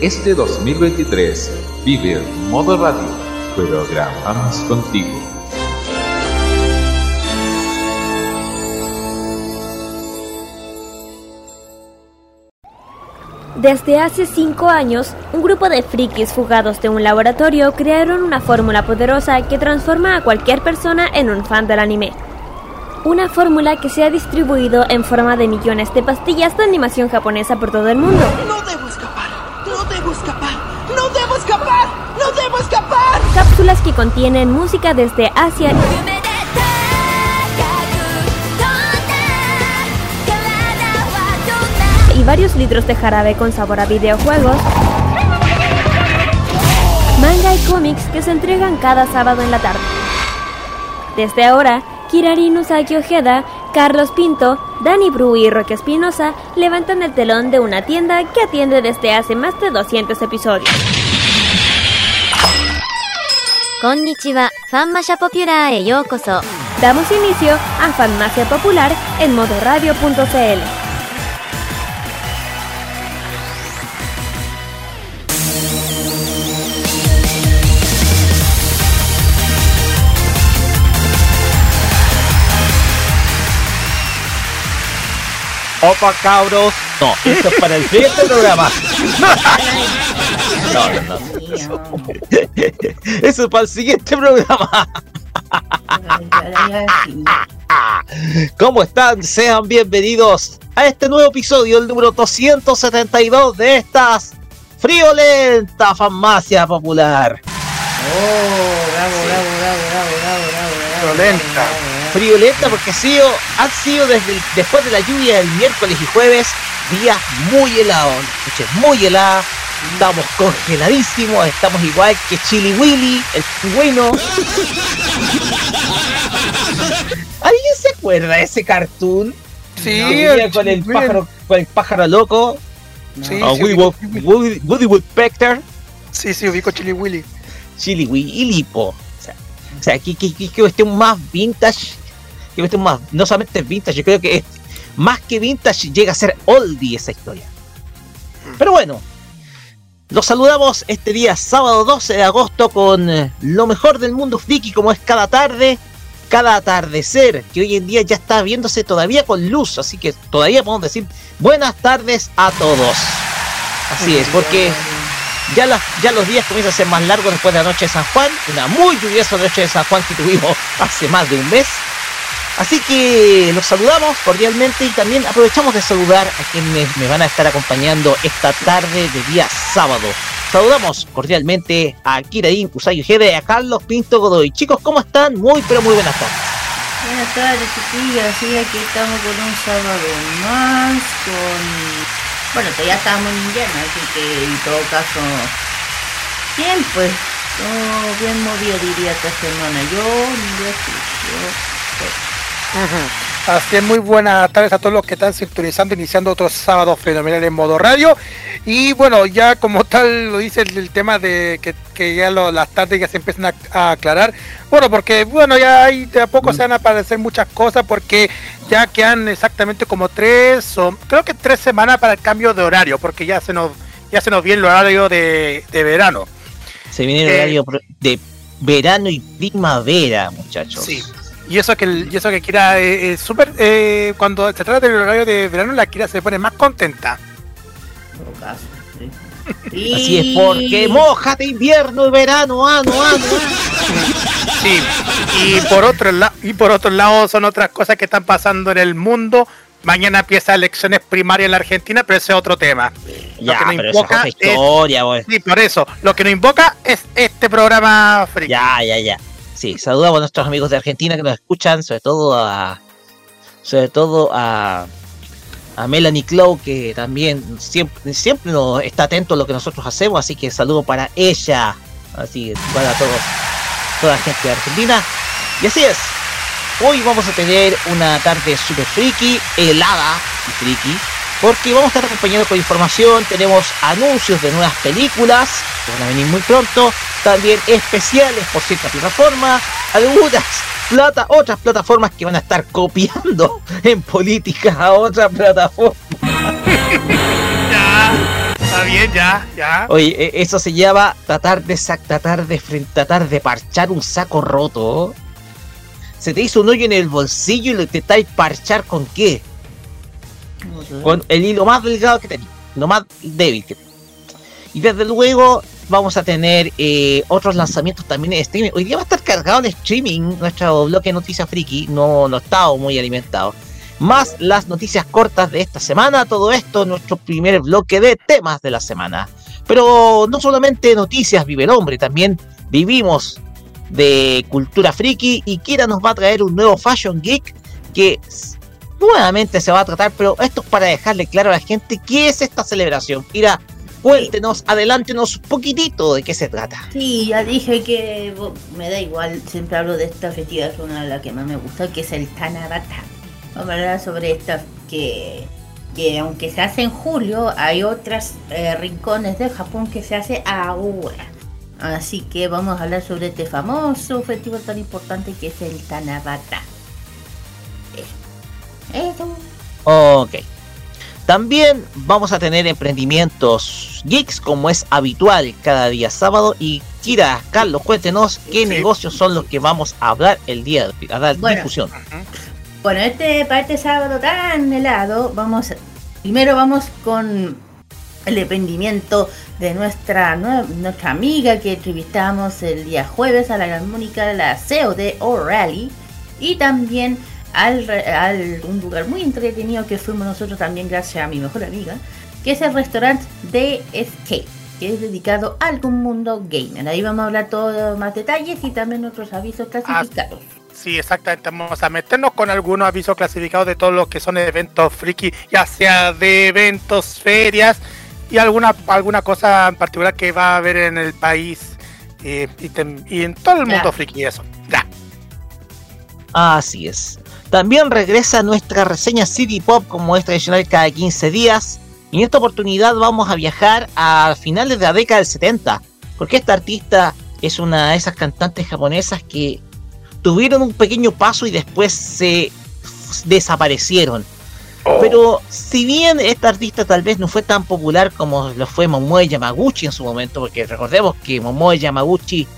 Este 2023 vive Modo Radio. Programamos contigo. Desde hace cinco años, un grupo de frikis fugados de un laboratorio crearon una fórmula poderosa que transforma a cualquier persona en un fan del anime. Una fórmula que se ha distribuido en forma de millones de pastillas de animación japonesa por todo el mundo. No debo escapar, no debo escapar, no debo escapar, no Cápsulas que contienen música desde Asia y varios litros de jarabe con sabor a videojuegos. Manga y cómics que se entregan cada sábado en la tarde. Desde ahora, Kirari Usagi Ojeda, Carlos Pinto, Dani Bru y Roque Espinosa levantan el telón de una tienda que atiende desde hace más de 200 episodios. Konnichiwa, Fanmasha Popular e yokoso. Damos inicio a Farmacia Popular en modoradio.cl. Opa cabros. No, esto es para el siguiente programa. No, no, no. Eso es para el siguiente programa. ¿Cómo están? Sean bienvenidos a este nuevo episodio, el número 272 de estas friolenta farmacia popular. Oh, bravo, bravo, bravo, bravo, bravo, bravo. Friolenta. Friolenta porque ha sido, han sido desde el- después de la lluvia del miércoles y jueves días muy helados. Escuchen, muy helados. Estamos congeladísimos, estamos igual que Chili Willy, el pingüino. ¿Alguien se acuerda de ese cartoon? Sí, el con el pájaro, con el pájaro loco. Sí, a sí, Woody, Woody, Woody Woodpecker. sí, sí, ubico Chili Willy. Chili Willy, po. O sea, o sea que, que, que, que cuestión más vintage. Que cuestión más, no solamente es vintage, yo creo que más que vintage llega a ser oldie esa historia. Pero bueno, los saludamos este día sábado 12 de agosto con eh, lo mejor del mundo friki como es cada tarde, cada atardecer, que hoy en día ya está viéndose todavía con luz, así que todavía podemos decir buenas tardes a todos. Así es, porque ya, las, ya los días comienzan a ser más largos después de la noche de San Juan, una muy lluviosa noche de San Juan que tuvimos hace más de un mes. Así que los saludamos cordialmente y también aprovechamos de saludar a quienes me van a estar acompañando esta tarde de día sábado. Saludamos cordialmente a Kirain Usai Ojeda y a Carlos Pinto Godoy. Chicos, ¿cómo están? Muy, pero muy buenas tardes. Buenas tardes, chiquillos. Sí, aquí estamos con un sábado más, con... Bueno, todavía estamos en invierno, así que en todo caso... Bien, pues, todo bien movido diría esta semana. Yo, yo yo... Así es, muy buenas tardes a todos los que están sintonizando, iniciando otro sábado fenomenal en modo radio. Y bueno, ya como tal lo dice el, el tema de que, que ya lo- las tardes ya se empiezan a, a aclarar. Bueno, porque bueno, ya hay de a poco se van a aparecer muchas cosas porque ya quedan exactamente como tres o creo que tres semanas para el cambio de horario, porque ya se nos ya se nos viene el horario de, de verano. Se viene el Eh, horario de verano y primavera, muchachos. Sí. Y eso que el- y eso que Kira eh, es súper eh, cuando se trata del horario de verano la Kira se pone más contenta. En todo caso, sí. Así es, Y- porque mojate invierno y verano, ano, ano, ano. Sí. Y por otro lado y por otro lado son otras cosas que están pasando en el mundo. Mañana empieza elecciones primarias en la Argentina, pero ese es otro tema. Lo que nos es invoca otra es- historia, wey. Sí, por eso, lo que nos invoca es este programa friki. Ya, ya, ya. Sí, saludamos a nuestros amigos de Argentina que nos escuchan, sobre todo a. Sobre todo a. a Melanie Clow, que también siempre, siempre nos está atento a lo que nosotros hacemos, así que saludo para ella, así para todos, toda la gente de Argentina. Y así es, hoy vamos a tener una tarde super friki, helada y friki, porque vamos a estar acompañados con información, tenemos anuncios de nuevas películas, que van a venir muy pronto, también especiales por cierta plataforma, algunas plata, otras plataformas que van a estar copiando en política a otra plataforma. Ya, está bien, ya, ya. Oye, e- eso se llama tratar de sac- tratar de tratar de parchar un saco roto. Se te hizo un hoyo en el bolsillo y lo intentáis parchar con qué? Con el hilo más delgado que tenéis, lo más débil que tenéis. Y desde luego vamos a tener eh, otros lanzamientos también en streaming. Hoy día va a estar cargado en streaming nuestro bloque de noticias friki, no, no está muy alimentado. Más las noticias cortas de esta semana, todo esto nuestro primer bloque de temas de la semana. Pero no solamente noticias vive el hombre, también vivimos de cultura friki y Kira nos va a traer un nuevo Fashion Geek que nuevamente se va a tratar, pero esto es para dejarle claro a la gente qué es esta celebración. Kira, cuéntenos, adelántenos un poquitito de qué se trata. Sí, ya dije que me da igual, siempre hablo de esta festividad, es una de las que más me gusta, que es el Tanabata. Vamos a hablar sobre esta que, que aunque se hace en julio, hay otros rincones de Japón que se hace ahora. Así que vamos a hablar sobre este famoso festival tan importante que es el Tanabata. Eso. Ok. También vamos a tener emprendimientos geeks como es habitual cada día sábado. Y Kira, Carlos, cuéntenos qué Sí. negocios son los que vamos a hablar el día de hoy, a dar Bueno. difusión. Bueno, este, para este sábado tan helado, vamos, primero vamos con el emprendimiento de nuestra, nue- nuestra amiga que entrevistamos el día jueves a la gran Mónica, la CEO de O'Reilly, y también al, un lugar muy entretenido que fuimos nosotros también gracias a mi mejor amiga, que es el restaurante de Escape, que es dedicado a algún mundo gamer. Ahí vamos a hablar todos más detalles y también otros avisos clasificados. Sí, exactamente. Vamos a meternos con algunos avisos clasificados de todo lo que son eventos friki, ya sea de eventos, ferias y alguna alguna cosa en particular que va a haber en el país eh, y, en todo el Ya. mundo friki y eso. Ya. Así es. También regresa nuestra reseña City Pop como es tradicional cada 15 días. Y en esta oportunidad vamos a viajar a finales de la década del 70. Porque esta artista es una de esas cantantes japonesas que tuvieron un pequeño paso y después se desaparecieron. Pero si bien esta artista tal vez no fue tan popular como lo fue Momoe Yamaguchi en su momento, porque recordemos que Momoe Yamaguchi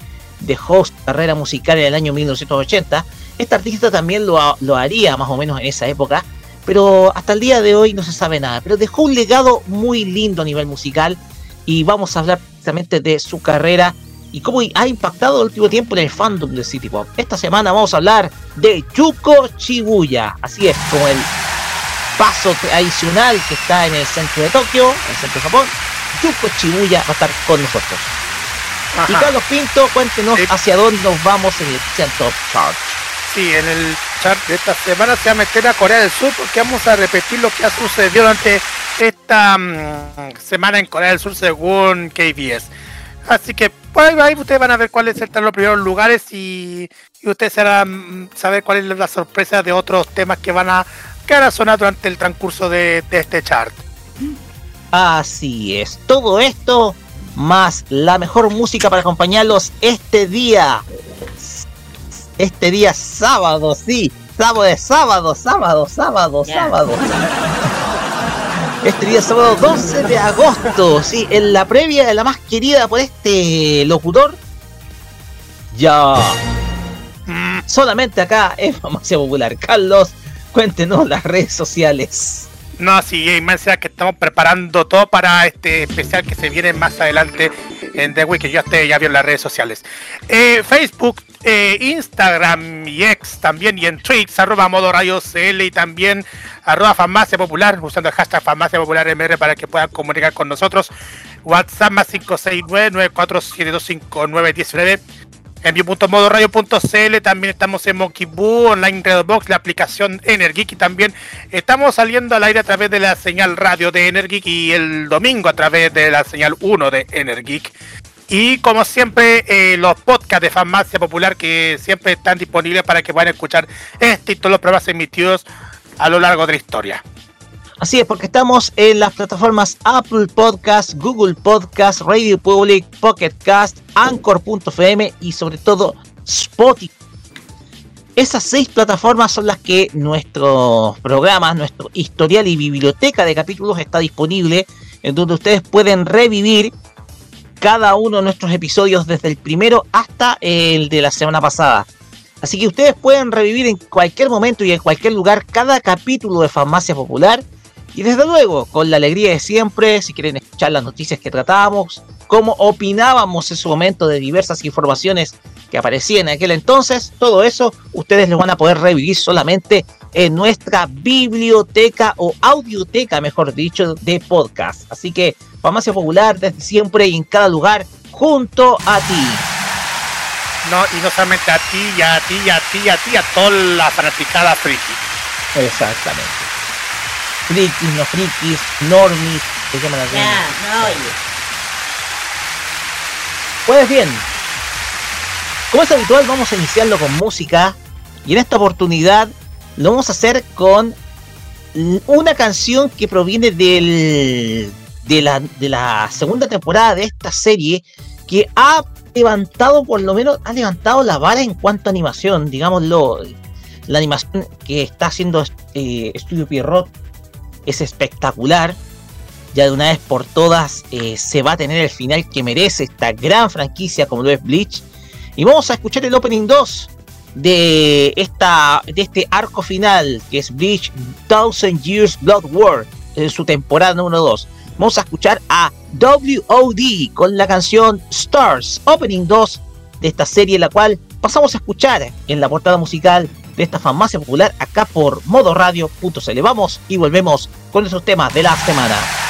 dejó su carrera musical en el año 1980, esta artista también lo, lo haría más o menos en esa época, pero hasta el día de hoy no se sabe nada. Pero dejó un legado muy lindo a nivel musical y vamos a hablar precisamente de su carrera y cómo ha impactado el último tiempo en el fandom de City Pop. Esta semana vamos a hablar de Yuko Shibuya, así es, como el paso tradicional que está en el centro de Tokio, en el centro de Japón. Yuko Shibuya va a estar con nosotros. Y Ajá. Carlos Pinto, cuéntenos Sí. hacia dónde nos vamos en el Top Chart. Sí, en el chat de esta semana se va a meter a Corea del Sur porque vamos a repetir lo que ha sucedido durante esta mm, semana en Corea del Sur según KBS. Así que por ahí, ahí ustedes van a ver cuáles serán los primeros lugares y, y ustedes serán saber cuál es la sorpresa de otros temas que van a que van a sonar durante el transcurso de, de este chart. Así es, todo esto más la mejor música para acompañarlos este día. Este día sábado, sí, sábado de sábado, sábado, sábado, sábado. Este día sábado 12 de agosto, sí, en la previa de la más querida por este locutor. Ya. Mm, Solamente acá en Farmacia Popular. Carlos, cuéntenos las redes sociales. No, sí, y más que estamos preparando todo para este especial que se viene más adelante en The Week, que ya, esté, ya vio en las redes sociales. Eh, Facebook, eh, Instagram y X también, y en Twitch, arroba modo radio CL y también arroba farmacia popular, usando el hashtag farmacia popular MR para que puedan comunicar con nosotros. WhatsApp más 569-94725919. En view.modoradio.cl, también estamos en Monkey Boo, Online Redbox, la aplicación Energic y también estamos saliendo al aire a través de la señal radio de Energic y el domingo a través de la señal 1 de Energic. Y como siempre, eh, los podcasts de Farmacia Popular que siempre están disponibles para que puedan escuchar este y todos los programas emitidos a lo largo de la historia. Así es, porque estamos en las plataformas Apple Podcast, Google Podcast, Radio Public, Pocket Cast, Anchor.fm y sobre todo Spotify. Esas seis plataformas son las que nuestros programas, nuestro historial y biblioteca de capítulos está disponible, en donde ustedes pueden revivir cada uno de nuestros episodios desde el primero hasta el de la semana pasada. Así que ustedes pueden revivir en cualquier momento y en cualquier lugar cada capítulo de Farmacia Popular y desde luego, con la alegría de siempre, si quieren escuchar las noticias que tratábamos, cómo opinábamos en su momento de diversas informaciones que aparecían en aquel entonces, todo eso ustedes lo van a poder revivir solamente en nuestra biblioteca o audioteca, mejor dicho, de podcast. Así que Farmacia Popular desde siempre y en cada lugar junto a ti. No, y no solamente a ti, y a ti, y a ti, y a ti, a toda la fanaticada friki. Exactamente frikis, no frikis, normis, se llaman así. Ya, no oye. Pues bien, como es habitual, vamos a iniciarlo con música. Y en esta oportunidad lo vamos a hacer con una canción que proviene del, de, la, de la segunda temporada de esta serie que ha levantado, por lo menos, ha levantado la vara en cuanto a animación, digámoslo. La animación que está haciendo eh, Studio Pierrot es espectacular. Ya de una vez por todas eh, se va a tener el final que merece esta gran franquicia como lo es Bleach. Y vamos a escuchar el opening 2 de, esta, de este arco final que es Bleach Thousand Years Blood War en su temporada número 2. Vamos a escuchar a WOD con la canción Stars, opening 2 de esta serie, la cual pasamos a escuchar en la portada musical de esta farmacia popular acá por modoradio.cl. Vamos y volvemos con esos temas de la semana.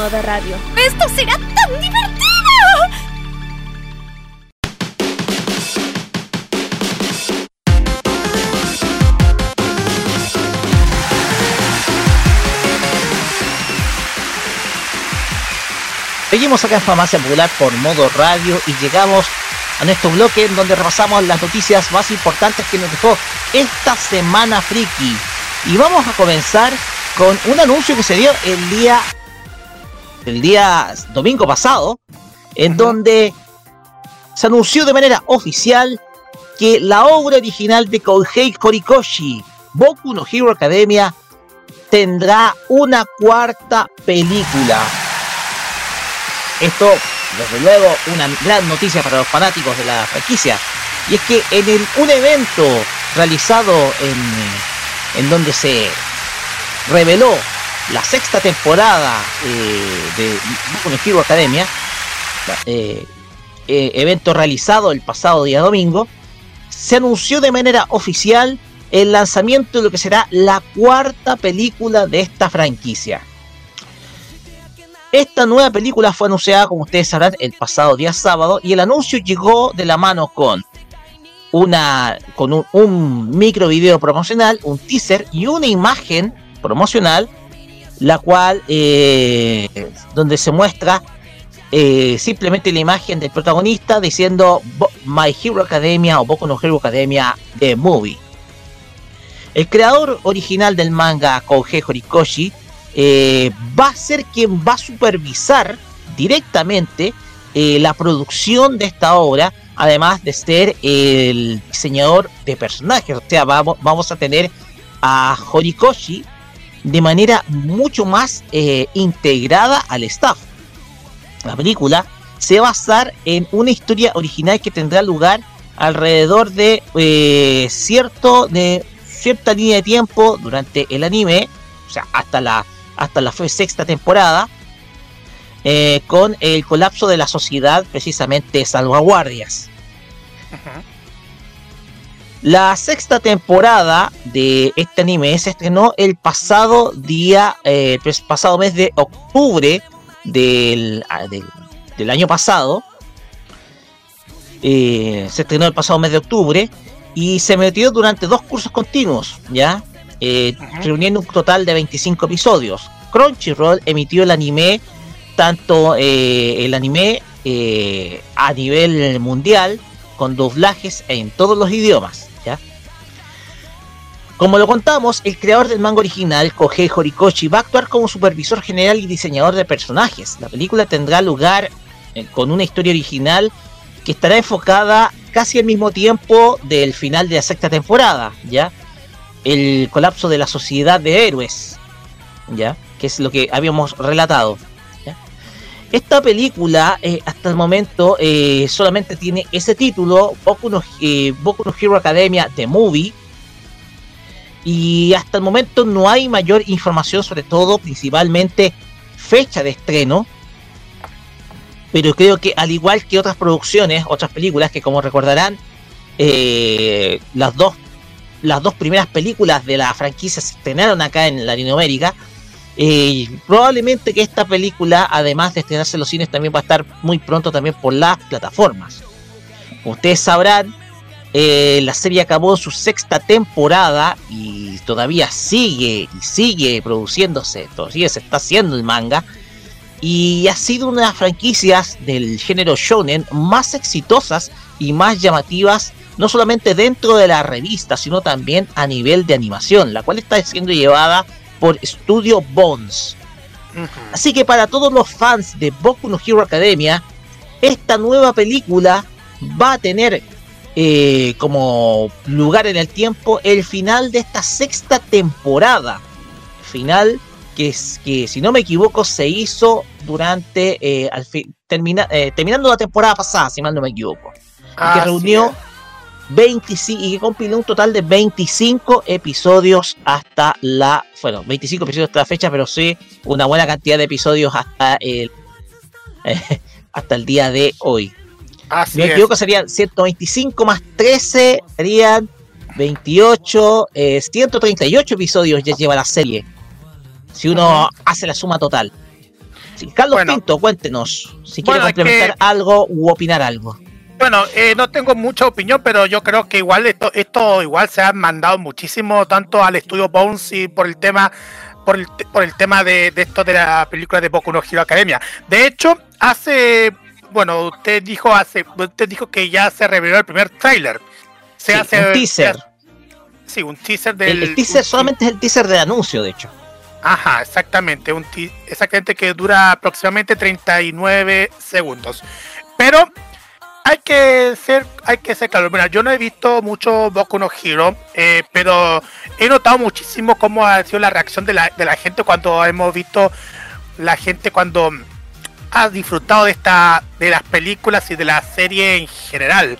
Modo radio. ¡Esto será tan divertido! Seguimos acá en Farmacia Popular por modo radio y llegamos a nuestro bloque en donde repasamos las noticias más importantes que nos dejó esta semana friki. Y vamos a comenzar con un anuncio que se dio el día el día domingo pasado, en donde se anunció de manera oficial que la obra original de Kohei Horikoshi, Boku no Hero Academia, tendrá una cuarta película. Esto, desde luego, una gran noticia para los fanáticos de la franquicia. Y es que en el- un evento realizado en, en donde se reveló la sexta temporada eh, de Boku no Academia, eh, eh, evento realizado el pasado día domingo, se anunció de manera oficial el lanzamiento de lo que será la cuarta película de esta franquicia. Esta nueva película fue anunciada, como ustedes sabrán, el pasado día sábado y el anuncio llegó de la mano con una con un, un micro video promocional, un teaser y una imagen promocional, la cual eh, donde se muestra eh, simplemente la imagen del protagonista diciendo My Hero Academia o Boku no Hero Academia The Movie. El creador original del manga, Kohei Horikoshi, eh, va a ser quien va a supervisar directamente la producción de esta obra, además de ser el diseñador de personajes. O sea, vamos, vamos a tener a Horikoshi de manera mucho más eh, integrada al staff. La película se va a basar en una historia original que tendrá lugar alrededor de eh, cierto de cierta línea de tiempo durante el anime, o sea, hasta la hasta la sexta temporada, eh, con el colapso de la sociedad, precisamente salvaguardias. La sexta temporada de este anime se estrenó el pasado día, eh, pasado mes de octubre del, ah, del, del año pasado. Eh, se estrenó el pasado mes de octubre y se metió durante dos cursos continuos, ¿ya? Eh, reuniendo un total de 25 episodios. Crunchyroll emitió el anime, tanto eh, el anime a nivel mundial, con doblajes en todos los idiomas. Como lo contamos, el creador del manga original, Kohei Horikoshi, va a actuar como supervisor general y diseñador de personajes. La película tendrá lugar eh, con una historia original que estará enfocada casi al mismo tiempo del final de la sexta temporada, ¿ya? El colapso de la sociedad de héroes, ¿ya? Que es lo que habíamos relatado. Esta película, eh, hasta el momento, eh, solamente tiene ese título, Boku no, eh, Boku no Hero Academia The Movie, y hasta el momento no hay mayor información, sobre todo, principalmente fecha de estreno. Pero creo que al igual que otras producciones, otras películas que como recordarán, eh, las dos las dos primeras películas de la franquicia se estrenaron acá en Latinoamérica. eh, probablemente que esta película, además de estrenarse en los cines, también va a estar muy pronto también por las plataformas. Ustedes sabrán, eh, la serie acabó su sexta temporada y todavía sigue y sigue produciéndose, todavía se está haciendo el manga. Y ha sido una de las franquicias del género shonen más exitosas y más llamativas, no solamente dentro de la revista, sino también a nivel de animación, la cual está siendo llevada por Studio Bones. Así que para todos los fans de Boku no Hero Academia, esta nueva película va a tener eh, como lugar en el tiempo el final de esta sexta temporada. Final que, es, que si no me equivoco se hizo durante eh, al fin, termina, eh, terminando la temporada pasada, si mal no me equivoco. y que reunió es. 25 y que compiló un total de 25 episodios hasta la bueno 25 episodios hasta la fecha pero sí una buena cantidad de episodios hasta el hasta el día de hoy Así si me es. equivoco serían 125 más 13 serían 28, eh, 138 episodios ya lleva la serie. Si uno hace la suma total. Sí, Carlos Bueno. Pinto, cuéntenos si quiere Bueno, es complementar que- algo u opinar algo. Bueno, eh, no tengo mucha opinión, pero yo creo que igual esto, esto igual se ha mandado muchísimo tanto al estudio Bones y por el tema por el, por el tema de, de esto de la película de Boku no Hero Academia. De hecho, hace bueno, usted dijo hace usted dijo que ya se reveló el primer tráiler. Se Sí, hace un teaser. Sí, un teaser del El, el teaser solamente es el teaser del anuncio, de hecho. Ajá, exactamente, un exactamente que dura aproximadamente 39 segundos. Pero hay que ser, hay que ser claro. Mira, yo no he visto mucho Boku no Hero, eh, pero he notado muchísimo cómo ha sido la reacción de la, de la gente cuando hemos visto la gente cuando ha disfrutado de esta, de las películas y de la serie en general.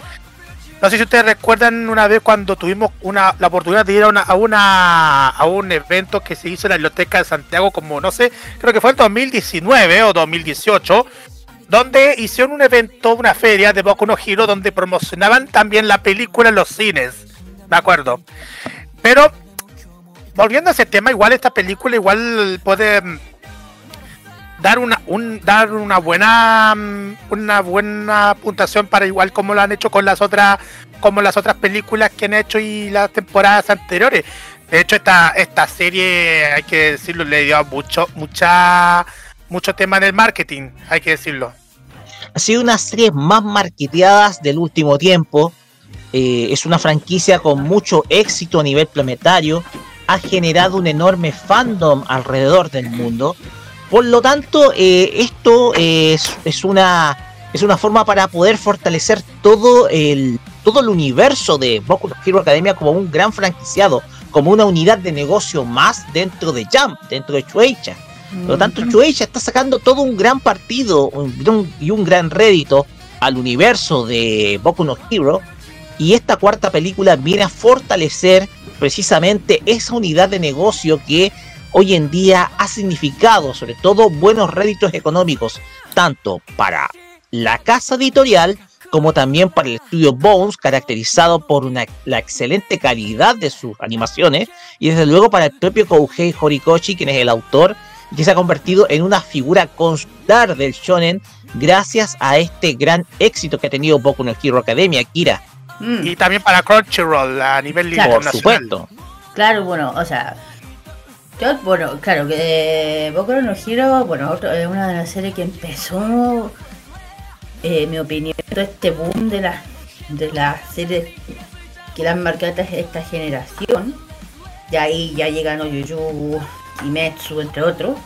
No sé si ustedes recuerdan una vez cuando tuvimos una, la oportunidad de ir a, una, a, una, a un evento que se hizo en la Biblioteca de Santiago, como no sé, creo que fue en 2019 o 2018, donde hicieron un evento, una feria de Boku no Hero, donde promocionaban también la película en los cines, me acuerdo. Pero, volviendo a ese tema, igual esta película igual puede dar una un, dar una buena mm, una buena puntuación para igual como lo han hecho con las otras como las otras películas que han hecho y las temporadas anteriores de hecho esta esta serie hay que decirlo le dio mucho mucha mucho tema en el marketing hay que decirlo Ha sido una serie más marketeadas del último tiempo. Eh, es una franquicia con mucho éxito a nivel planetario. Ha generado un enorme fandom alrededor del mundo. Por lo tanto, eh, esto es, es una es una forma para poder fortalecer todo el todo el universo de Boku no Hero Academia como un gran franquiciado, como una unidad de negocio más dentro de Jump, dentro de Shueisha. Por lo tanto, Shueisha está sacando todo un gran partido un y un gran rédito al universo de Boku no Hero. Y esta cuarta película viene a fortalecer precisamente esa unidad de negocio que hoy en día ha significado, sobre todo, buenos réditos económicos, tanto para la casa editorial como también para el estudio Bones, caracterizado por una, la excelente calidad de sus animaciones, y desde luego para el propio Kouhei Horikoshi, quien es el autor y que se ha convertido en una figura consular del shonen gracias a este gran éxito que ha tenido Boku no Hero Academia, Kira. Mm, y también para Crunchyroll a nivel Claro. Por internacional supuesto. Claro, bueno, o sea. Yo, bueno, claro, que Boku no Hero, bueno, es una de las series que empezó, eh, en mi opinión, todo este boom de las de las series que la han marcado esta, esta generación. De ahí ya llegan Oyuyu y Metsu, entre otros.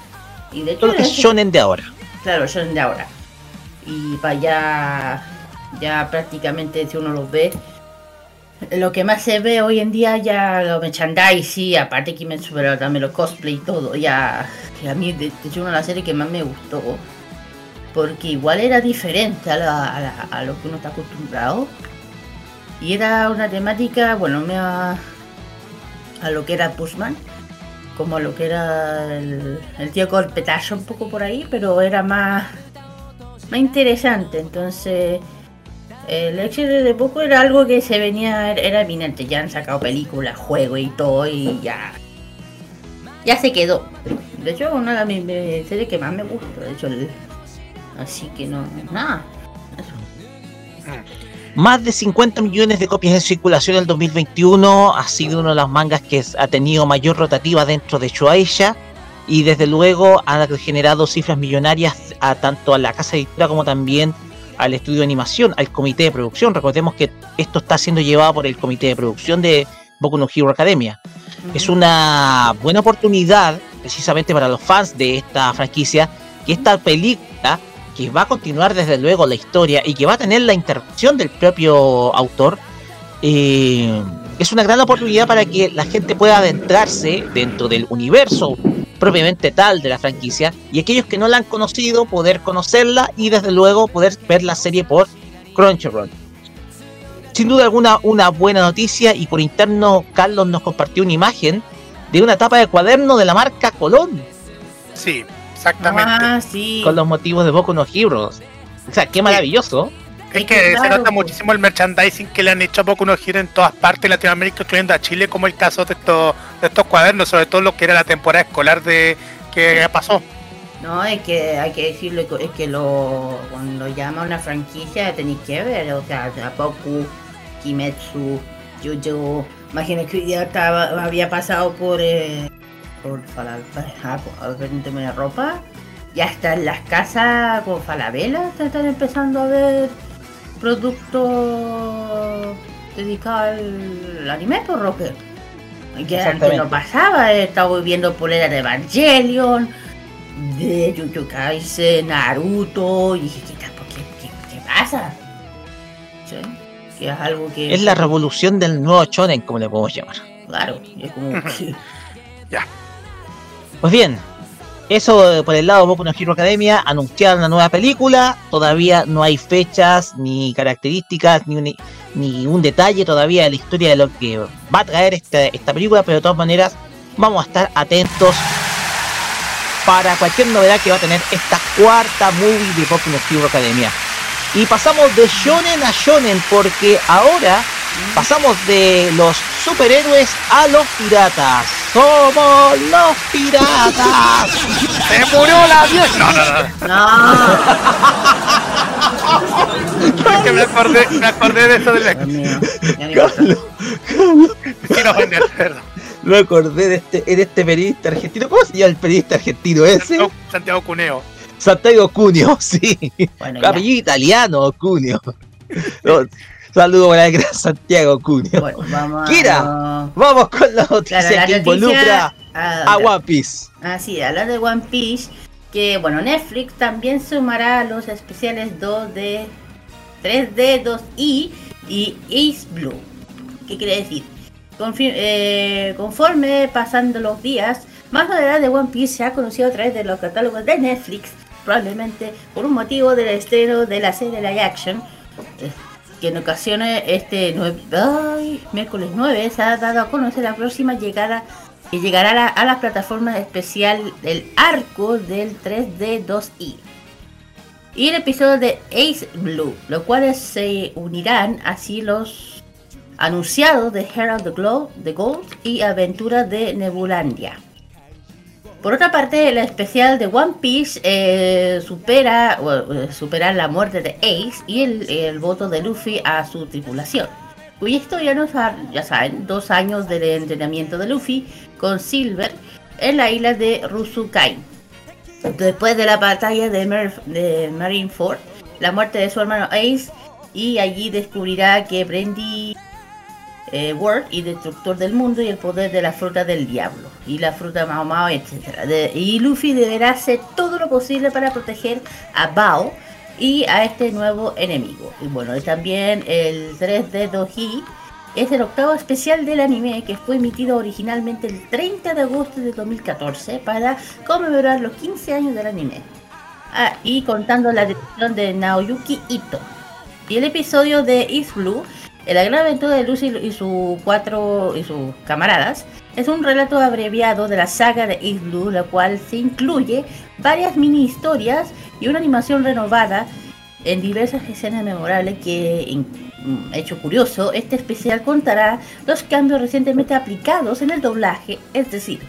Y de hecho, Todo lo que es shonen de ahora. Claro, son de ahora. Y para allá, ya prácticamente si uno los ve, lo que más se ve hoy en día ya los merchandising, aparte que me superó también los cosplay y todo, ya que a mí de, hecho una de las series que más me gustó, porque igual era diferente a, la- a la- a lo que uno está acostumbrado. Y era una temática, bueno, me a, a lo que era Pushman, como lo que era el, el tío Corpetazo un poco por ahí, pero era más, más interesante. Entonces, el éxito de poco era algo que se venía, era eminente. Ya han sacado películas, juegos y todo, y ya. Ya se quedó. De hecho, una de mis series que más me gusta. De hecho, así que no, nada. Más de 50 millones de copias en circulación en el 2021. Ha sido uno de los mangas que ha tenido mayor rotativa dentro de Shueisha. Y desde luego ha generado cifras millonarias a tanto a la casa editora como también al estudio de animación, al comité de producción. Recordemos que esto está siendo llevado por el comité de producción de Boku no Hero Academia. Es una buena oportunidad precisamente para los fans de esta franquicia que esta película que va a continuar desde luego la historia y que va a tener la intervención del propio autor eh, es una gran oportunidad para que la gente pueda adentrarse dentro del universo propiamente tal de la franquicia y aquellos que no la han conocido poder conocerla y desde luego poder ver la serie por Crunchyroll. Sin duda alguna una buena noticia y por interno Carlos nos compartió una imagen de una tapa de cuaderno de la marca Colón sí exactamente Ah, sí. con los motivos de Boku no Heroes. O sea, qué maravilloso. Es que se nota muchísimo el merchandising que le han hecho a poco unos giros en todas partes de Latinoamérica, incluyendo a Chile, como el caso de estos, de estos cuadernos, sobre todo lo que era la temporada escolar de que pasó. No, es que hay que decirlo, es que lo, cuando llama una franquicia tenéis que ver, o sea, Poku, Kimetsu, Jojo, imagínate que día estaba, había pasado por, eh, por vendeme de ropa, y hasta en las casas con Falabella están empezando a ver productos dedicados al anime por rocker. Que antes no pasaba, he estado viendo polera de Evangelion, de Jujutsu Kaisen, Naruto, y dije, ¿qué, qué, pasa? ¿Sí? Que es algo que... Es la revolución del nuevo shonen, como le podemos llamar. Claro, es como ya. Pues bien, eso por el lado de Boku no Hero Academia, anunciaron una nueva película, todavía no hay fechas, ni características, ni un, ni detalle todavía de la historia de lo que va a traer esta, esta película, pero de todas maneras vamos a estar atentos para cualquier novedad que va a tener esta cuarta movie de Boku no Hero Academia. Y pasamos de shonen a shonen porque ahora pasamos de los superhéroes a los piratas. ¡Somos los piratas! ¡Se murió la vieja! No, no, no. es que me acordé, me acordé de eso de la... Carlos. Me acordé de este, de este periodista argentino. ¿Cómo se llama el periodista argentino ese? Santiago, Cuneo. Santiago Cuneo, sí. Bueno, italiano, Cuneo. No, saludo para el gran Santiago Cuneo. Bueno, vamos Kira, a... vamos con la noticia Claro, la que noticia- involucra ah, a One Piece. Así, hablar de One Piece, que bueno, Netflix también sumará los especiales 2 de 3D, 2i y Ace Blue. ¿Qué quiere decir? Confir- eh, conforme pasando los días, más novedades de One Piece se ha conocido a través de los catálogos de Netflix, probablemente por un motivo del estreno de la serie live action, eh, que en ocasiones este nueve- ay, miércoles 9 se ha dado a conocer la próxima llegada que llegará a, la- a las plataformas especial del arco del 3D 2i. Y el episodio de Ace Blue, los cuales se unirán así los anunciados de Herald the, Glow, the Gold y Aventura de Nebulandia. Por otra parte, el especial de One Piece eh, supera, eh, supera la muerte de Ace y el, el voto de Luffy a su tripulación. Cuya historia nos ha- ya saben, dos años del entrenamiento de Luffy con Silver en la isla de Rusukai. Después de la batalla de, Mer- de Marineford, la muerte de su hermano Ace, y allí descubrirá que Brandy eh, Ward y destructor del mundo y el poder de la fruta del diablo y la fruta Mao Mao, etc. De- y Luffy deberá hacer todo lo posible para proteger a Bao y a este nuevo enemigo. Y bueno, y también el 3D Doji es el octavo especial del anime que fue emitido originalmente el 30 de agosto de 2014 para conmemorar los 15 años del anime. Ah, y contando la dirección de Naoyuki Ito. Y el episodio de East Blue, la gran aventura de Lucy y sus cuatro y sus camaradas, es un relato abreviado de la saga de Blue, la cual se incluye varias mini historias y una animación renovada en diversas escenas memorables que, mm, hecho curioso, este especial contará los cambios recientemente aplicados en el doblaje, es decir,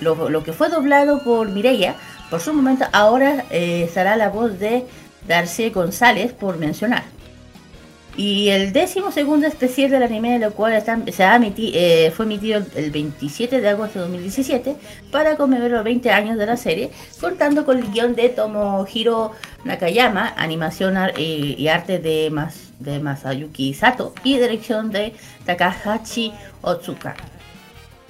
lo, lo que fue doblado por Mireia, por su momento ahora eh, la voz de Darcy González, por mencionar. Y el décimo segundo especial del anime, lo cual se eh, fue emitido el- el 27 de agosto de 2017 para conmemorar los 20 años de la serie, contando con el guion de Tomohiro Nakayama, animación y, arte de, de Masayuki Sato y dirección de Takahashi Otsuka.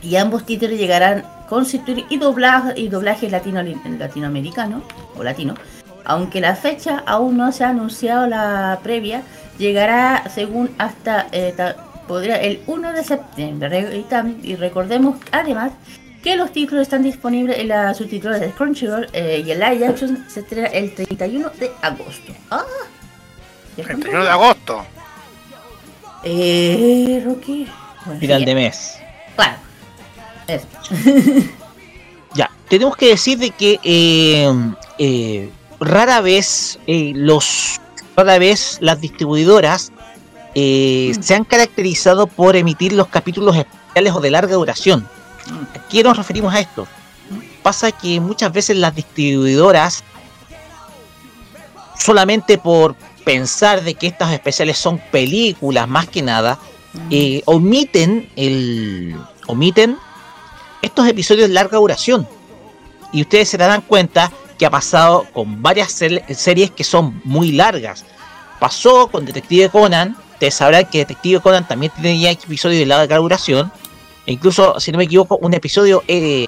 Y ambos títulos llegarán con y doblaje, y doblaje latino, latinoamericano o latino, aunque la fecha aún no se ha anunciado la previa, llegará según hasta eh, ta- podría el 1 de septiembre. Re- Y, tam- y recordemos además que los títulos están disponibles en la subtítulos de Crunchyroll eh, y el live action se estrena el 31 de agosto. ¡Ah! ¿Ya 31 de agosto. Eh, Rocky. Bueno, Final sí, de mes. Claro. Eso. Ya, tenemos que decir de que eh, eh, rara vez eh, los cada vez las distribuidoras eh, se han caracterizado por emitir los capítulos especiales o de larga duración. ¿A qué nos referimos a esto? Pasa que muchas veces las distribuidoras, solamente por pensar de que estas especiales son películas más que nada, eh, omiten el omiten estos episodios de larga duración. Y ustedes se darán cuenta que ha pasado con varias series que son muy largas. Pasó con Detective Conan, ustedes sabrán que Detective Conan también tenía episodios de larga duración. E incluso, si no me equivoco, un episodio eh,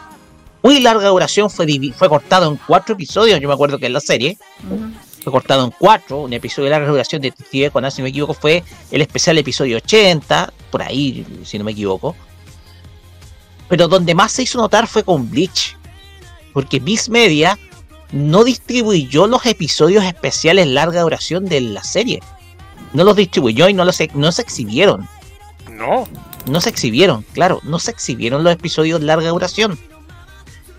muy larga duración fue, fue cortado en cuatro episodios, yo me acuerdo que en la serie. Fue cortado en cuatro, un episodio de larga duración de Detective Conan, si no me equivoco, fue el especial episodio 80, por ahí, si no me equivoco. Pero donde más se hizo notar fue con Bleach. Porque Viz Media no distribuyó los episodios especiales larga duración de la serie. No los distribuyó y no, los, no se exhibieron. No. No se exhibieron, claro, no se exhibieron los episodios larga duración.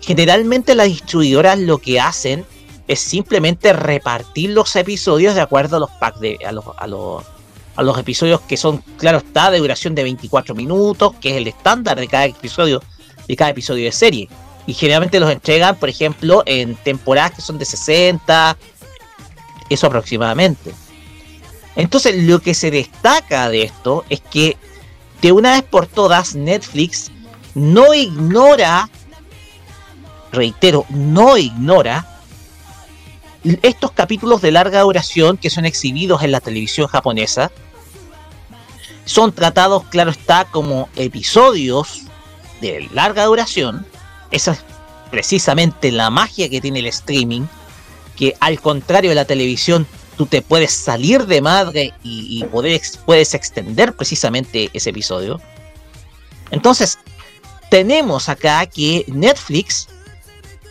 Generalmente las distribuidoras lo que hacen es simplemente repartir los episodios de acuerdo a los packs de a los, a los, a los episodios que son, claro está, de duración de 24 minutos, que es el estándar de cada episodio, de cada episodio de serie. Y generalmente los entregan, por ejemplo, en temporadas que son de 60, eso aproximadamente. Entonces, lo que se destaca de esto es que de una vez por todas, Netflix no ignora, reitero, no ignora estos capítulos de larga duración que son exhibidos en la televisión japonesa. Son tratados, claro está, como episodios de larga duración. Esa es precisamente la magia que tiene el streaming, que al contrario de la televisión, tú te puedes salir de madre y, puedes extender precisamente ese episodio. Entonces, tenemos acá que Netflix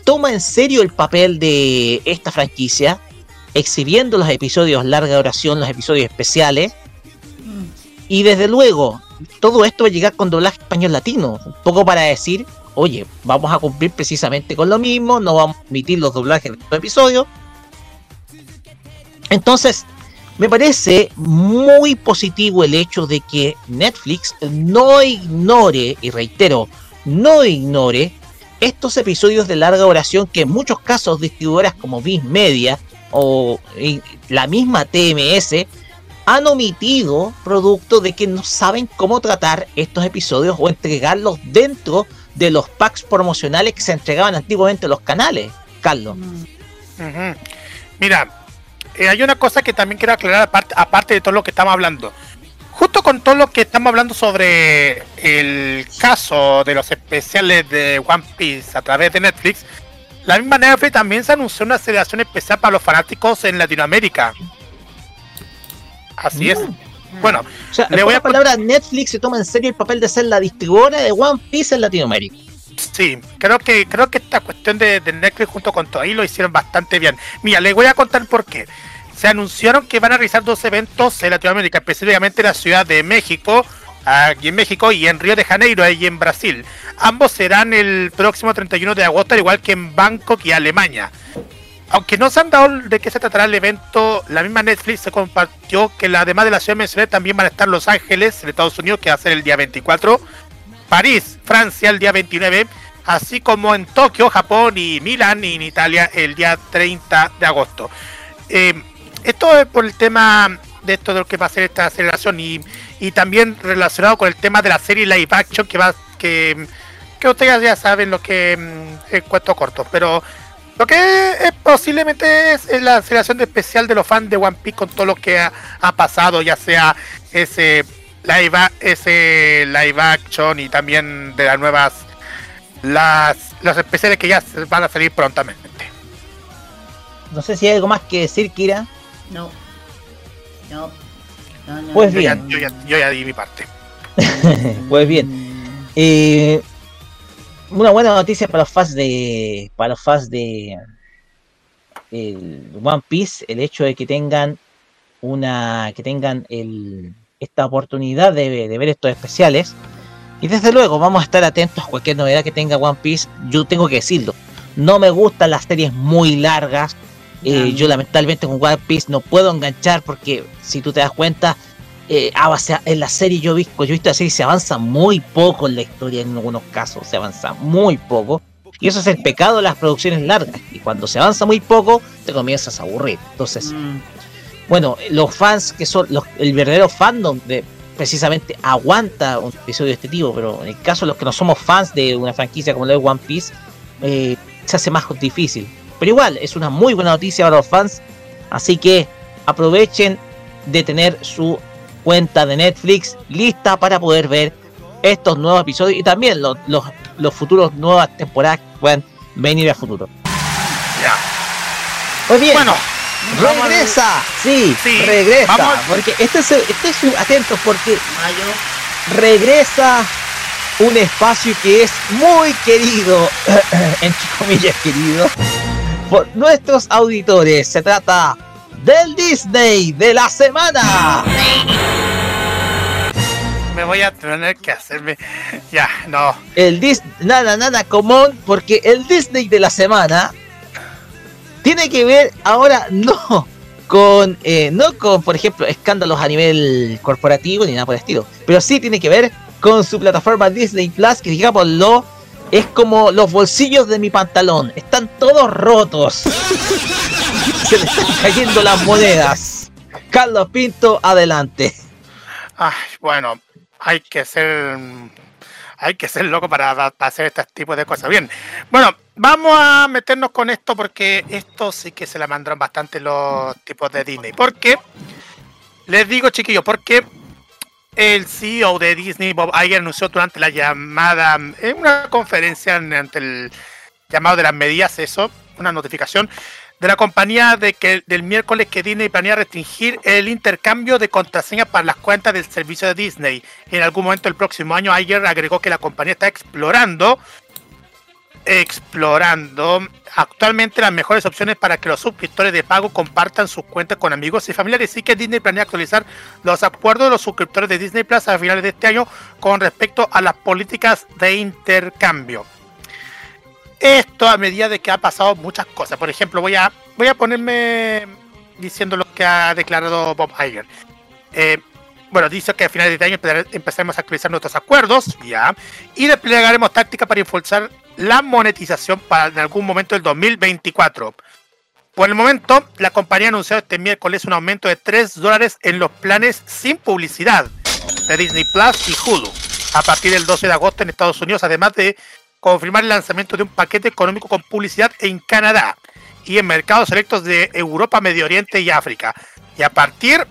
toma en serio el papel de esta franquicia, exhibiendo los episodios larga duración, los episodios especiales. Y desde luego, todo esto va a llegar con doblaje español latino, un poco para decir, oye, vamos a cumplir precisamente con lo mismo, no vamos a emitir los doblajes de estos episodios, entonces, me parece muy positivo el hecho de que Netflix no ignore, y reitero, no ignore estos episodios de larga duración que en muchos casos distribuidoras como Viz Media o la misma TMS han omitido producto de que no saben cómo tratar estos episodios o entregarlos dentro de los packs promocionales que se entregaban antiguamente en los canales, Carlos. Mira, eh, hay una cosa que también quiero aclarar aparte, aparte de todo lo que estamos hablando. Justo con todo lo que estamos hablando sobre el caso de los especiales de One Piece a través de Netflix, la misma Netflix también se anunció una celebración especial para los fanáticos en Latinoamérica. Así es. Mm. Bueno, le voy a palabra Netflix se toma en serio el papel de ser la distribuidora de One Piece en Latinoamérica. Sí, creo que creo que esta cuestión de, Netflix junto con todo ahí lo hicieron bastante bien. Mira, les voy a contar por qué. Se anunciaron que van a realizar dos eventos en Latinoamérica, específicamente en la Ciudad de México, aquí en México, y en Río de Janeiro, ahí en Brasil. Ambos serán el próximo 31 de agosto, al igual que en Bangkok y Alemania. Aunque no se han dado de qué se tratará el evento, la misma Netflix se compartió que además de la ciudad mencioné también van a estar Los Ángeles, en Estados Unidos, que va a ser el día 24, París, Francia el día 29, así como en Tokio, Japón y Milán y en Italia el día 30 de agosto. Eh, esto es por el tema de esto de lo que va a ser esta aceleración y, también relacionado con el tema de la serie live action que va que, que ustedes ya saben lo que mm, es cuento corto, pero lo que es, posiblemente es, la aceleración de especial de los fans de One Piece con todo lo que ha, ha pasado, ya sea ese live, ese live action y también de las nuevas las los especiales que ya van a salir prontamente. No sé si hay algo más que decir, Kira. No. No. pues bien. Yo ya, di mi parte. pues bien. Eh, una buena noticia para los fans de. Para los fans de. El One Piece, el hecho de que tengan una. que tengan el esta oportunidad de, ver estos especiales. Y desde luego vamos a estar atentos a cualquier novedad que tenga One Piece. Yo tengo que decirlo. No me gustan las series muy largas. Eh, yo lamentablemente con One Piece no puedo enganchar porque si tú te das cuenta, eh, en la serie yo he visto, yo he visto la serie se avanza muy poco en la historia en algunos casos, se avanza muy poco. Y eso es el pecado de las producciones largas. Y cuando se avanza muy poco, te comienzas a aburrir. Entonces, mm. bueno, los fans que son los, el verdadero fandom de precisamente aguanta un episodio de este tipo, pero en el caso de los que no somos fans de una franquicia como la de One Piece, eh, se hace más difícil. Pero igual, es una muy buena noticia para los fans. Así que aprovechen de tener su cuenta de Netflix lista para poder ver estos nuevos episodios y también los, los, futuros nuevas temporadas que puedan venir a futuro. Ya. Pues bien. Bueno. Regresa, sí, regresa, porque este es, este es atentos porque regresa un espacio que es muy querido, entre comillas querido, por nuestros auditores. Se trata del Disney de la semana. Me voy a tener que hacerme. Ya, no. El Disney. Nada, nada común, porque el Disney de la semana tiene que ver ahora no con. Eh, no con, por ejemplo, escándalos a nivel corporativo ni nada por el estilo. Pero sí tiene que ver con su plataforma Disney Plus, que digámoslo, es como los bolsillos de mi pantalón. Están todos rotos. Se le están cayendo las monedas. Carlos Pinto, adelante. Ay, bueno, hay que ser. Hay que ser loco para, hacer este tipo de cosas. Bien, bueno, vamos a meternos con esto porque esto sí que se la mandaron bastante los tipos de Disney. Porque, les digo, chiquillos, porque el CEO de Disney, Bob Iger, anunció durante la llamada, en una conferencia ante el llamado de las medidas, eso, una notificación de la compañía de que del miércoles que Disney planea restringir el intercambio de contraseñas para las cuentas del servicio de Disney. En algún momento del próximo año, Iger agregó que la compañía está explorando explorando actualmente las mejores opciones para que los suscriptores de pago compartan sus cuentas con amigos y familiares. y que Disney planea actualizar los acuerdos de los suscriptores de Disney Plus a finales de este año con respecto a las políticas de intercambio. Esto a medida de que ha pasado muchas cosas. Por ejemplo, voy a, voy a ponerme diciendo lo que ha declarado Bob Iger. Eh, bueno, dice que a finales de este año empezaremos a actualizar nuestros acuerdos, ya, y desplegaremos tácticas para impulsar la monetización para en algún momento del 2024. Por el momento, la compañía ha anunciado este miércoles un aumento de 3 dólares en los planes sin publicidad de Disney Plus y Hulu a partir del 12 de agosto en Estados Unidos, además de confirmar el lanzamiento de un paquete económico con publicidad en Canadá y en mercados selectos de Europa, Medio Oriente y África. Y a partir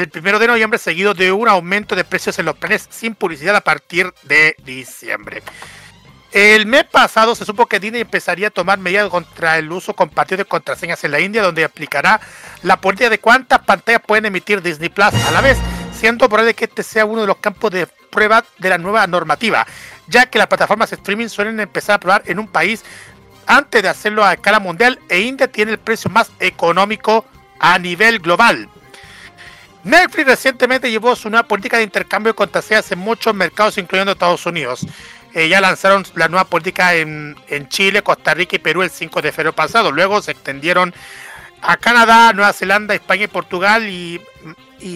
del 1 de noviembre, seguido de un aumento de precios en los planes sin publicidad a partir de diciembre. El mes pasado se supo que Disney empezaría a tomar medidas contra el uso compartido de contraseñas en la India, donde aplicará la política de cuántas pantallas pueden emitir Disney Plus a la vez, siendo probable que este sea uno de los campos de prueba de la nueva normativa ya que las plataformas de streaming suelen empezar a probar en un país antes de hacerlo a escala mundial e India tiene el precio más económico a nivel global. Netflix recientemente llevó su nueva política de intercambio de contraseñas en muchos mercados, incluyendo Estados Unidos. Eh, ya lanzaron la nueva política en, Chile, Costa Rica y Perú el 5 de febrero pasado. Luego se extendieron a Canadá, Nueva Zelanda, España y Portugal y,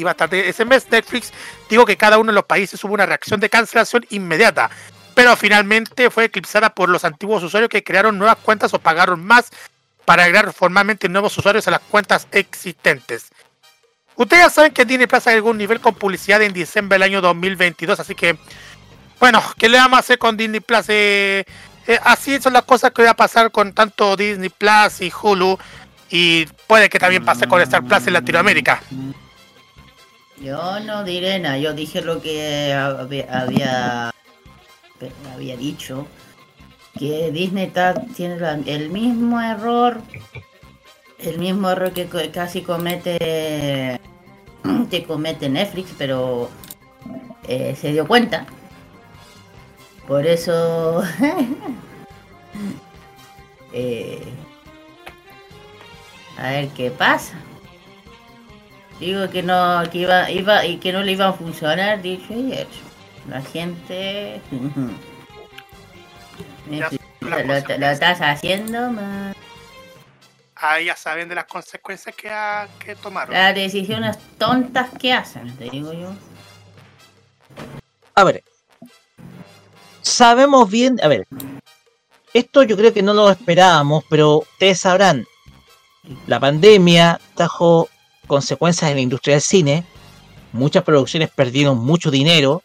bastante. Ese mes Netflix dijo que cada uno de los países hubo una reacción de cancelación inmediata pero finalmente fue eclipsada por los antiguos usuarios que crearon nuevas cuentas o pagaron más para agregar formalmente nuevos usuarios a las cuentas existentes. Ustedes ya saben que Disney Plus hay algún nivel con publicidad en diciembre del año 2022, así que, bueno, ¿qué le vamos a hacer con Disney Plus? Eh, eh, así son las cosas que va a pasar con tanto Disney Plus y Hulu, y puede que también pase con Star Plus en Latinoamérica. Yo no diré nada, yo dije lo que había había dicho que Disney tiene el mismo error, el mismo error que casi comete que comete Netflix, pero eh, se dio cuenta. Por eso eh, a ver qué pasa. Digo que no, que iba, iba y que no le iba a funcionar, dicho y hecho. La gente. lo, estás haciendo más. Ahí ya saben de las consecuencias que, ha- que tomaron. Las decisiones tontas que hacen, te digo yo. A ver, sabemos bien, a ver, esto yo creo que no lo esperábamos, pero ustedes sabrán, la pandemia trajo consecuencias en la industria del cine, muchas producciones perdieron mucho dinero,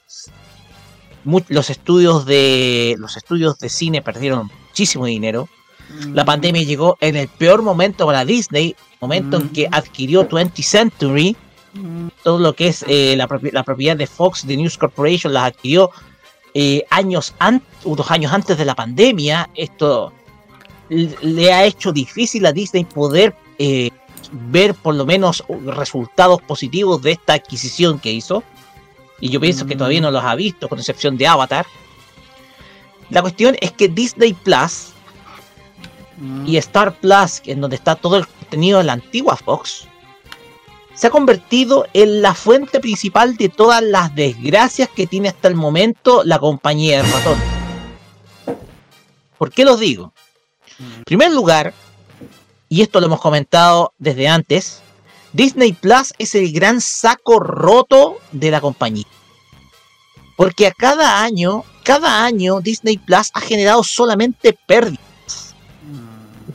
los estudios de los estudios de cine perdieron muchísimo dinero. La pandemia llegó en el peor momento para Disney, momento en que adquirió 20th Century, todo lo que es eh, la, propi- la propiedad de Fox, de News Corporation, las adquirió eh, años antes, unos años antes de la pandemia. Esto le ha hecho difícil a Disney poder eh, ver por lo menos resultados positivos de esta adquisición que hizo. Y yo pienso que todavía no los ha visto, con excepción de Avatar. La cuestión es que Disney Plus y Star Plus, en donde está todo el contenido de la antigua Fox, se ha convertido en la fuente principal de todas las desgracias que tiene hasta el momento la compañía del ratón. ¿Por qué lo digo? En primer lugar, y esto lo hemos comentado desde antes, Disney Plus es el gran saco roto de la compañía. Porque a cada año, cada año Disney Plus ha generado solamente pérdidas.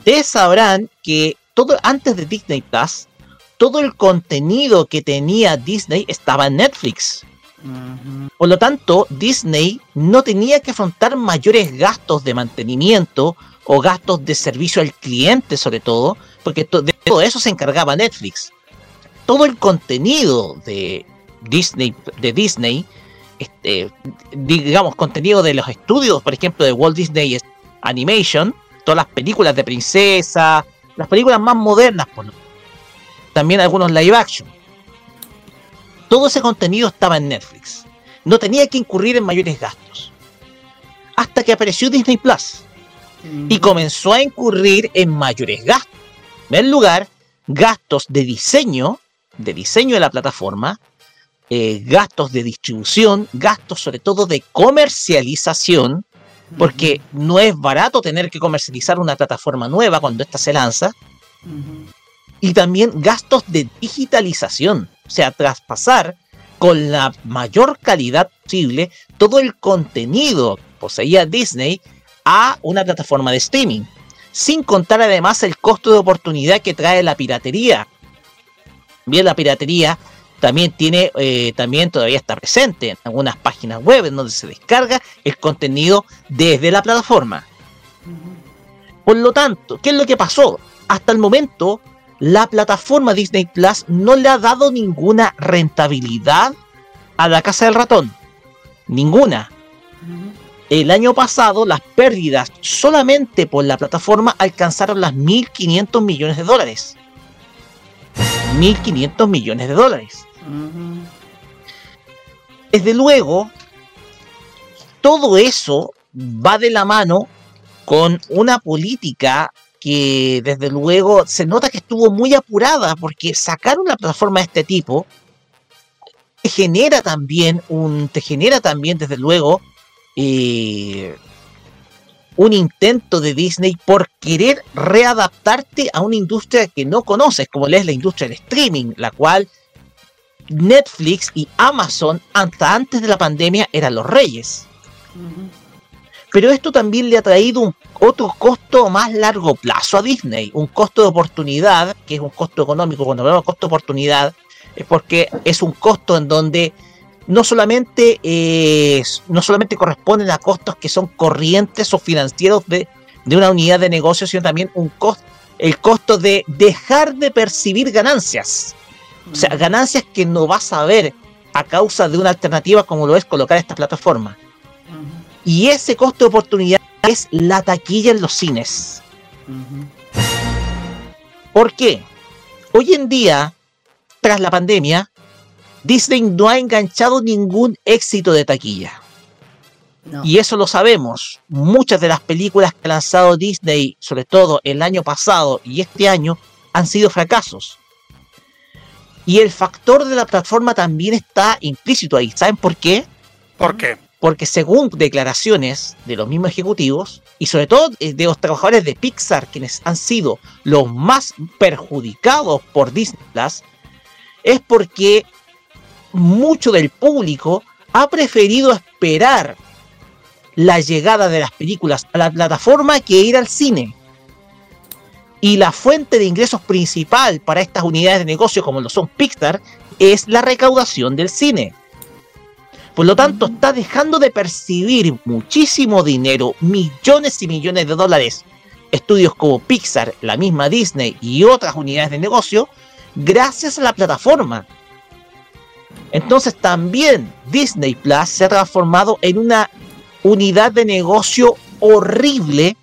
Ustedes sabrán que todo antes de Disney Plus, todo el contenido que tenía Disney estaba en Netflix. Por lo tanto, Disney no tenía que afrontar mayores gastos de mantenimiento o gastos de servicio al cliente sobre todo, porque to- de todo eso se encargaba Netflix. Todo el contenido de Disney, de Disney, este, digamos, contenido de los estudios, por ejemplo, de Walt Disney Animation, todas las películas de princesa, las películas más modernas, por lo- también algunos live action. Todo ese contenido estaba en Netflix. No tenía que incurrir en mayores gastos. Hasta que apareció Disney Plus y comenzó a incurrir en mayores gastos. En primer lugar, gastos de diseño, de diseño de la plataforma, eh, gastos de distribución, gastos sobre todo de comercialización, porque no es barato tener que comercializar una plataforma nueva cuando ésta se lanza, y también gastos de digitalización, o sea, traspasar con la mayor calidad posible todo el contenido que poseía Disney a una plataforma de streaming, sin contar además el costo de oportunidad que trae la piratería. Bien, la piratería también tiene, eh, también todavía está presente en algunas páginas web en donde se descarga el contenido desde la plataforma. Por lo tanto, ¿qué es lo que pasó? Hasta el momento, la plataforma Disney Plus no le ha dado ninguna rentabilidad a la casa del ratón. Ninguna. El año pasado, las pérdidas solamente por la plataforma alcanzaron las 1.500 millones de dólares. 1.500 millones de dólares. Desde luego, todo eso va de la mano con una política que desde luego se nota que estuvo muy apurada porque sacar una plataforma de este tipo te genera también un te genera también desde luego eh, un intento de Disney por querer readaptarte a una industria que no conoces como es la industria del streaming la cual Netflix y Amazon hasta antes de la pandemia eran los reyes. Pero esto también le ha traído un otro costo más largo plazo a Disney, un costo de oportunidad, que es un costo económico, cuando hablamos de costo de oportunidad, es porque es un costo en donde no solamente, eh, no solamente corresponden a costos que son corrientes o financieros de, de una unidad de negocio, sino también un costo, el costo de dejar de percibir ganancias. O sea, ganancias que no vas a ver a causa de una alternativa como lo es colocar esta plataforma. Y ese costo de oportunidad es la taquilla en los cines. ¿Por qué? Hoy en día, tras la pandemia, Disney no ha enganchado ningún éxito de taquilla. No. Y eso lo sabemos. Muchas de las películas que ha lanzado Disney, sobre todo el año pasado y este año, han sido fracasos. Y el factor de la plataforma también está implícito ahí. ¿Saben por qué? ¿Por qué? porque según declaraciones de los mismos ejecutivos y sobre todo eh, de los trabajadores de Pixar, quienes han sido los más perjudicados por Disney Plus, es porque mucho del público ha preferido esperar la llegada de las películas a la plataforma que ir al cine. Y la fuente de ingresos principal para estas unidades de negocio como lo son Pixar es la recaudación del cine. Por lo tanto, está dejando de percibir muchísimo dinero, millones y millones de dólares, estudios como Pixar, la misma Disney y otras unidades de negocio, gracias a la plataforma. Entonces también Disney Plus se ha transformado en una unidad de negocio horrible,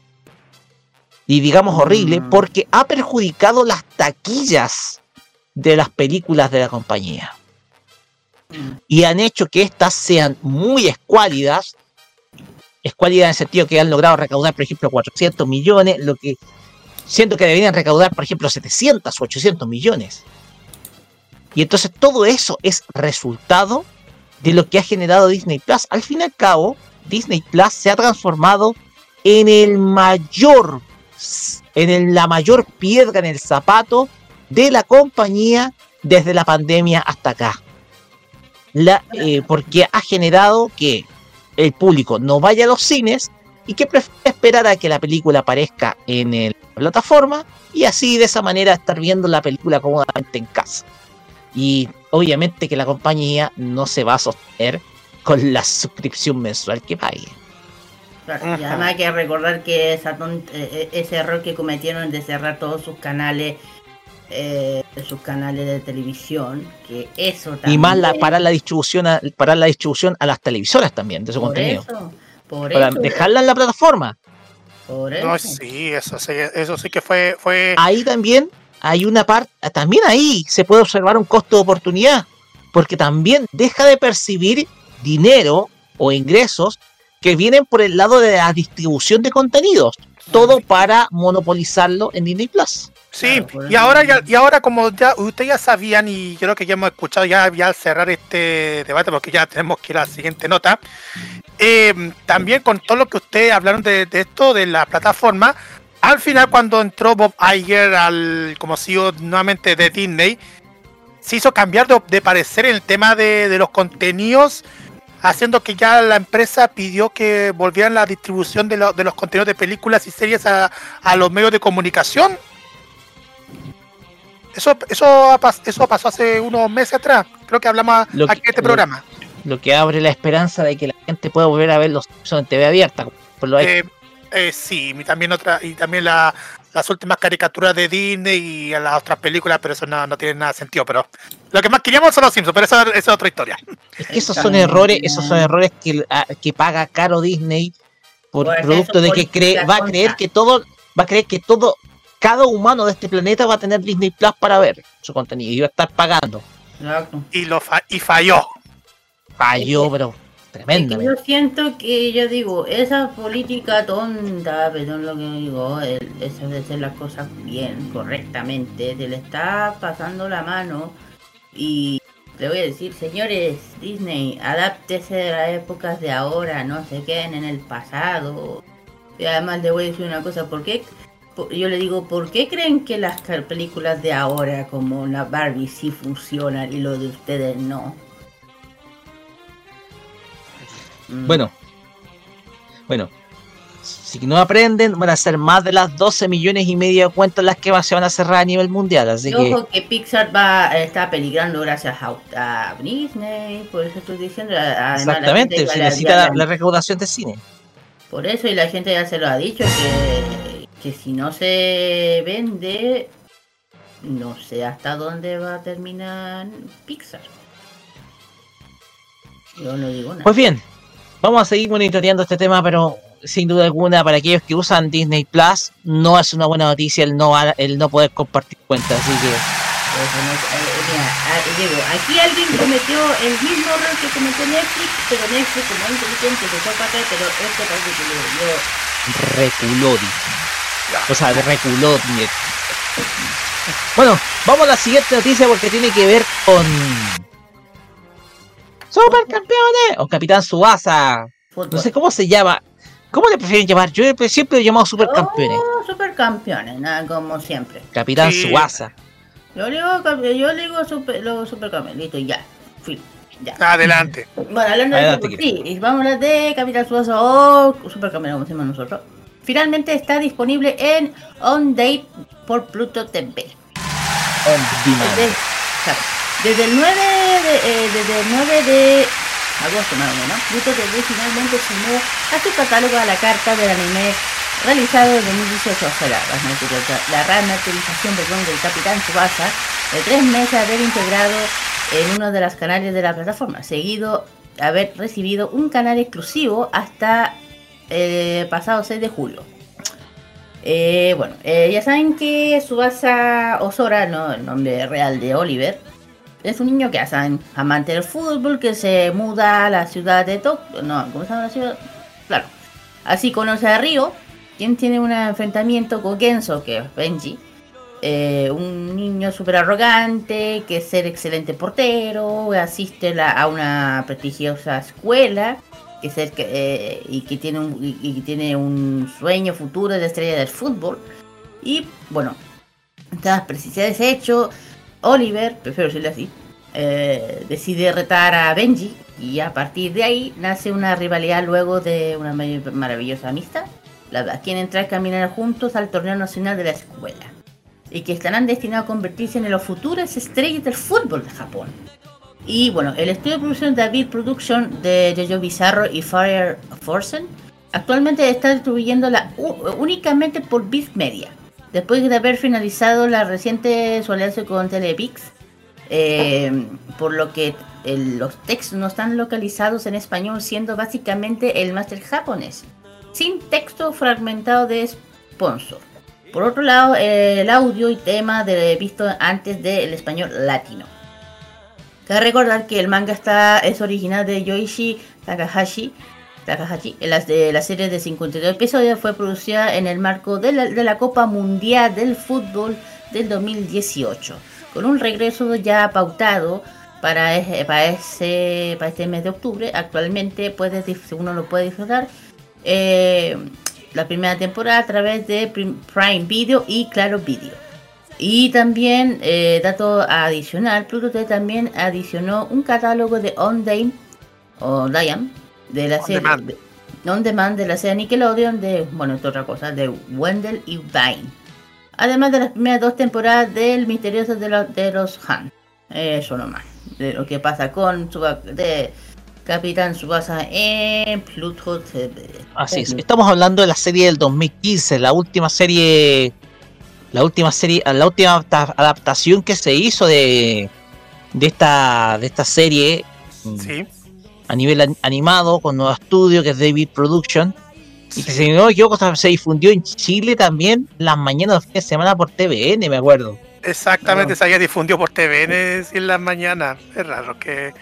y digamos horrible, porque ha perjudicado las taquillas de las películas de la compañía y han hecho que éstas sean muy escuálidas, escuálidas en el sentido que han logrado recaudar, por ejemplo, 400 millones, lo que siento que deberían recaudar, por ejemplo, 700 o 800 millones. Y entonces todo eso es resultado de lo que ha generado Disney Plus. Al fin y al cabo, Disney Plus se ha transformado en el mayor, en la mayor piedra en el zapato de la compañía desde la pandemia hasta acá la, eh, porque ha generado que el público no vaya a los cines y que prefiere esperar a que la película aparezca en la plataforma y así de esa manera estar viendo la película cómodamente en casa. Y obviamente que la compañía no se va a sostener con la suscripción mensual que pague. Y además hay que recordar que esa eh, eh, ese error que cometieron de cerrar todos sus canales eh, sus canales de televisión, que eso también... Y más la, para la distribución a, para la distribución a las televisoras también de su contenido. para dejarla en la plataforma. Por eso. No, sí, eso sí, eso sí que fue, fue... Ahí también hay una parte, también ahí se puede observar un costo de oportunidad, porque también deja de percibir dinero o ingresos que vienen por el lado de la distribución de contenidos, todo para monopolizarlo en Disney Plus. Sí, y ahora ya, y ahora como ya ustedes ya sabían y creo que ya hemos escuchado ya, al cerrar este debate porque ya tenemos que ir a la siguiente nota, eh, también con todo lo que ustedes hablaron de, esto, de la plataforma, al final cuando entró Bob Iger al, como CEO nuevamente de Disney, se hizo cambiar de, parecer en el tema de, los contenidos, haciendo que ya la empresa pidió que volvieran la distribución de, los contenidos de películas y series a, a los medios de comunicación eso, eso, eso pasó hace unos meses atrás. Creo que hablamos aquí en este programa. Lo que abre la esperanza de que la gente pueda volver a ver los en TV abierta. Por lo eh, eh, sí, y también otra, y también las últimas caricaturas de Disney y las otras películas, pero eso no, tiene nada de sentido. Pero lo que más queríamos son los Simpsons, pero eso, es otra historia. Es que esos son errores, esos son errores que, ah, que paga caro Disney por producto de que cree, va a creer que todo, va a creer que todo cada humano de este planeta va a tener Disney Plus para ver su contenido y va a estar pagando. Y, lo y falló. Falló, pero tremendo. yo siento que, yo digo, esa política tonta, perdón lo que digo, esa de hacer las cosas bien, correctamente, se le está pasando la mano y le voy a decir, señores, Disney, adáptese de las épocas de ahora, no se queden en el pasado. Y además le voy a decir una cosa, ¿por qué yo le digo, ¿por qué creen que las películas de ahora como la Barbie sí funcionan y lo de ustedes no? Bueno, bueno, si no aprenden, van a ser más de las 12 millones y medio de cuentas las que se van a cerrar a nivel mundial. Así Ojo que... Pixar va está peligrando gracias a, Disney, por eso estoy diciendo. Exactamente, se necesita la recaudación de cine. Por eso, y la gente ya se lo ha dicho que que si no se vende, no sé hasta dónde va a terminar Pixar. Yo no digo nada. Pues bien, vamos a seguir monitoreando este tema, pero sin duda alguna para aquellos que usan Disney Plus no es una buena noticia el no el no poder compartir cuentas, así que eh, ah, digo, aquí alguien cometió el mismo error que cometió Netflix, pero Netflix como inteligente se fue para pero este parece que lo reculó, dice. O sea, reculó. Bueno, vamos a la siguiente noticia porque tiene que ver con ¡Supercampeones! O Capitán Subasa. No sé cómo se llama. ¿Cómo le prefieren llamar? Yo siempre he llamado Supercampeones. Oh, supercampeones, nada como siempre. Capitán Sí. Subasa. Yo le digo, yo le digo super, los supercampeones, listo, ya. Fui, ya. Adelante. Bueno, hablando Adelante, de sí, y vamos a hablar de Capital Suazo o Supercampeón, como decimos nosotros. Finalmente está disponible en On Day por Pluto TV. On demand. Desde, claro, desde el 9 de, eh, desde el 9 de agosto más o menos, Pluto TV finalmente sumó a su catálogo a la carta del anime realizado en 2018, o sea, la, la remasterización perdón, del Capitán Tsubasa de tres meses de haber integrado en uno de los canales de la plataforma, seguido de haber recibido un canal exclusivo hasta el pasado 6 de julio. Eh, bueno, eh, ya saben que Subasa Osora, no el nombre real de Oliver, es un niño que saben, amante del fútbol, que se muda a la ciudad de Tokio. No, ¿cómo se llama la ciudad? Claro. Así conoce a Ryo, quien tiene un enfrentamiento con Genso, que es Benji. eh, un niño súper arrogante, que es ser excelente portero, asiste a una prestigiosa escuela, que es el que, eh, y, que tiene un, y, y tiene un sueño futuro de estrella del fútbol. Y bueno, tras precisar ese Oliver, prefiero decirlo así, eh, decide retar a Benji y a partir de ahí nace una rivalidad luego de una mar- maravillosa amistad. La, quien entra a caminar juntos al torneo nacional de la escuela y que estarán destinados a convertirse en los futuras estrellas del fútbol de Japón. Y bueno, el estudio de producción David Production de Jojo Bizarro y Fire Forsen actualmente está distribuyéndola únicamente por Beat Media. Después de haber finalizado la reciente su alianza con Telepix, eh, por lo que los textos no están localizados en español, siendo básicamente el máster japonés, sin texto fragmentado de sponsor. Por otro lado, el audio y tema de visto antes del español latino. Cabe recordar que el manga está, es original de Yoichi Takahashi. Las de la serie de 52 episodios fue producida en el marco de la, Copa Mundial del Fútbol del 2018, con un regreso ya pautado para, ese- este mes de octubre. Actualmente puedes, uno lo puede disfrutar eh, la primera temporada a través de Prim- Prime Video y Claro Video. Y también, eh, dato adicional, Pluto TV también adicionó un catálogo de On Day o Diam de la On serie Demand. de, On Demand de la serie Nickelodeon de, bueno, es otra cosa, de Wendell y Vine. Además de las primeras dos temporadas del Misterioso de, los de los Han. Eso nomás. De lo que pasa con Suba- de Capitán Subasa en Pluto TV. Así es. Estamos hablando de la serie del 2015, la última serie, la última serie, la última adapta- adaptación que se hizo de de esta de esta serie Sí. A nivel an- animado con nuevo estudio que es David Production y que si no me equivoco se difundió en Chile también las mañanas de fin de semana por TVN, me acuerdo. Exactamente, se había difundido por TVN sí, en las mañanas. Es raro que,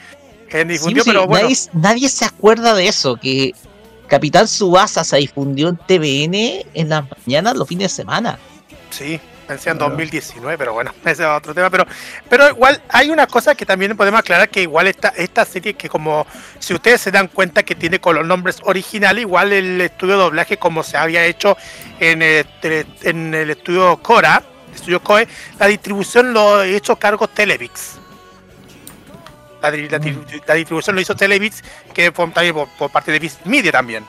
sí, pero bueno. nadie, nadie se acuerda de eso, que Capitán Subasa se difundió en TVN en las mañanas los fines de semana. Sí, pensé en 2019, pero bueno, ese es otro tema. Pero, pero igual hay una cosa que también podemos aclarar, que igual esta, esta serie que como, si ustedes se dan cuenta que tiene con los nombres originales, igual el estudio de doblaje como se había hecho en el, en el estudio Cora, estudio Coe, la distribución lo ha hecho cargo Televix. La, di- la di- la distribución lo hizo Televix, que fue también por, por parte de Viz Media también.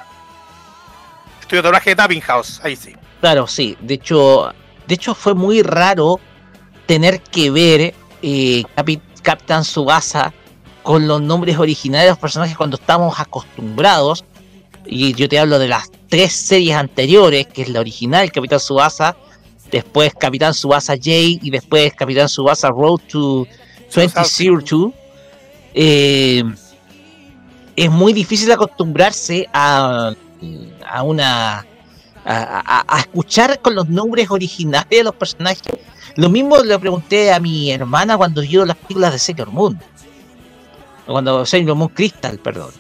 Estudio de doblaje de Dubbing House, ahí sí. Claro, sí. De hecho, de hecho fue muy raro tener que ver eh, Capi- Capitán Subasa con los nombres originales de los personajes cuando estamos acostumbrados. Y yo te hablo de las tres series anteriores, que es la original, Capitán Subasa, después Capitán Subasa J y después Capitán Subasa Road to 2002. Eh, es muy difícil acostumbrarse a, a una a, a- a escuchar con los nombres originales de los personajes. Lo mismo le pregunté a mi hermana cuando vio las películas de Sailor Moon. Cuando Sailor Moon Crystal, perdón.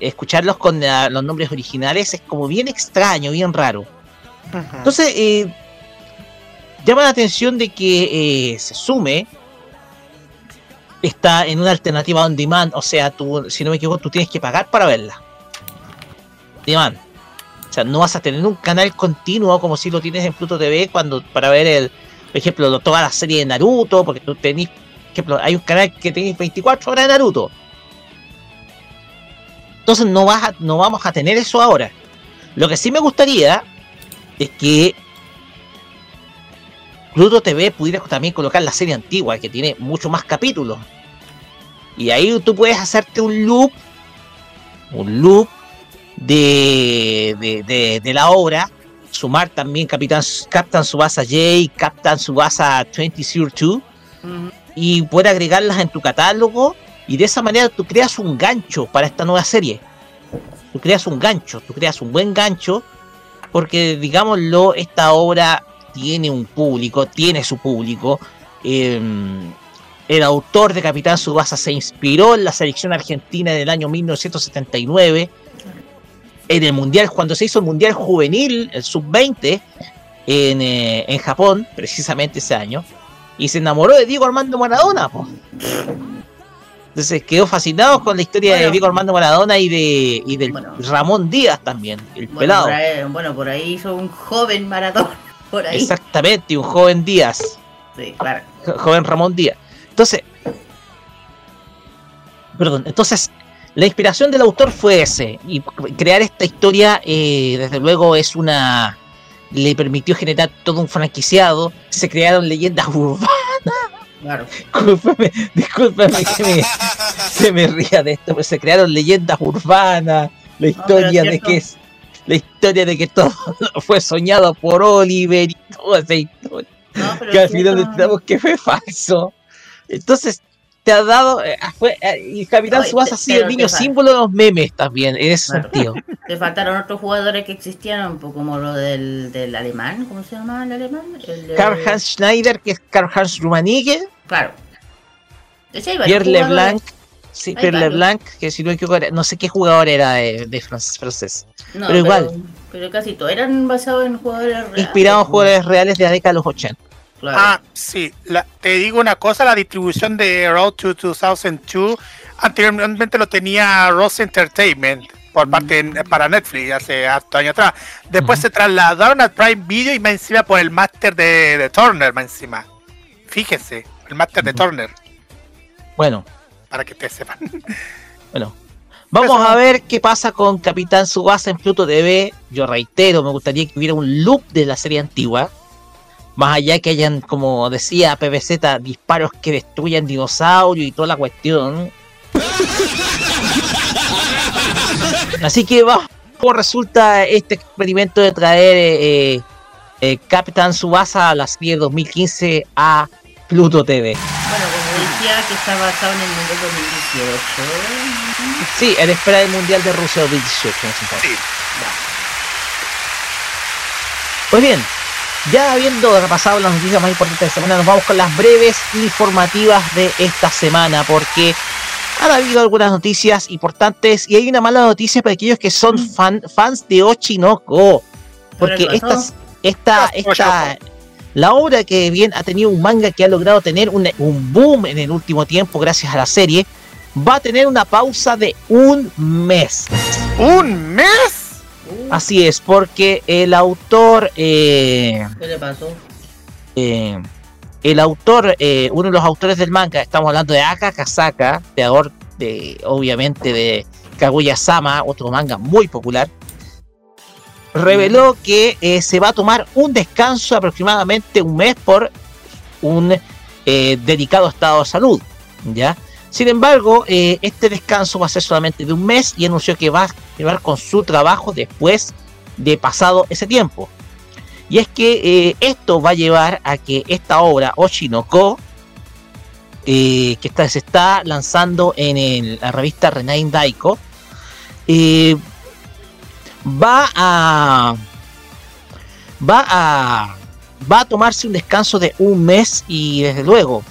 Escucharlos con ah, los nombres originales es como bien extraño, bien raro. Entonces, eh, llama la atención de que eh, se sume está en una alternativa on demand, o sea, tú, si no me equivoco, tú tienes que pagar para verla. Demand. Sea, no vas a tener un canal continuo como si lo tienes en Pluto TV cuando para ver el, por ejemplo, toda la serie de Naruto, porque tú tenés, por ejemplo, hay un canal que tenéis 24 horas de Naruto. Entonces no, vas no vamos a tener eso ahora. Lo que sí me gustaría es que Pluto TV pudiera también colocar la serie antigua, que tiene mucho más capítulos. Y ahí tú puedes hacerte un loop, un loop de, de, de, la obra, sumar también Capitán, Captain Subasa J, Captain Subasa 2002, y poder agregarlas en tu catálogo, y de esa manera tú creas un gancho para esta nueva serie. Tú creas un gancho, tú creas un buen gancho, porque digámoslo, esta obra tiene un público, tiene su público. Em, el autor de Capitán Subasa se inspiró en la selección argentina del año 1979 en el mundial, cuando se hizo el mundial juvenil, el sub-20, eh, en, Japón, precisamente ese año, y se enamoró de Diego Armando Maradona. Entonces quedó fascinado con la historia de Diego Armando Maradona y de y del Ramón Díaz también, el pelado. bueno, por ahí hizo un joven Maradona. Por ahí. Exactamente, un joven Díaz. Sí, claro. Joven Ramón Díaz. Entonces, perdón, entonces la inspiración del autor fue ese, y crear esta historia, eh, desde luego, es una. le permitió generar todo un franquiciado, se crearon leyendas urbanas. Claro. Discúlpeme, que me, se me ría de esto, pero se crearon leyendas urbanas, la historia de que es. La historia de que todo fue soñado por Oliver y toda esa historia. que al final que fue falso. Entonces, te ha dado. Eh, fue, eh, y Capitán Subasa ha sido el niño símbolo de los memes también, en ese sentido. Te faltaron otros jugadores que existían, como lo del, del alemán, ¿cómo se llama el alemán? Karl-Heinz Schneider, que es Karl-Heinz Rummenigge. Claro. Pierre Leblanc. Sí, Pierre Leblanc, que si no equivoco, no sé qué jugador era de, de francés. pero igual. Pero, casi todos eran basados en jugadores reales. Inspirados en jugadores reales de la década de los 80. Ah, sí. te digo una cosa, la distribución de Road to 2002 anteriormente lo tenía Rose Entertainment por parte para Netflix hace harto años atrás. Después se trasladaron a Prime Video y más encima por el máster de, Turner, más encima. Fíjese, el máster de Turner. Bueno. Para que te sepan. Bueno. Vamos a ver qué pasa con Capitán Subasa en Pluto TV. Yo reitero, me gustaría que hubiera un loop de la serie antigua más allá que hayan, como decía PBZ, disparos que destruyan dinosaurios y toda la cuestión. Así que vamos, ¿cómo resulta este experimento de traer eh, eh, Capitán Subasa a la serie 2015 a Pluto TV? Bueno, como decía, que está basado en el Mundial 2018. Sí, en espera del Mundial de Rusia 2018. Sí. Pues bien, ya habiendo repasado las noticias más importantes de la semana, nos vamos con las breves informativas de esta semana, porque han habido algunas noticias importantes y hay una mala noticia para aquellos que son fan, fans de Ochinoko. Porque esta, esta, esta, la obra que bien ha tenido un manga que ha logrado tener un, un boom en el último tiempo gracias a la serie, va a tener una pausa de un mes. ¿Un mes? Así es, porque el autor. Eh, ¿Qué le pasó? Eh, el autor, eh, uno de los autores del manga, estamos hablando de Aka Kasaka, creador de, obviamente, de Kaguya-sama, otro manga muy popular, reveló que se va a tomar un descanso aproximadamente un mes por un dedicado estado de salud, ¿ya? Sin embargo, eh, este descanso va a ser solamente de un mes y anunció que va a llevar con su trabajo después de pasado ese tiempo. Y es que eh, esto va a llevar a que esta obra, Oshinoko, eh, que se está lanzando en la revista Renain Daiko, va a va a va a tomarse un descanso de un mes y desde luego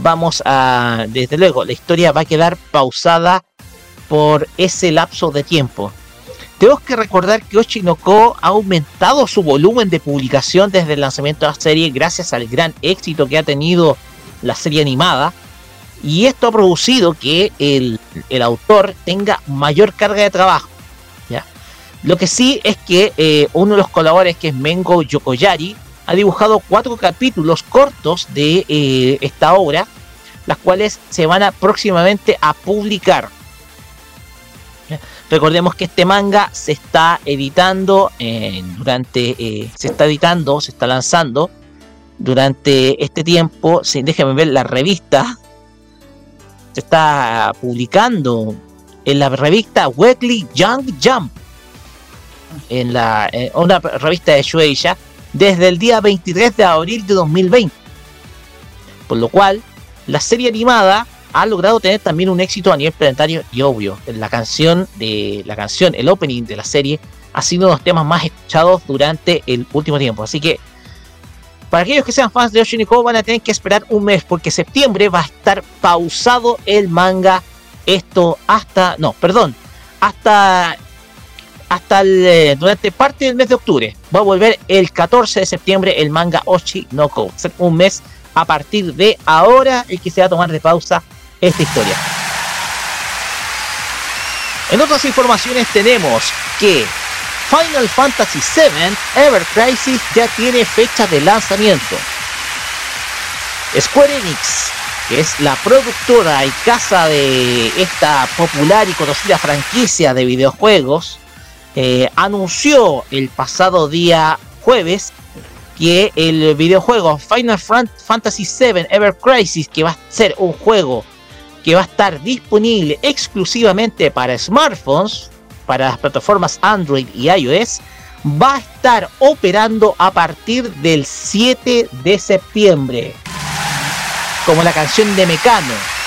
vamos a, desde luego, la historia va a quedar pausada por ese lapso de tiempo. Tenemos que recordar que Oshinoko ha aumentado su volumen de publicación desde el lanzamiento de la serie gracias al gran éxito que ha tenido la serie animada. Y esto ha producido que el, el autor tenga mayor carga de trabajo. ¿ya? Lo que sí es que eh, uno de los colaboradores, que es Mengo Yokoyari, ha dibujado cuatro capítulos cortos de eh, esta obra, las cuales se van a próximamente a publicar. Recordemos que este manga se está editando eh, durante, eh, se está editando, se está lanzando durante este tiempo. Sí, déjenme ver la revista. Se está publicando en la revista Weekly Young Jump, en la en una revista de Shueisha, desde el día 23 de abril de 2020. Por lo cual, la serie animada ha logrado tener también un éxito a nivel planetario y obvio. La canción de la canción, el opening de la serie ha sido uno de los temas más escuchados durante el último tiempo. Así que para aquellos que sean fans de Oshiniko van a tener que esperar un mes porque septiembre va a estar pausado el manga. Esto hasta, no, perdón, hasta hasta eh, durante parte del mes de octubre. Va a volver el 14 de septiembre el manga Oshi no Ko. Un mes a partir de ahora el que se va a tomar de pausa esta historia. En otras informaciones tenemos que Final Fantasy VII Ever Crisis ya tiene fecha de lanzamiento. Square Enix, que es la productora y casa de esta popular y conocida franquicia de videojuegos, eh, anunció el pasado día jueves que el videojuego Final Fantasy VII Ever Crisis, que va a ser un juego que va a estar disponible exclusivamente para smartphones, para las plataformas Android y iOS, va a estar operando a partir del 7 de septiembre. Como la canción de Mecano.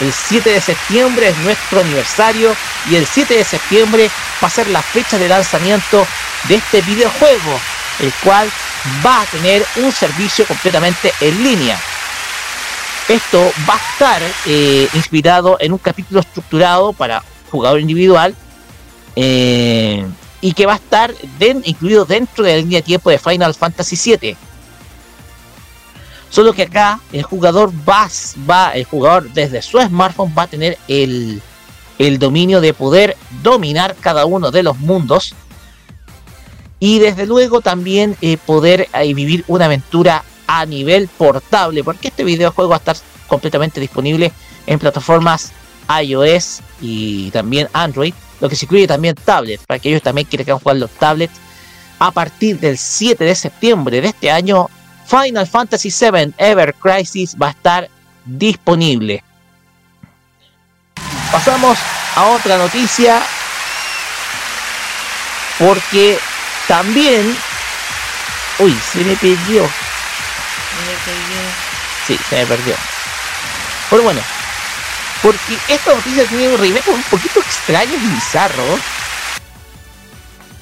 El 7 de septiembre es nuestro aniversario y el 7 de septiembre va a ser la fecha de lanzamiento de este videojuego, el cual va a tener un servicio completamente en línea. Esto va a estar eh, inspirado en un capítulo estructurado para jugador individual eh, y que va a estar incluido dentro de la línea de tiempo de Final Fantasy VII. Solo que acá el jugador va, va el jugador desde su smartphone va a tener el, el dominio de poder dominar cada uno de los mundos y desde luego también eh, poder eh, vivir una aventura a nivel portable porque este videojuego va a estar completamente disponible en plataformas iOS y también Android lo que se incluye también tablets para que ellos también quieran jugar los tablets. A partir del 7 de septiembre de este año Final Fantasy VII Ever Crisis va a estar disponible. Pasamos a otra noticia porque también uy se me perdió. Sí se me perdió. Pero bueno porque esta noticia tiene un remake un poquito extraño y bizarro.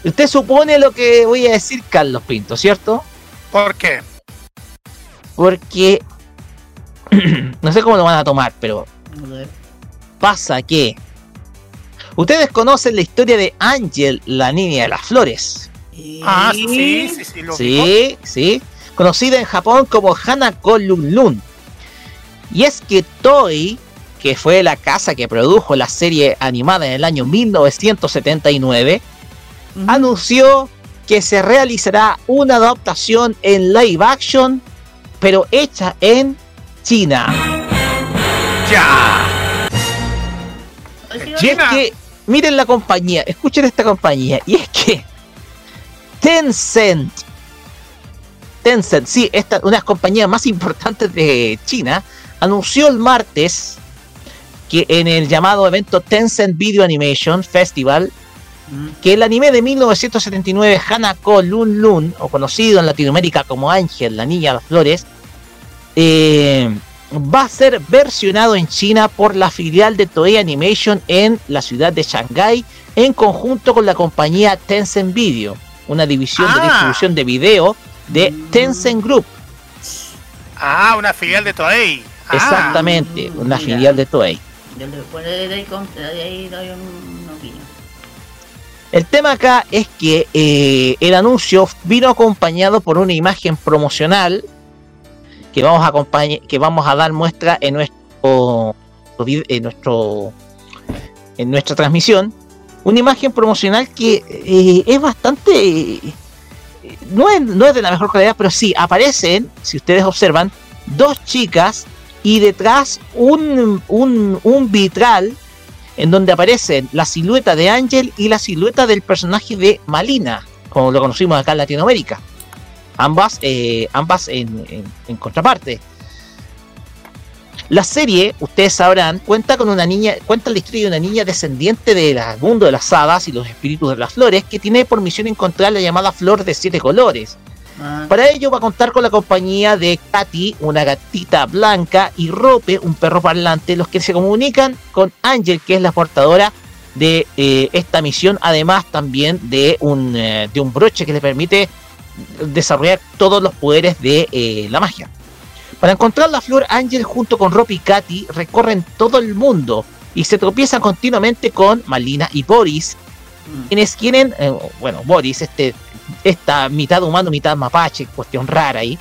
Usted supone lo que voy a decir Carlos Pinto ¿cierto? ¿por qué? Porque no sé cómo lo van a tomar pero pasa que ustedes conocen la historia de Ángel, la niña de las flores. Ah, sí, sí, sí, lo sí, sí, conocida en Japón como Hanako Lun Y es que Toei, que fue la casa que produjo la serie animada en el año 1979, anunció que se realizará una adaptación en live action, pero hecha en China. Ya. Y es que, miren la compañía, escuchen esta compañía, y es que Tencent, Tencent, sí, esta, una de las compañías más importantes de China, anunció el martes que en el llamado evento Tencent Video Animation Festival, que el anime de 1979 Hanako Lun Lun, o conocido en Latinoamérica como Ángel, la niña de las flores, eh, va a ser versionado en China por la filial de Toei Animation en la ciudad de Shanghái en conjunto con la compañía Tencent Video, una división de Ah. distribución de video de Tencent Group. Ah, una filial de Toei. Ah, Exactamente, una mira. filial de Toei. Pues, de ahí, de ahí doy un-. El tema acá es que eh, el anuncio vino acompañado por una imagen promocional que vamos a dar muestra en nuestro en nuestro en nuestra transmisión. Una imagen promocional que eh, es bastante no es, no es de la mejor calidad pero sí aparecen si ustedes observan dos chicas y detrás un, un, un vitral en donde aparecen la silueta de Ángel y la silueta del personaje de Malina, como lo conocimos acá en Latinoamérica. Ambas, eh, ambas en, en, contraparte. La serie, ustedes sabrán, cuenta con una niña, cuenta la historia de una niña descendiente del mundo de las hadas y los espíritus de las flores, que tiene por misión encontrar la llamada flor de siete colores. Ah. Para ello va a contar con la compañía de Katy, una gatita blanca, y Rope, un perro parlante, los que se comunican con Angel, que es la portadora de eh, esta misión, además también de un, eh, de un broche que le permite desarrollar todos los poderes de eh, la magia. Para encontrar la flor, Angel junto con Rope y Katy recorren todo el mundo y se tropiezan continuamente con Malina y Boris, mm. quienes quieren, bueno, Boris, este esta mitad humano, mitad mapache, cuestión rara ahí,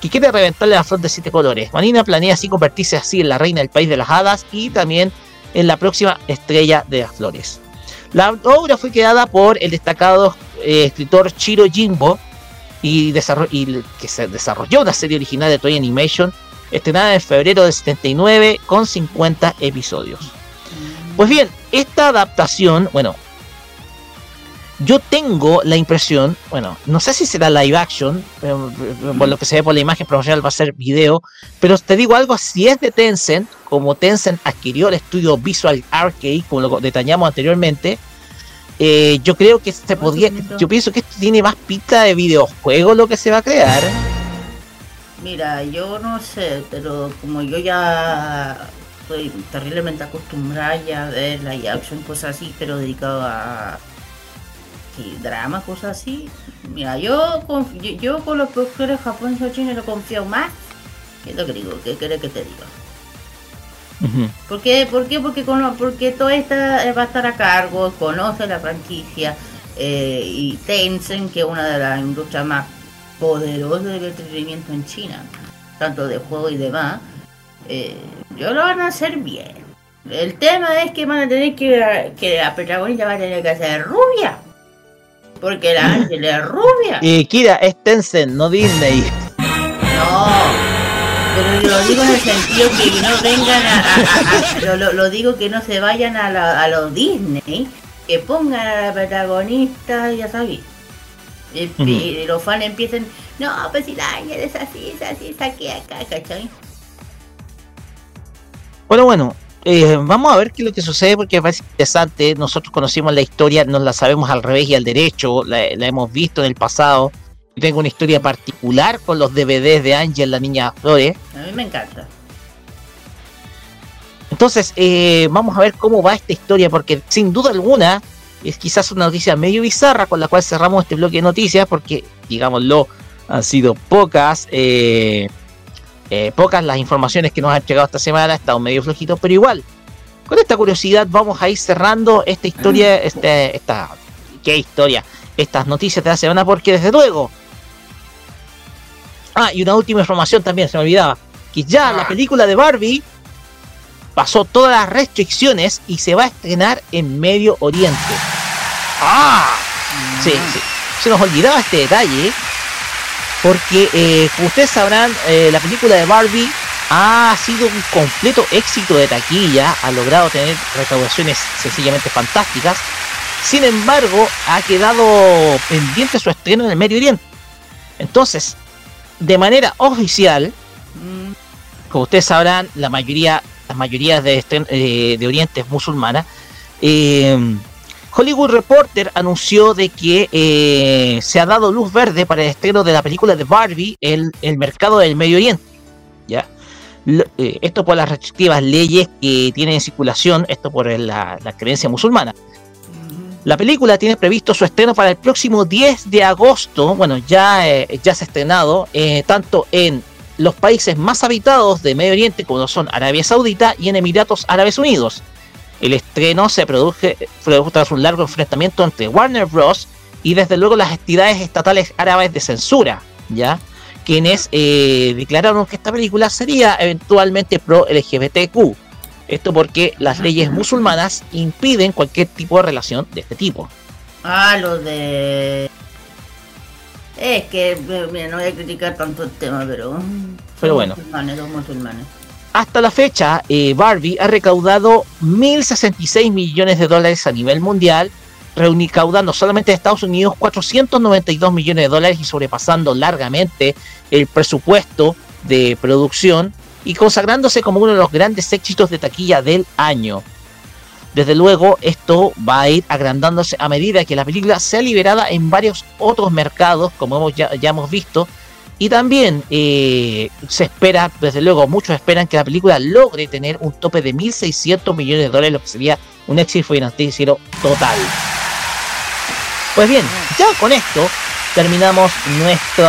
que quiere reventarle la flor de siete colores. Manina planea así convertirse así en la reina del país de las hadas y también en la próxima estrella de las flores. La obra fue creada por el destacado eh, escritor Chiro Jimbo y, que se desarrolló una serie original de Toy Animation estrenada en febrero del 79 con 50 episodios. Pues bien, esta adaptación, bueno, yo tengo la impresión, bueno, no sé si será live action, eh, por lo que se ve por la imagen promocional va a ser video, pero te digo algo, si es de Tencent, como Tencent adquirió el estudio Visual Arcade, como lo detallamos anteriormente, eh, yo creo que se podría, yo pienso que esto tiene más pinta de videojuego lo que se va a crear. Mira, yo no sé, pero como yo ya estoy terriblemente acostumbrada ya a ver live action, cosas así, pero dedicado a drama, cosas así. Mira, yo, yo, con los productores japoneses o chinos lo confío más que lo griego. ¿Qué quieres que te diga? ¿Por, qué? ¿Por qué? Porque, con, porque toda esta va a estar a cargo, conoce la franquicia eh, y Tencent, que es una de las industrias más poderosas del entretenimiento en China, tanto de juego y demás, eh, yo lo van a hacer bien. El tema es que van a tener que, que la protagonista va a tener que ser rubia. Porque la Ángel es rubia. Y Kira, es Tencent, no Disney. No. Pero lo digo en el sentido que no vengan a... lo, digo que no se vayan a, a los Disney. Que pongan a la protagonista, ya sabéis. Y, los fans empiecen... No, pues si la Ángel es así, es así, es aquí, acá, ¿cachai? Bueno, bueno, eh, vamos a ver qué es lo que sucede porque parece interesante. Nosotros conocimos la historia, nos la sabemos al revés y al derecho, la, hemos visto en el pasado. tengo una historia particular con los DVDs de Ángel, la niña Flores. A mí me encanta. Entonces, eh, vamos a ver cómo va esta historia, porque sin duda alguna es quizás una noticia medio bizarra con la cual cerramos este bloque de noticias, porque, digámoslo, han sido pocas. Eh, eh, pocas las informaciones que nos han llegado esta semana, ha estado medio flojito, pero igual, con esta curiosidad vamos a ir cerrando esta historia, este, esta, ¿qué historia? Estas noticias de la semana, porque desde luego... Ah, y una última información también, se me olvidaba, que ya la película de Barbie pasó todas las restricciones y se va a estrenar en Medio Oriente. ¡Ah! Sí, sí. Se nos olvidaba este detalle porque, eh, como ustedes sabrán, eh, la película de Barbie ha sido un completo éxito de taquilla, ha logrado tener recaudaciones sencillamente fantásticas. Sin embargo, ha quedado pendiente su estreno en el Medio Oriente. Entonces, de manera oficial, como ustedes sabrán, la mayoría, las mayorías de, eh, de Oriente es musulmana. Eh, Hollywood Reporter anunció de que eh, se ha dado luz verde para el estreno de la película de Barbie en el mercado del Medio Oriente. ¿ya? Eh, esto por las restrictivas leyes que tienen en circulación, esto por la, creencia musulmana. La película tiene previsto su estreno para el próximo 10 de agosto. Bueno, ya, eh, ya se ha estrenado tanto en los países más habitados de Medio Oriente, como son Arabia Saudita y en Emiratos Árabes Unidos. El estreno se produce, tras un largo enfrentamiento entre Warner Bros. y desde luego las entidades estatales árabes de censura, ¿ya? quienes eh, declararon que esta película sería eventualmente pro LGBTQ. Esto porque las leyes musulmanas impiden cualquier tipo de relación de este tipo. Ah, lo de. Es que, eh, mira, no voy a criticar tanto el tema, pero. Pero bueno. Musulmanes, dos musulmanes. Hasta la fecha, eh, Barbie ha recaudado 1.066 millones de dólares a nivel mundial, recaudando solamente en Estados Unidos 492 millones de dólares y sobrepasando largamente el presupuesto de producción y consagrándose como uno de los grandes éxitos de taquilla del año. Desde luego, esto va a ir agrandándose a medida que la película sea liberada en varios otros mercados, como hemos ya, ya hemos visto. Y también eh, se espera, desde luego, muchos esperan que la película logre tener un tope de 1.600 millones de dólares, lo que sería un éxito financiero total. Pues bien, ya con esto terminamos nuestro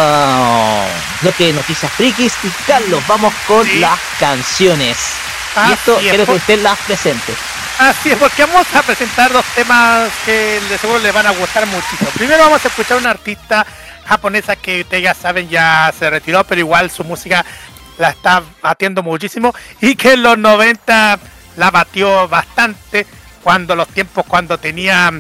bloque de noticias frikis y Carlos, vamos con Sí. las canciones. y Así esto es, quiero que usted las presente. Así es, porque vamos a presentar dos temas que de seguro les van a gustar muchísimo. Primero vamos a escuchar a una artista japonesa que ustedes ya saben ya se retiró, pero igual su música la está batiendo muchísimo y que en los 90 la batió bastante cuando los tiempos cuando tenía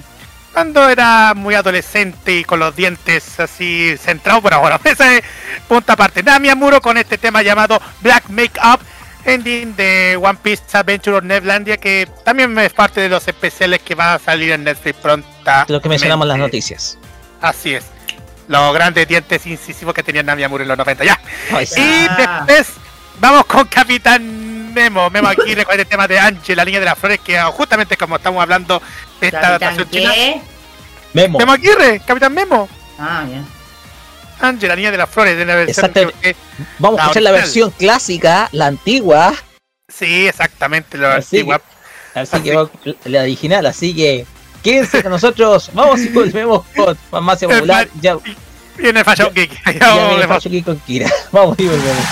cuando era muy adolescente y con los dientes así centrados, pero bueno, esa es punta aparte. Nami Amuro con este tema llamado Black Makeup ending de One Piece Adventure of Neverlandia, que también es parte de los especiales que van a salir en Netflix pronto. Lo que mencionamos en las noticias. Así es. Los grandes dientes incisivos que tenía Nami Amuro en los 90. Ya. Ay. Y Ah. después vamos con Capitán Memo. Memo aquí recuerda el tema de Ángel, la línea de las flores, que justamente como estamos hablando de esta ¿Capitán adaptación china. qué? Memo. Memo Aguirre, Capitán Memo. Ah, ya. Ángel, la niña de las flores, de la versión Exactamente. que- Vamos a la escuchar la versión clásica, la antigua. Sí, exactamente, lo Así antigua. Así Así. que la original, así que quédense con nosotros. Vamos y volvemos con Farmacia Popular. Ya, Viene Fashion Geek. Ya ya viene aquí con Kira. Vamos y volvemos.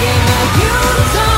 Give me you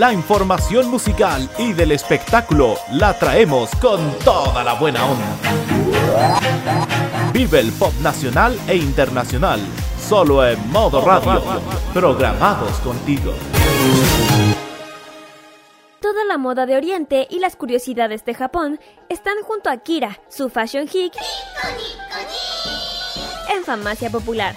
La información musical y del espectáculo la traemos con toda la buena onda. Vive el pop nacional e internacional, solo en modo radio, programados contigo. Toda la moda de Oriente y las curiosidades de Japón están junto a Kira, su fashion geek, en Farmacia Popular.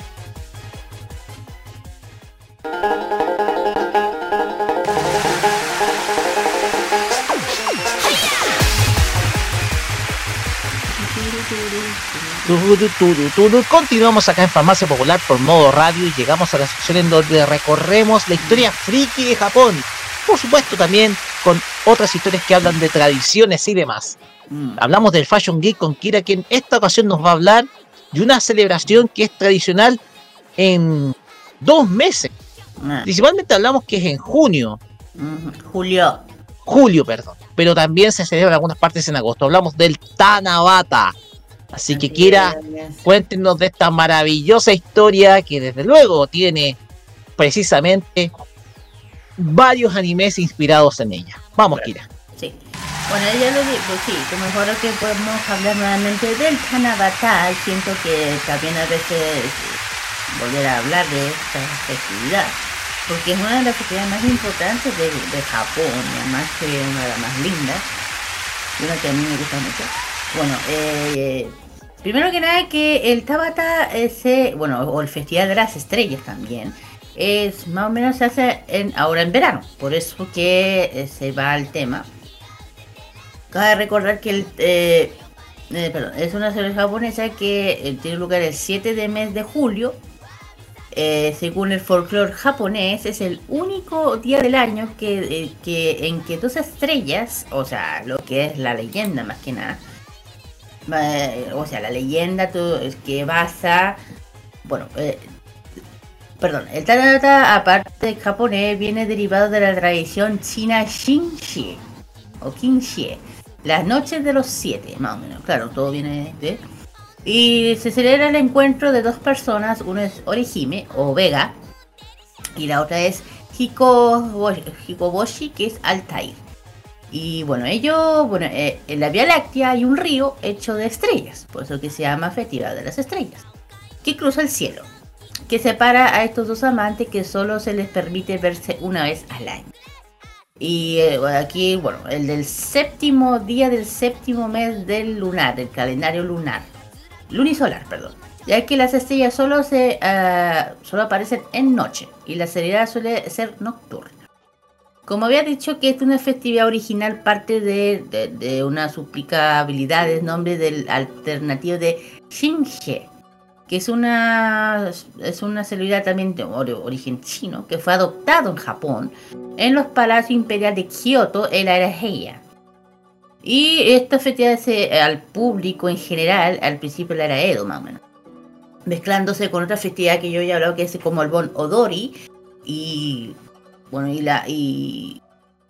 Continuamos acá en Farmacia Popular por modo radio y llegamos a la sección en donde recorremos la historia friki de Japón. Por supuesto también con otras historias que hablan de tradiciones y demás. Hablamos del Fashion Geek con Kira, que en esta ocasión nos va a hablar de una celebración que es tradicional en dos meses. Ah, Principalmente hablamos que es en junio, ujú, Julio. julio, perdón. Pero también se celebra en algunas partes en agosto. Hablamos del Tanabata. Así que quiera, cuéntenos de esta maravillosa historia que desde luego tiene precisamente varios animes inspirados en ella. Vamos, Kira. Sí. Bueno, ya lo digo, pues sí, que mejor que podemos hablar nuevamente del Tanabata. Siento que también a veces volver a hablar de esta festividad. Porque es una de las festividades más importantes de, de Japón, y además que una de las más lindas. Y una que a mí me gusta mucho. Bueno, eh, primero que nada que el Tabata, ese, bueno, o el Festival de las Estrellas también, es más o menos se hace en, ahora en verano. Por eso que eh, se va al tema. Cabe recordar que el, eh, eh, es una celebración japonesa que eh, tiene lugar el 7 de mes de julio. Según el folclore japonés, es el único día del año que en que dos estrellas, o sea, lo que es la leyenda más que nada, eh, o sea, la leyenda tú- es que basa, bueno, eh, perdón, el Tanata, aparte japonés, viene derivado de la tradición china Shinshi o Kinshie, las noches de los siete, más o menos. Claro, todo viene de. Y se celebra el encuentro de dos personas, uno es Orihime o Vega, y la otra es Hiko, Hikoboshi, que es Altair. Y bueno, ellos, bueno, eh, en la Vía Láctea hay un río hecho de estrellas, por eso que se llama Festival de las Estrellas, que cruza el cielo, que separa a estos dos amantes que solo se les permite verse una vez al año. Y eh, aquí, bueno, el del séptimo día del séptimo mes del lunar, del calendario lunar, lunisolar, perdón. Ya que las estrellas solo se ah, solo aparecen en noche y la seriedad suele ser nocturna. Como había dicho que esta es una festividad original parte de, de, de una suplicabilidad del nombre del alternativo de Shinje, que es una es una celebridad también de ori- origen chino que fue adoptado en Japón en los palacios imperiales de Kioto en la era Heian. Y esta festividad se al público en general al principio de la era Edo más o menos. Mezclándose con otra festividad que yo ya he hablado que es como el Bon Odori y bueno y la y,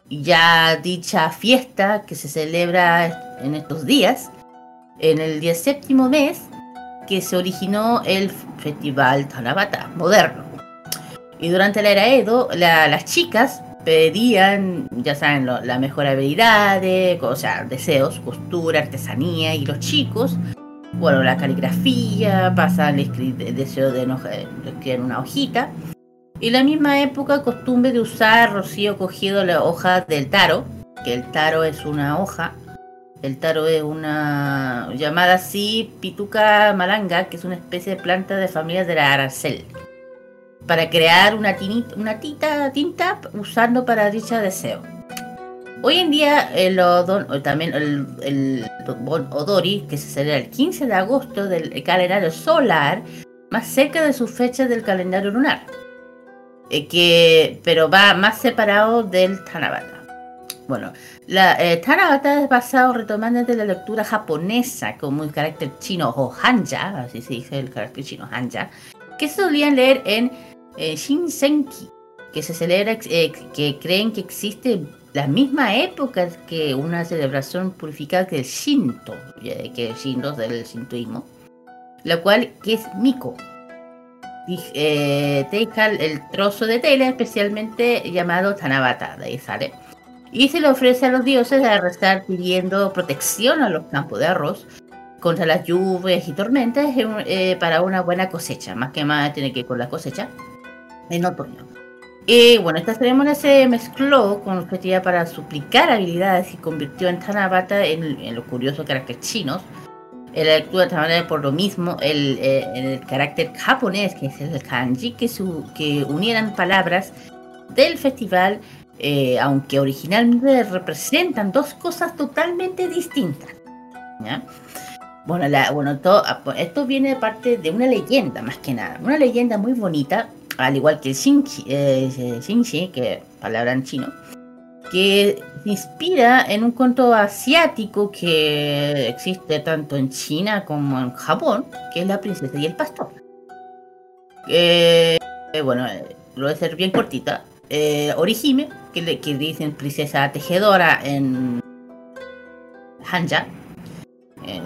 ya dicha fiesta que se celebra en estos días en el día séptimo mes que se originó el festival Tanabata moderno. Y durante la era Edo, la- las chicas pedían, ya saben, la mejor habilidades, o sea, deseos, costura, artesanía, y los chicos, bueno, la caligrafía, pasan el deseo de enoja- de en una hojita. Y la misma época, costumbre de usar rocío cogido la hoja del taro, que el taro es una hoja el taro es una llamada así pituca malanga, que es una especie de planta de familia de la aracel. Para crear una, tinita, una tita, tinta usando para dicha deseo. Hoy en día el odon- también el, el Odori, que se celebra el 15 de agosto del calendario solar, más cerca de su fecha del calendario lunar. Eh, que, pero va más separado del Tanabata. Bueno, la eh, Tanabata es basado retomando de la lectura japonesa como el carácter chino o hanja, así se dice el carácter chino hanja, que se solían leer en eh, Shinsenki, que se celebra, eh, que creen que existe la misma época que una celebración purificada que el Shinto, eh, que el Shinto es del Shintoísmo, la cual que es Miko. Eh, el trozo de tela especialmente llamado Tanabata, de ahí sale y se le ofrece a los dioses a rezar pidiendo protección a los campos de arroz contra las lluvias y tormentas eh, para una buena cosecha, más que más tiene que ir con la cosecha en otoño. Y bueno, esta ceremonia se mezcló con festividad para suplicar habilidades y convirtió en Tanabata en, en los curiosos caracteres chinos. La lectura Tanabata por lo mismo, el, eh, el carácter japonés, que es el kanji, que, su, que unieran palabras del festival eh, aunque originalmente representan dos cosas totalmente distintas. ¿ya? Bueno, la, bueno to- esto viene de parte de una leyenda, más que nada. Una leyenda muy bonita, al igual que el Shinji, eh, Shinji que palabra en chino, que inspira en un cuento asiático que existe tanto en China como en Japón, que es La princesa y el pastor. Eh, bueno, lo voy a hacer bien cortita. Eh, Orihime, que, le, dicen princesa tejedora en Hanja. Eh,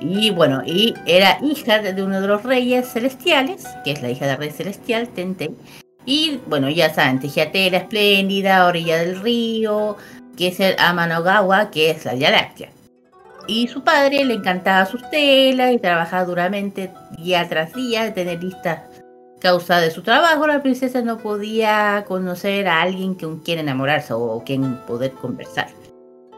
y bueno, y era hija de uno de los reyes celestiales, que es la hija del rey celestial, Tentei. Y bueno, ya saben, tejía tela espléndida, orilla del río, que es el Amanogawa, que es la Vía Láctea. Y su padre le encantaba sus telas y trabajaba duramente día tras día de tener listas causa de su trabajo, la princesa no podía conocer a alguien con quien enamorarse o quien poder conversar.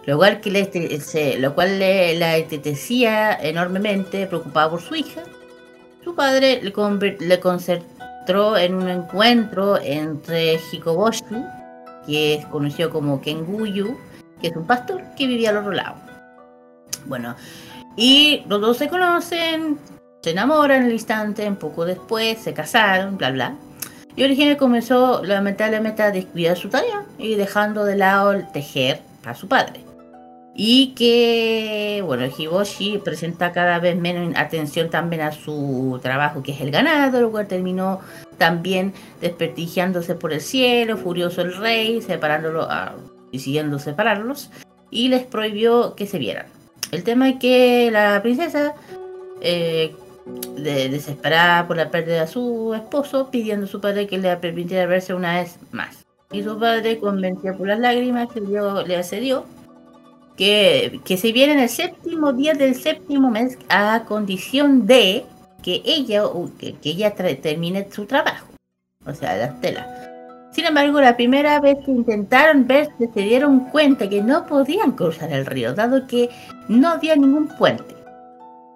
Lo cual, que le, se- lo cual le, la entristecía enormemente, preocupada por su hija. Su padre le, le concentró en un encuentro entre Hikoboshi, que es conocido como Kenguyu, que es un pastor que vivía al otro lado. Bueno, y los dos se conocen, se enamoran en el instante, un poco después se casaron, bla bla. Y Origine comenzó lamentablemente a descuidar su tarea y dejando de lado el tejer a su padre. Y que, bueno, Hiboshi presenta cada vez menos atención también a su trabajo, que es el ganado, lo cual terminó también desperdigiándose por el cielo, furioso el rey, separándolo, ah, decidiendo separarlos, y les prohibió que se vieran. El tema es que la princesa, eh, de- desesperada por la pérdida de su esposo, pidiendo a su padre que le permitiera verse una vez más. Y su padre, convencido por las lágrimas que le accedió, que, se viera en el séptimo día del séptimo mes a condición de que ella, que, que ella termine su trabajo, o sea, las telas. Sin embargo, la primera vez que intentaron verse se dieron cuenta que no podían cruzar el río, dado que no había ningún puente.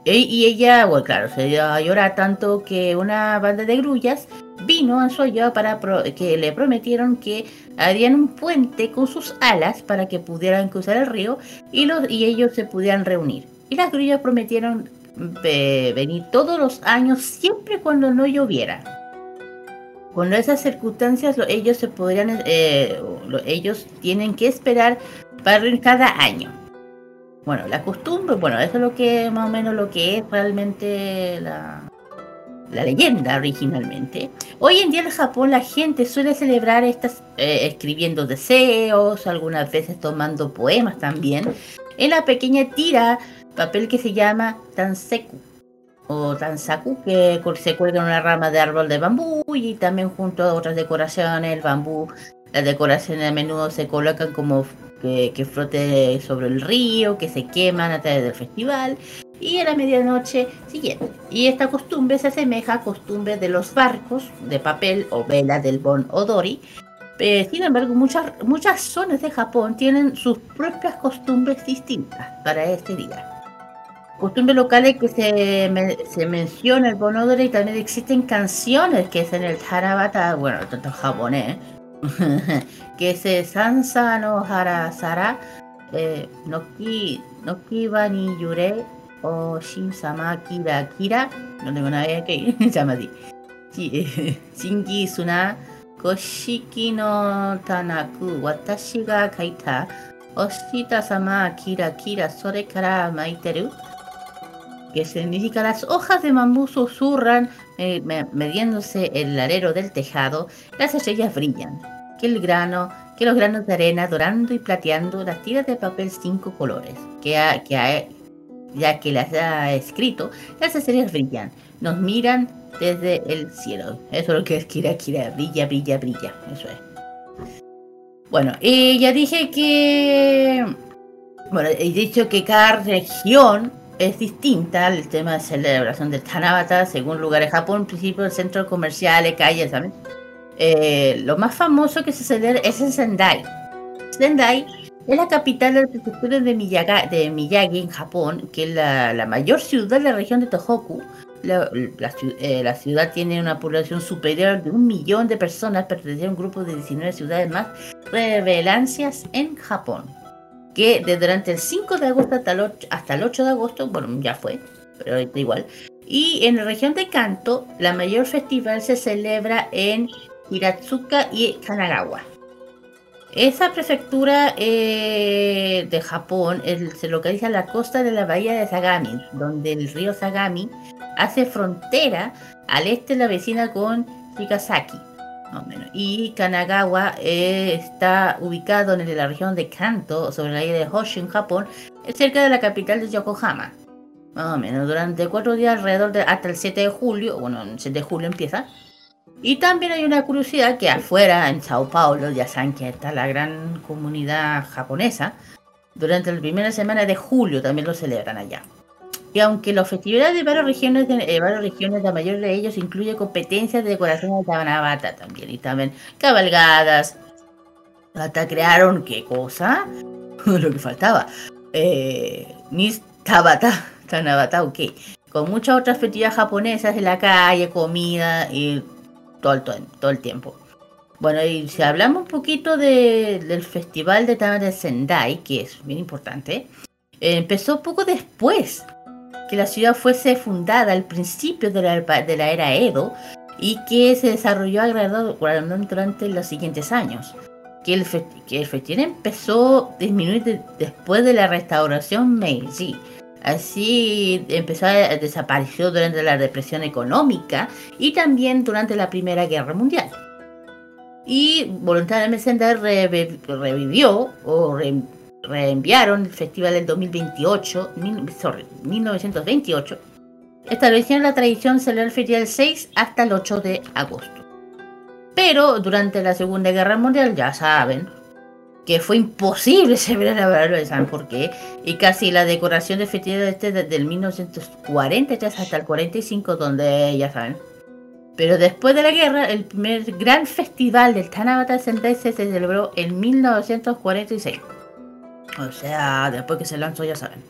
E- Y ella, bueno, claro, se dio a llorar tanto que una banda de grullas vino a su ayuda para que le prometieron que harían un puente con sus alas para que pudieran cruzar el río y, los, y ellos se pudieran reunir. Y las grullas prometieron eh, venir todos los años, siempre cuando no lloviera. Cuando esas circunstancias lo- ellos se podrían, eh, lo- ellos tienen que esperar para cada año. Bueno, la costumbre, bueno, eso es lo que más o menos lo que es realmente la, la leyenda originalmente. Hoy en día en Japón la gente suele celebrar estas eh, escribiendo deseos, algunas veces tomando poemas también, en la pequeña tira, papel que se llama tanseku o tansaku, que se cuelga en una rama de árbol de bambú y también junto a otras decoraciones, el bambú, las decoraciones a menudo se colocan como que, que flote sobre el río, que se queman a través del festival y a la medianoche siguiente. Y esta costumbre se asemeja a costumbres de los barcos de papel o vela del Bon Odori. Eh, sin embargo, muchas, muchas zonas de Japón tienen sus propias costumbres distintas para este día. Costumbres locales que se, me- se menciona el Bon Odori y también existen canciones que es en el Harabata, bueno, tanto japonés, que se Sansa no Harasara, eh, Noki, Noki wa ni Yure o Shin Sama Kira Kira, no tengo nada que se llama así. Shi- Shingi Suna. Koshiki no Tanaku Watashi ga kaita. Oshita Sama Kira Kira Sore kara maiteru. Que significa las hojas de bambú susurran eh, me- mediéndose el alero del tejado, las estrellas brillan, que el grano, que los granos de arena dorando y plateando las tiras de papel cinco colores, que ha, que ha- ya que las ha escrito, las estrellas brillan, nos miran desde el cielo. Eso es lo que es Kira Kira, brilla, brilla, brilla, eso es. Bueno, y ya dije que bueno, he dicho que cada región es distinta al tema de celebración del Tanabata según lugar de Japón, en principio el centro comercial, calles, ¿saben? Eh, lo más famoso que se celebra es en Sendai. Sendai es la capital de la prefectura de, Miyaga- de Miyagi en Japón, que es la, mayor ciudad de la región de Tohoku. Eh, la ciudad tiene una población superior de un millón de personas, pertenece a un grupo de 19 ciudades más revelancias en Japón que de durante el 5 de agosto hasta el 8, hasta el 8 de agosto, bueno, ya fue, pero ahorita igual. Y en la región de Kanto, la mayor festival se celebra en Hiratsuka y Kanagawa. Esa prefectura eh, de Japón se localiza en la costa de la bahía de Sagami, donde el río Sagami hace frontera al este de la vecina con Chigasaki. Y Kanagawa eh, está ubicado en la región de Kanto, sobre la isla de Honshu, en Japón, cerca de la capital de Yokohama. Más o menos, durante cuatro días, alrededor de hasta el 7 de julio, bueno, el 7 de julio empieza. Y también hay una curiosidad que afuera, en Sao Paulo, ya saben que está la gran comunidad japonesa, durante la primera semana de julio también lo celebran allá. Y aunque las festividades de varias regiones, de, eh, varias regiones, la mayoría de ellos incluye competencias de decoración de Tanabata también, y también cabalgadas. Hasta crearon, ¿qué cosa? Lo que faltaba. Eh, Nis Tabata, Tanabata, ok. Con muchas otras festividades japonesas en la calle, comida y todo el, todo el tiempo. Bueno, y si hablamos un poquito de, del festival de Tanabata Sendai, que es bien importante, eh, empezó poco después que la ciudad fuese fundada al principio de la, de la era Edo y que se desarrolló durante los siguientes años. Que el, que el festival empezó a disminuir después de la restauración Meiji. Así empezó a desaparecer durante la depresión económica y también durante la Primera Guerra Mundial. Y voluntariamente Sendai revivió o reenviaron el festival del 2028, sorry, 1928, establecieron la tradición celebrar el festival del 6 hasta el 8 de agosto. Pero durante la Segunda Guerra Mundial, ya saben, que fue imposible celebrar, ¿saben por qué? Y casi la decoración del festival este desde el 1943 hasta el 45, donde ya saben. Pero después de la guerra, el primer gran festival del Tanabata Sentai se celebró en 1946. O sea, después que se lanzó, ya saben.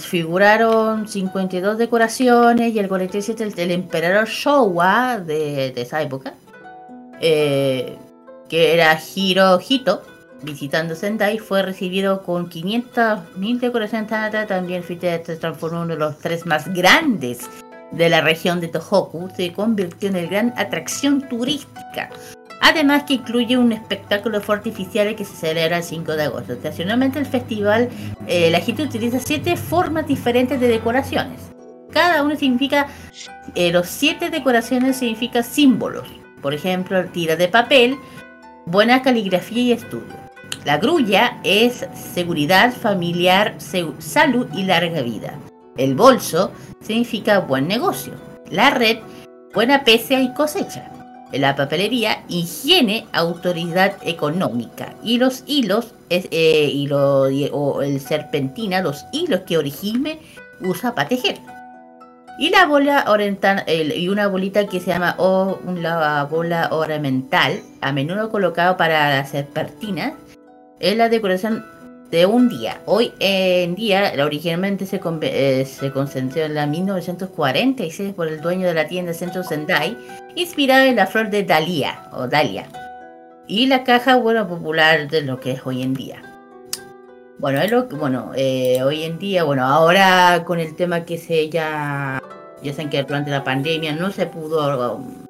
Figuraron 52 decoraciones y el 47 el, el emperador Showa de, esa época, eh, que era Hirohito, visitando Sendai, fue recibido con 500.000 decoraciones. También se transformó uno de los tres más grandes de la región de Tohoku. Se convirtió en el gran atracción turística Además que incluye un espectáculo de artificiales que se celebra el 5 de agosto. Ocasionalmente el festival, eh, la gente utiliza siete formas diferentes de decoraciones. Cada uno significa, eh, los siete decoraciones significan símbolos. Por ejemplo, tira de papel, buena caligrafía y estudio. La grulla es seguridad familiar, salud y larga vida. El bolso significa buen negocio. La red, buena pesca y cosecha la papelería, higiene, autoridad económica. Y los hilos, es, eh, o el serpentina, los hilos que Orihime usa para tejer. Y la bola oriental, y una bolita que se llama o una bola ornamental, a menudo colocado para las serpentinas, es la decoración de un día. Hoy en día, originalmente se, eh, se concentró en la 1946 por el dueño de la tienda Centro Sendai, inspirada en la flor de Dalia o Dalia. Y la caja, bueno, popular de lo que es hoy en día. Bueno, lo bueno, eh, hoy en día, bueno, ahora con el tema que se ya, ya saben que durante la pandemia no se pudo um,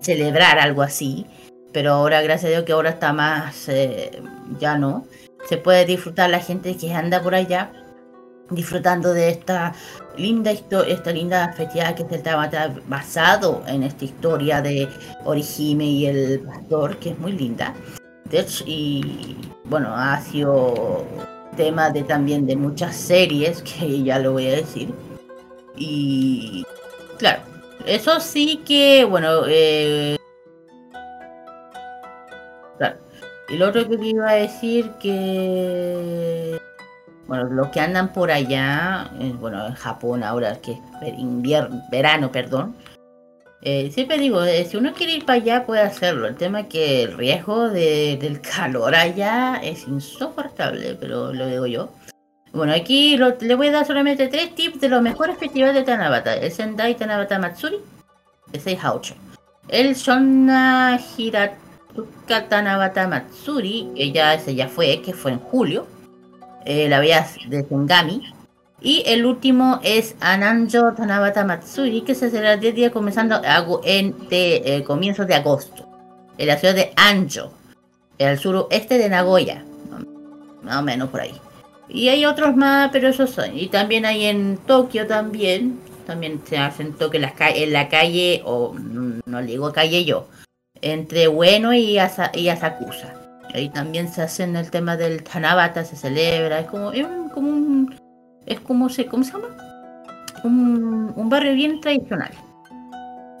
celebrar algo así, pero ahora gracias a Dios que ahora está más, eh, ya no se puede disfrutar la gente que anda por allá disfrutando de esta linda historia, esta linda festividad que está basado en esta historia de Orihime y el pastor, que es muy linda. Y bueno, ha sido tema de también de muchas series, que ya lo voy a decir. Y claro, eso sí que, bueno, eh, Y lo otro que iba a decir que. Bueno, los que andan por allá, eh, bueno, en Japón ahora, que es invierno, verano, perdón. Eh, siempre digo, eh, si uno quiere ir para allá puede hacerlo. El tema es que el riesgo del calor allá es insoportable, pero lo digo yo. Bueno, aquí le voy a dar solamente tres tips de los mejores festivales de Tanabata. El Sendai Tanabata Matsuri, de 6 a 8. El Shonna Hirat Tanabata Matsuri, ella ese ya fue, que fue en julio. Eh, la veías de Sengami. Y el último es Ananjo Tanabata Matsuri, que se celebra 10 días comenzando en eh, comienzos de agosto. En la ciudad de Anjo, el suroeste de Nagoya. Más o menos por ahí. Y hay otros más, pero esos son. Y también hay en Tokio también. también se hacen toque en la, en la calle, o no le digo calle yo, entre Bueno y, Asa, y Asakusa. Ahí también se hacen el tema del Tanabata, se celebra, es como, es como un, es como se, ¿cómo se llama? Un, barrio bien tradicional.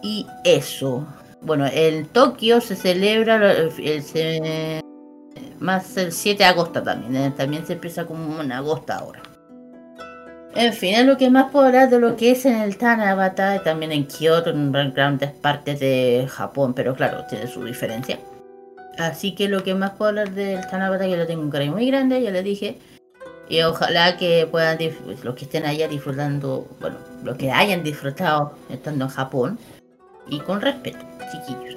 Y eso, bueno, en Tokio se celebra el, más el 7 de agosto también, eh, también se empieza como en agosto ahora. En fin, es lo que más puedo hablar de lo que es en el Tanabata, también en Kyoto, en grandes partes de Japón, pero claro, tiene su diferencia. Así que lo que más puedo hablar del Tanabata, que lo tengo un cariño muy grande, ya le dije. Y ojalá que puedan, los que estén allá disfrutando, bueno, los que hayan disfrutado estando en Japón, y con respeto, chiquillos.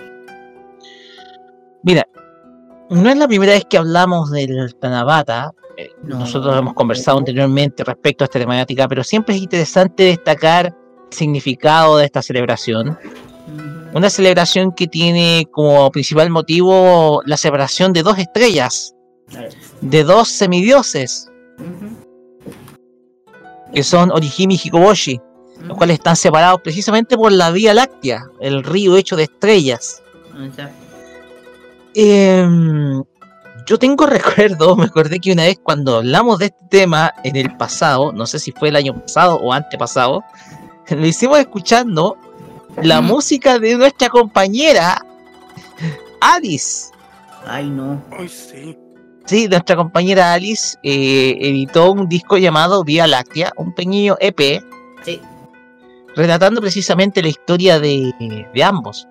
Mira, no es la primera vez que hablamos del Tanabata. Eh, nosotros hemos conversado anteriormente respecto a esta temática, pero siempre es interesante destacar el significado de esta celebración. Una celebración que tiene como principal motivo la separación de dos estrellas, de dos semidioses, que son Orihime y Hikoboshi, los cuales están separados precisamente por la Vía Láctea, el río hecho de estrellas. Em, yo tengo recuerdo, me acordé que una vez cuando hablamos de este tema en el pasado, no sé si fue el año pasado o antepasado, lo hicimos escuchando la música de nuestra compañera Alice. Ay, no. Ay, sí. Sí, nuestra compañera Alice eh, editó un disco llamado Vía Láctea, un pequeño EP. Sí. Relatando precisamente la historia de, de ambos.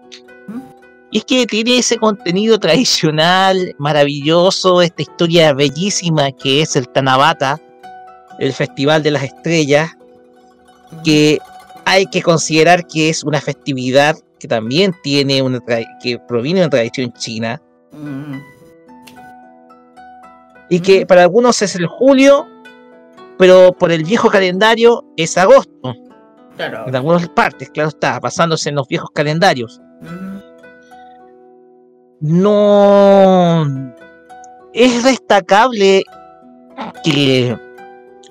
Y es que tiene ese contenido tradicional, maravilloso, esta historia bellísima que es el Tanabata, el Festival de las Estrellas, que hay que considerar que es una festividad que también tiene una que proviene de una tradición china. Y que para algunos es el julio, pero por el viejo calendario es agosto. En algunas partes, claro está, basándose en los viejos calendarios. No es destacable que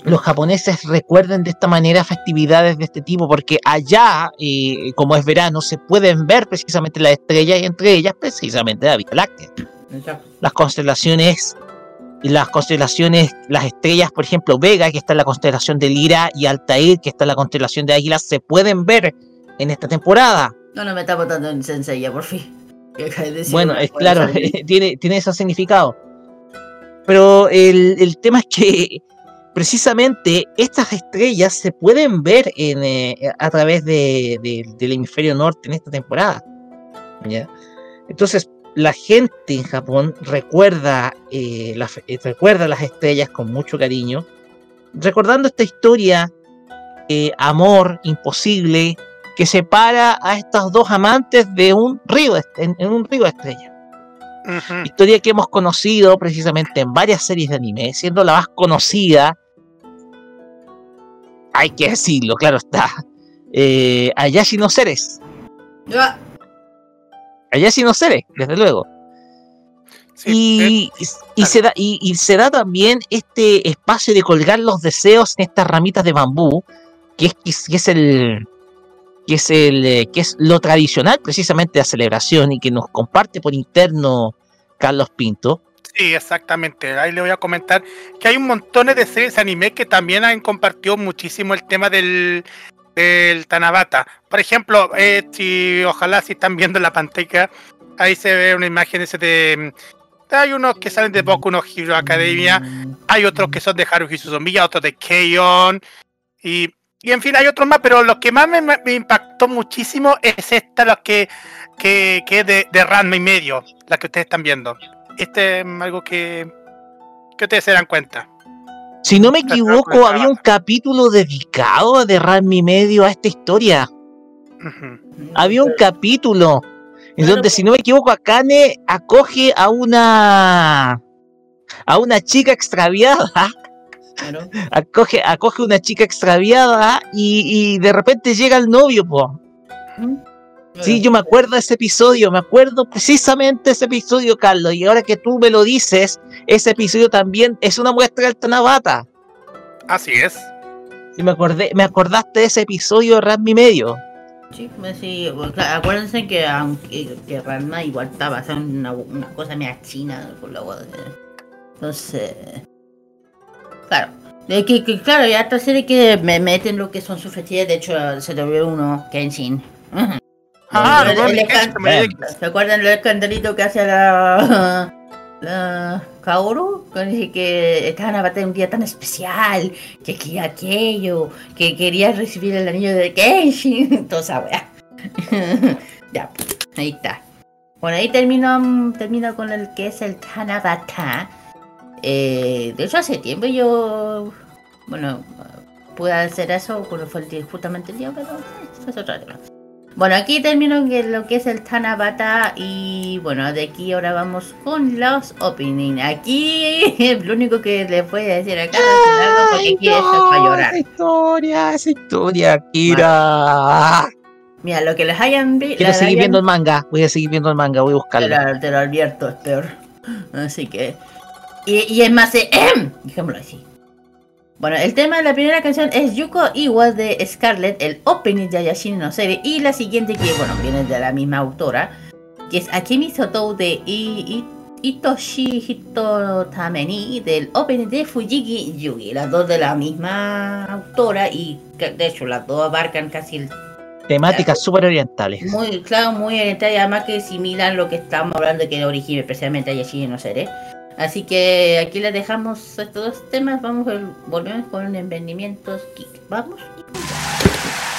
los japoneses recuerden de esta manera festividades de este tipo, porque allá, eh, como es verano, se pueden ver precisamente las estrellas y entre ellas precisamente la Vía Láctea. Las constelaciones, las constelaciones, las estrellas, por ejemplo, Vega, que está en la constelación de Lira, y Altair, que está en la constelación de Águila, se pueden ver en esta temporada. No, no me está botando en sencilla, por fin. Bueno, es claro, tiene, tiene ese significado. Pero el, el tema es que precisamente estas estrellas se pueden ver en, eh, a través de, del hemisferio norte en esta temporada. Entonces, la gente en Japón recuerda, eh, eh, recuerda las estrellas con mucho cariño, recordando esta historia, amor imposible, que separa a estos dos amantes de un río, en, un río de estrellas. Historia que hemos conocido precisamente en varias series de anime, siendo la más conocida hay que decirlo, claro está. Eh, Ayashi no Seres. Ayashi no Seres, desde luego. y, y, se da, y, se da también este espacio de colgar los deseos en estas ramitas de bambú, que es, que es el que es el eh, que es lo tradicional precisamente de la celebración y que nos comparte por interno Carlos Pinto. Sí, exactamente. Ahí le voy a comentar que hay un montón de series anime que también han compartido muchísimo el tema del, del Tanabata. Por ejemplo, eh, si ojalá si están viendo la pantalla, ahí se ve una imagen ese de hay unos que salen de Boku no Hero Academia, hay otros que son de Haruhi Suzumiya, otros de Keion, y, y en fin, hay otros más, pero lo que más me, impactó muchísimo es esta, lo que, que, que es de, de Ranma y medio, la que ustedes están viendo este es algo que, que ustedes se dan cuenta. Si no me equivoco, había un capítulo dedicado de Rami Medio a esta historia. Había un capítulo en donde, si no me equivoco, Akane acoge a una a una chica extraviada. Acoge, acoge una chica extraviada y, y, de repente llega el novio, po. Sí, yo me acuerdo de ese episodio, me acuerdo precisamente de ese episodio, Carlos, y ahora que tú me lo dices, ese episodio también es una muestra del Tanabata. Así es. Y me acordé, me acordaste de ese episodio de medio. Sí, pues sí, acuérdense que aunque que Ranma igual está basado en una, una cosa media china por la voz de... Entonces, claro. De que, que, claro, ya otra serie que me meten lo que son sus fetiches, de hecho se te olvidó uno, Kenshin. Ah, El- el olvidé. ¿Se acuerdan del escandalito que hace la, la Kaoru? Que dice que estaban a bater un día tan especial, que quería aquello, que quería recibir el anillo de Kenshin, toda esa ya, ahí está. Bueno, ahí termino, termino con el que es el Tanabata. Eh, de hecho, hace tiempo yo, bueno, pude hacer eso cuando fue el día- justamente el día, pero eso es otro tema. Bueno, aquí termino lo que es el Tanabata y bueno, de aquí ahora vamos con los opening. Aquí lo único que les voy a decir acá es porque aquí es para llorar. Esa historia, esa historia, Kira. Mira, lo que les hayan visto... Quiero seguir viendo el manga, voy a seguir viendo el manga, voy a Te buscarlo. lo, te lo advierto, es peor. Así que... Y, y es más, eh, dejémoslo así. Bueno, el tema de la primera canción es Yuko Iwa de Scarlet, el opening de Ayashini no Serie. Y la siguiente, que bueno, viene de la misma autora, que es Akemi Sotou de I, I- Itoshi Hito Tameni, del opening de Fujiki Yugi. Las dos de la misma autora y de hecho las dos abarcan casi el Temáticas súper orientales. muy, claro, muy orientada y además que similar lo que estamos hablando que origen especialmente a no Seré. Así que aquí les dejamos estos dos temas. Vamos, volvemos con emprendimientos geek. Vamos.「遥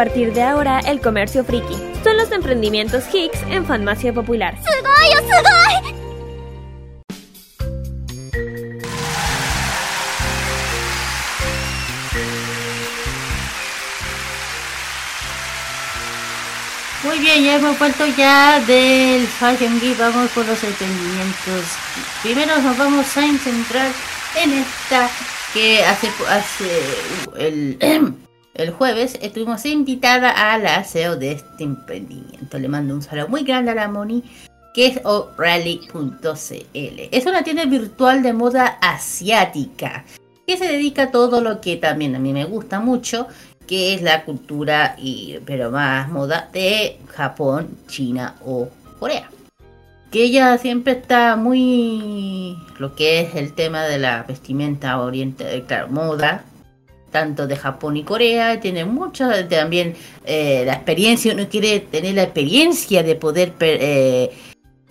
A partir de ahora el comercio friki. Son los emprendimientos Hicks en Farmacia Popular. Muy bien, ya hemos vuelto ya del Fashion Geek, vamos con los emprendimientos. Primero nos vamos a centrar en esta que hace, hace el el jueves estuvimos invitada a la CEO de este emprendimiento. Le mando un saludo muy grande a la Moni, que es o'reilly.cl. Es una tienda virtual de moda asiática que se dedica a todo lo que también a mí me gusta mucho, que es la cultura y pero más moda de Japón, China o Corea. Que ella siempre está muy lo que es el tema de la vestimenta oriental, eh, claro, moda, tanto de Japón y Corea, tiene mucho también eh, la experiencia, uno quiere tener la experiencia de poder eh,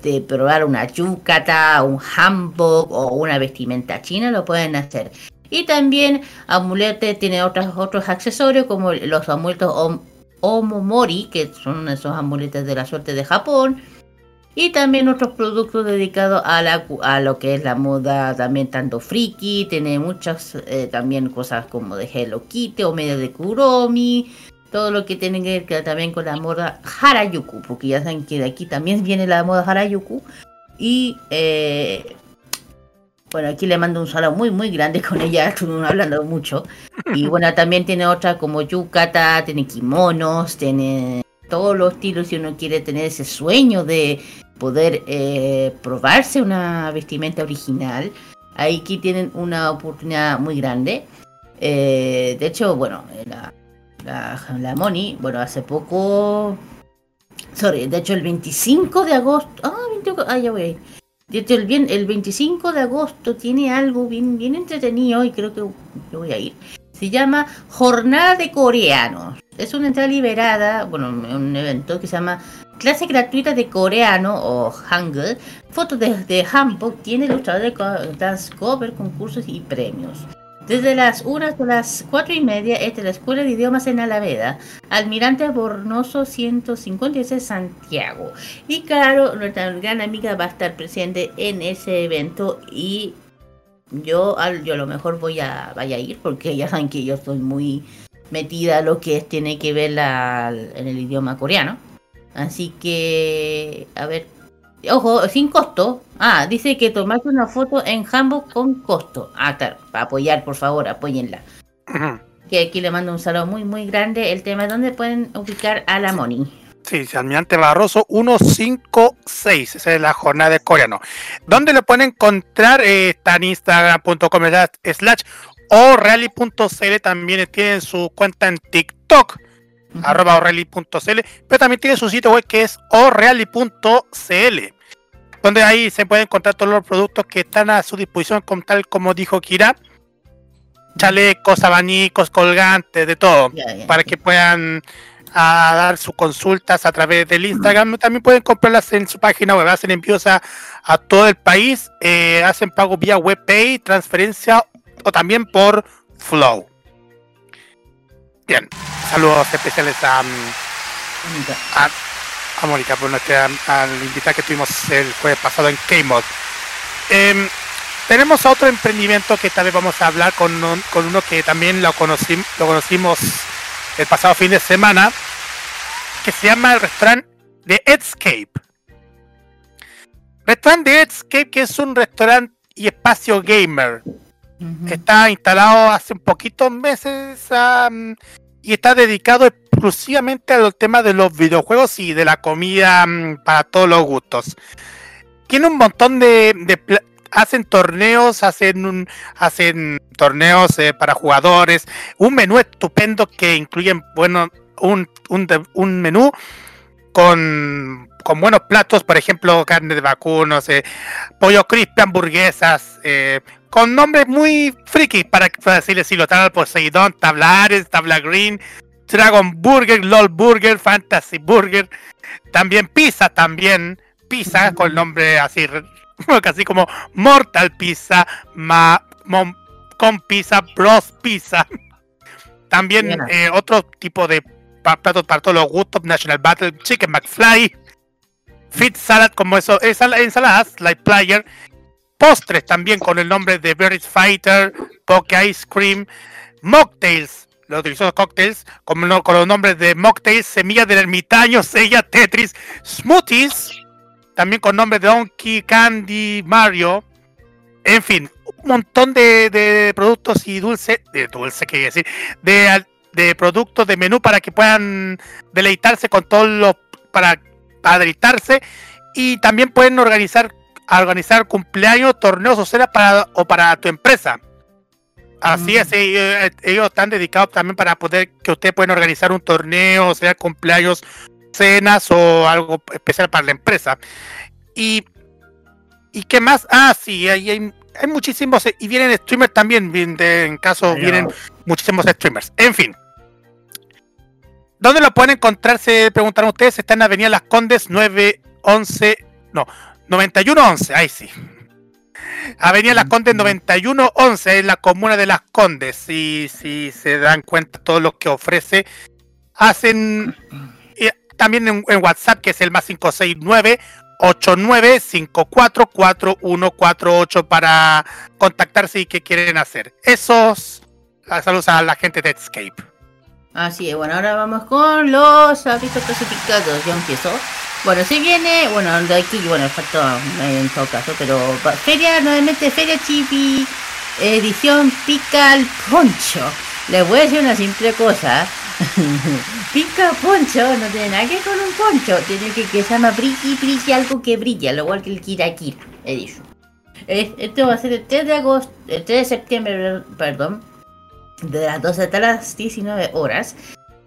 de probar una yukata, un hanbok o una vestimenta china, lo pueden hacer. Y también Amulete tiene otros, otros accesorios como los amuletos om- Omomori, que son esos amuletos de la suerte de Japón. Y también otros productos dedicados a, la, lo que es la moda también tanto friki. Tiene muchas eh, también cosas como de Hello Kitty o medio de Kuromi. Todo lo que tiene que ver también con la moda Harajuku. Porque ya saben que de aquí también viene la moda Harajuku. Y eh, bueno, aquí le mando un saludo muy, muy grande con ella, estuvimos hablando mucho. Y bueno, también tiene otra como yukata, tiene kimonos, tiene todos los estilos si uno quiere tener ese sueño de poder eh, probarse una vestimenta original. Ahí aquí tienen una oportunidad muy grande. Eh, de hecho, bueno, la, la, la Moni, bueno, hace poco... Sorry, de hecho el 25 de agosto... Ah, 25, ah, ya voy. De hecho, el, bien, el 25 de agosto tiene algo bien, bien entretenido y creo que voy a ir. Se llama Jornada de Coreanos. Es una entrada liberada, bueno, un evento que se llama Clase gratuita de coreano o Hangul. Fotos de, de tiene ilustradores de dance cover, concursos y premios. Desde las 1 hasta las 4 y media es de la Escuela de Idiomas en Alaveda, Almirante Bornoso 156 Santiago. Y claro, nuestra gran amiga va a estar presente en ese evento y yo, yo a lo mejor voy a, vaya a ir porque ya saben que yo estoy muy metida lo que tiene que ver la, en el idioma coreano. Así que, a ver, ojo, sin costo. Ah, dice que tomarse una foto en Hamburg con costo. Ah, claro, para apoyar, por favor, apóyenla. Que aquí le mando un saludo muy, muy grande. El tema es dónde pueden ubicar a la Moni. Sí, sí, Almirante Barroso 156, esa es la jornada de coreano. ¿Dónde lo pueden encontrar? Eh, está en instagram.com slash o rally.cl, también tienen su cuenta en TikTok, arroba orally.cl, pero también tiene su sitio web que es orally.cl, donde ahí se pueden encontrar todos los productos que están a su disposición, con tal como dijo Kira, chalecos, abanicos, colgantes, de todo, para que puedan a dar sus consultas a través del Instagram. También pueden comprarlas en su página web. Hacen envíos a, a todo el país. eh, hacen pago vía WebPay, transferencia también por Flow. Bien. Saludos especiales a, mm, a, a Mónica por nuestra al invitada que tuvimos el jueves pasado en K-Mod. Em, tenemos otro emprendimiento que tal vez vamos a hablar con, un- con uno que también lo, conocí, lo conocimos el pasado fin de semana, que se llama el restaurante de Edscape. Restaurante de Edscape, que es un restaurante y espacio gamer. Está instalado hace poquitos meses am, y está dedicado exclusivamente a los temas de los videojuegos y de la comida para todos los gustos. Tiene un montón de, de hacen torneos, hacen un, hacen torneos eh, para jugadores, un menú estupendo que incluye bueno un, un, un menú con, con buenos platos, por ejemplo, carne de vacunos, eh, pollo crispy, hamburguesas, eh, con nombres muy friki, para, para así decirlo, tabla Poseidón, tabla Ares, tabla Green, Dragon Burger, LOL Burger, Fantasy Burger, también pizza, también pizza con nombre así, casi como Mortal Pizza, ma, con pizza, Bros Pizza. También eh, otro tipo de platos para todos los gustos, National Battle, Chicken McFly, Fit Salad, como eso, ensal- ensaladas, Light Player, postres también con el nombre de Berries Fighter, Poke Ice Cream, Mocktails, los deliciosos cocktails, con, con los nombres de Mocktails, Semillas del Ermitaño, Sella, Tetris, Smoothies, también con nombres de Donkey, Candy, Mario, en fin, un montón de, de productos y dulce, de dulce, que decir, de, de productos de menú para que puedan deleitarse con todos los, para, para deleitarse y también pueden organizar organizar cumpleaños, torneos o cenas para o para tu empresa. Así es, eh, ellos están dedicados también para poder que ustedes puedan organizar un torneo, sea cumpleaños, cenas o algo especial para la empresa. Y ¿Y qué más? Ah, sí, ahí hay hay muchísimos, y vienen streamers también, en caso vienen muchísimos streamers. En fin. ¿Dónde lo pueden encontrar? Se preguntaron ustedes. Está en Avenida Las Condes 911, no, 9111, ahí sí. Avenida Las Condes 9111, en la comuna de Las Condes. Si, si se dan cuenta todo lo que ofrece, hacen y también en, en WhatsApp, que es el más 569 89544148 para contactarse y qué quieren hacer. Esos saludos a la gente de Escape. Así es, bueno, ahora vamos con los avisos clasificados. Ya empiezo. Bueno, se viene, bueno, de aquí, bueno, faltó eh, en todo caso, pero Feria, nuevamente Feria Chibi, edición Pica al Poncho. Les voy a decir una simple cosa. Pica Poncho no tiene nada que ver con un poncho, tiene que que se llama Brilli Brilli, algo que brilla, lo igual que el Kira Kira, he dicho. Es- Esto va a ser el 3 de agosto, el 3 de septiembre, perdón, de las 12 hasta las 19 horas.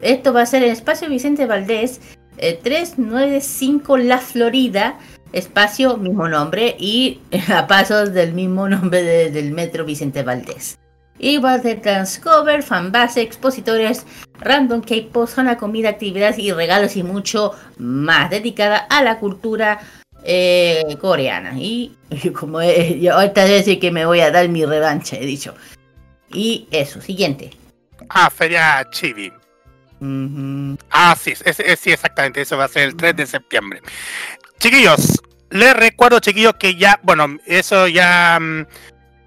Esto va a ser en Espacio Vicente Valdés, eh, 395 La Florida, espacio mismo nombre y a pasos del mismo nombre de- del Metro Vicente Valdés. Y ser Transcover, fanbase, expositores, random K-pop, zona comida, actividades y regalos y mucho más dedicada a la cultura eh, coreana. Y como he, yo ahorita decir que me voy a dar mi revancha, he dicho. Y eso, siguiente. Ah, Feria Chibi. Ah, sí, es- es- sí, exactamente. Eso va a ser el 3 de septiembre. Chiquillos, les recuerdo, chiquillos, que ya, bueno, eso ya.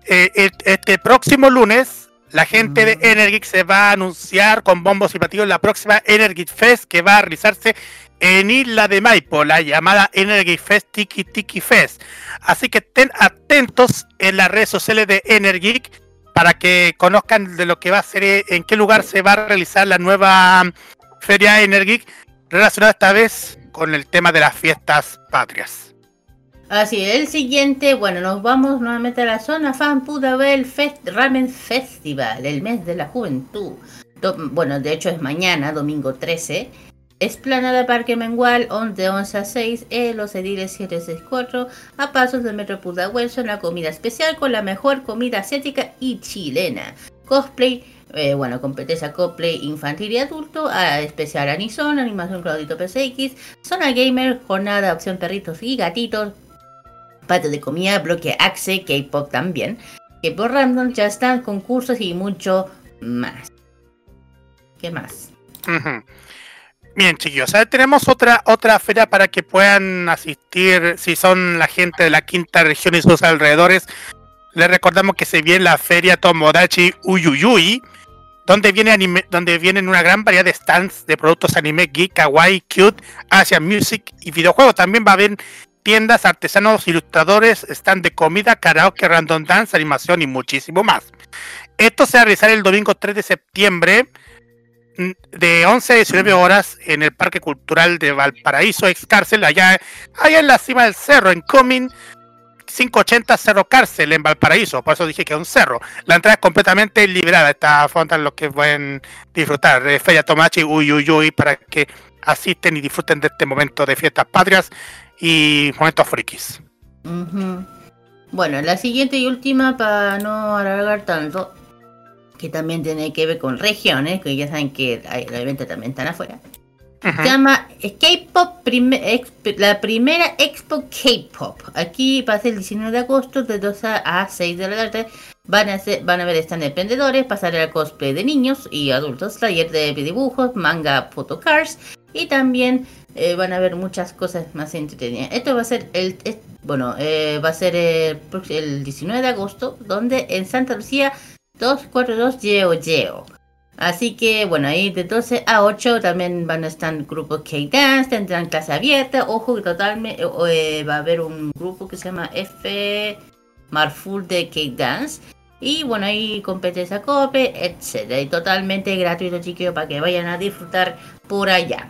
Mm, eh, este próximo lunes, la gente de Energic se va a anunciar con bombos y platillos la próxima Energic Fest que va a realizarse en Isla de Maipo, la llamada Energic Fest Tiki Tiki Fest. Así que estén atentos en las redes sociales de Energic para que conozcan de lo que va a ser, eh, en qué lugar se va a realizar la nueva mm, Feria Energic relacionada esta vez con el tema de las fiestas patrias. Así, el siguiente, bueno, nos vamos nuevamente a la zona Fan Pudabel Fest Ramen Festival, el mes de la juventud. Bueno, de hecho es mañana, domingo 13. Esplanada Parque Mengual, de 11 a 6, en los ediles 764, a pasos del Metro Pudahuel, zona comida especial con la mejor comida asiática y chilena. Cosplay, eh, bueno, competencia cosplay infantil y adulto, a especial Anison, animación Claudito PCX, zona gamer, jornada opción perritos y gatitos, patio de comida, bloque Axe, K-pop también, K-pop random, ya están concursos y mucho más. ¿Qué más? Bien, chiquillos, ahora tenemos otra otra feria para que puedan asistir si son la gente de la quinta región y sus alrededores. Les recordamos que se viene la feria Tomodachi Uyuyui, donde viene anime, donde vienen una gran variedad de stands de productos anime, geek, kawaii, cute, Asian music y videojuegos. También va a haber tiendas, artesanos, ilustradores, stand de comida, karaoke, random dance, animación y muchísimo más. Esto se va a realizar el domingo 3 de septiembre mm, de 11 a 19 horas en el Parque Cultural de Valparaíso, ex cárcel, allá, allá en la cima del cerro, en Coming 580 Cerro Cárcel, en Valparaíso. Por eso dije que es un cerro. La entrada es completamente liberada. Esta fonda los que pueden disfrutar de Feria Tomachi, uy, uy, uy, para que asisten y disfruten de este momento de fiestas patrias y momentos frikis. Ujú. Bueno, la siguiente y última, para no alargar tanto, que también tiene que ver con regiones, que ya saben que los eventos también están afuera. Se llama K-Pop, prime- la primera Expo K-Pop. Aquí va a ser el 19 de agosto de 2 a a 6 de la tarde. Van a, ser, van a ver de emprendedores, pasarela cosplay de niños y adultos, taller de dibujos, manga, photocars y también eh, van a ver muchas cosas más entretenidas. Esto va a ser el, bueno, eh, va a ser el, el 19 de agosto, donde en Santa Lucía 242 Yeo Yeo. Así que bueno, ahí de 12 a 8 también van a estar grupos K-Dance, tendrán clase abierta, ojo que totalmente eh, va a haber un grupo que se llama F Marful de K-Dance. Y bueno, ahí competencia cope, etcétera. Y totalmente gratuito, chiquillos, para que vayan a disfrutar por allá.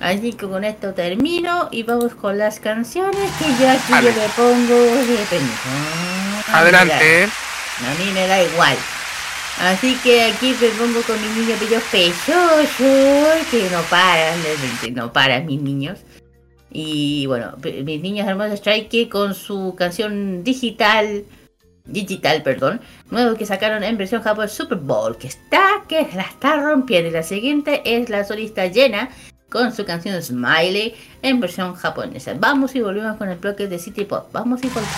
Así que con esto termino y vamos con las canciones que yo aquí yo le pongo de permiso. Adelante. A mí me da igual. Así que aquí me pongo con mis niños bellos pechosos que no paran, no paran mis niños. Y bueno, mis niños hermosos Strike con su canción digital digital, perdón, nuevo que sacaron en versión Japón Super Bowl, que está, que la está rompiendo. Y la siguiente es la solista llena con su canción Smiley en versión japonesa. Vamos y volvemos con el bloque de City Pop. Vamos y volvemos.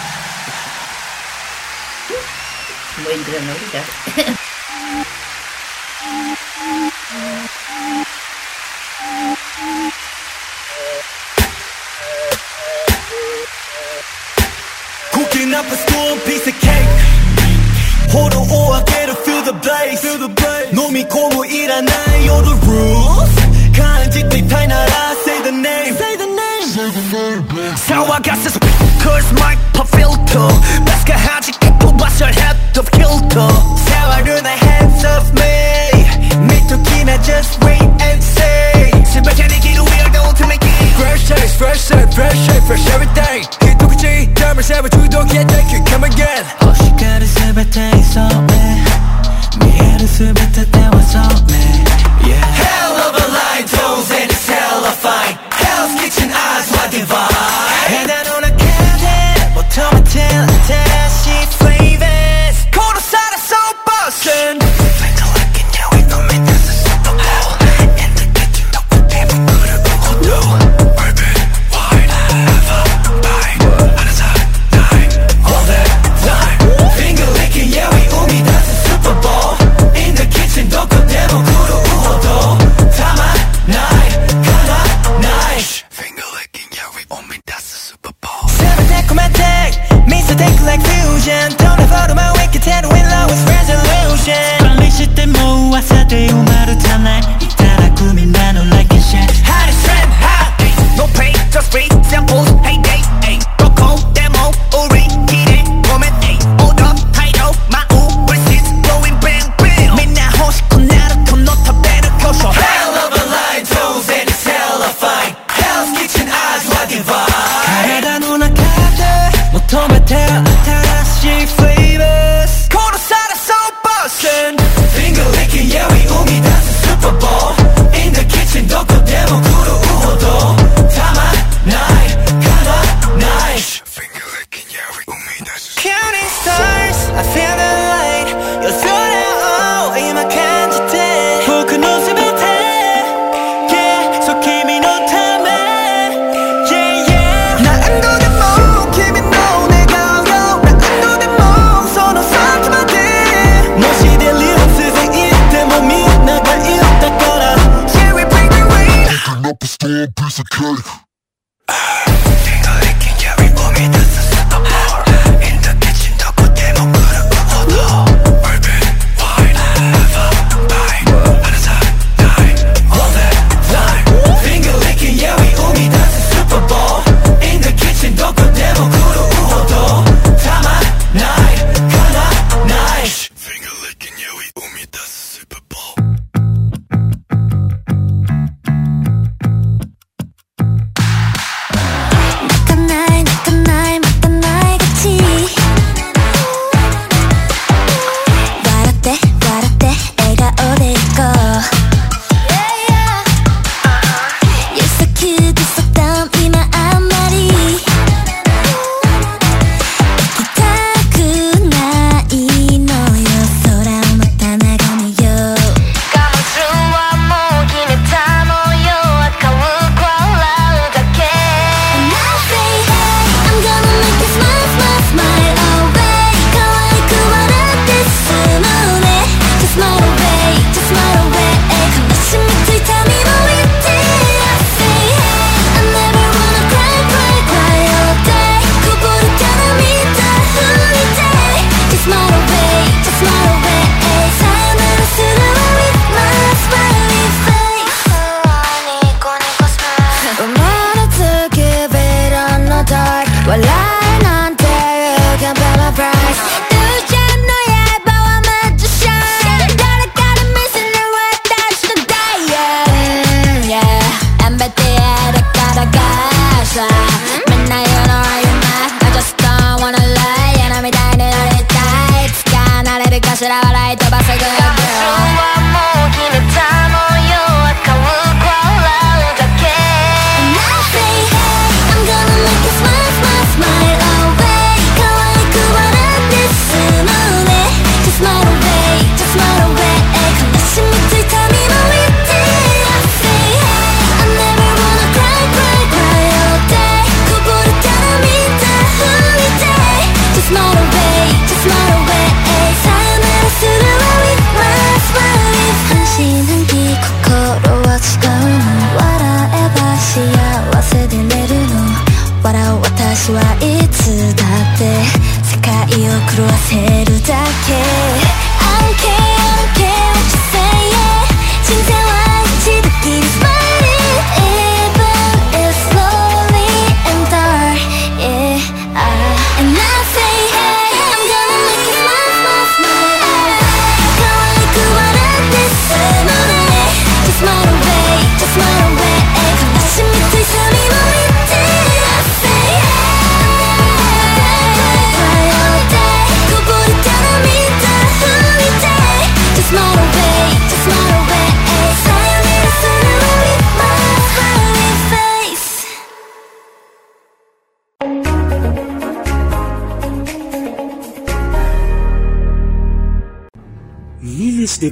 Voy entrando ahorita. up a storm piece 炎を開ける feel the blaze, feel the blaze 飲み込むいらない夜 rules. 感じていたいなら say the name. Say the name. 사와가스 스피커스 마이크 필터 마스카 하지 깨고 봤을 헤드 오브 힐터 사와르 나 hands off me. 미토키나 just wait and see. 새벽에 내 기도 we are the ultimate king Fresh eyes, fresh eyes, fresh eyes, fresh every day 밤을 새워 주도 get they could come again. 호시가를 스베테 있었네 미래를 스베테 me yeah. Hell of a line, toes and it's hell of fine Hell's kitchen eyes, wide divine.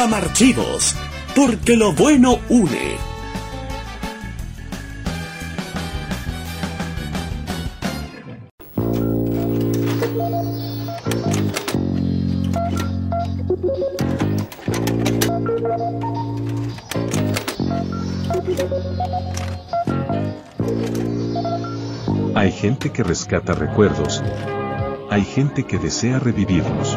Camarchivos, porque lo bueno une. Hay gente que rescata recuerdos. Hay gente que desea revivirlos.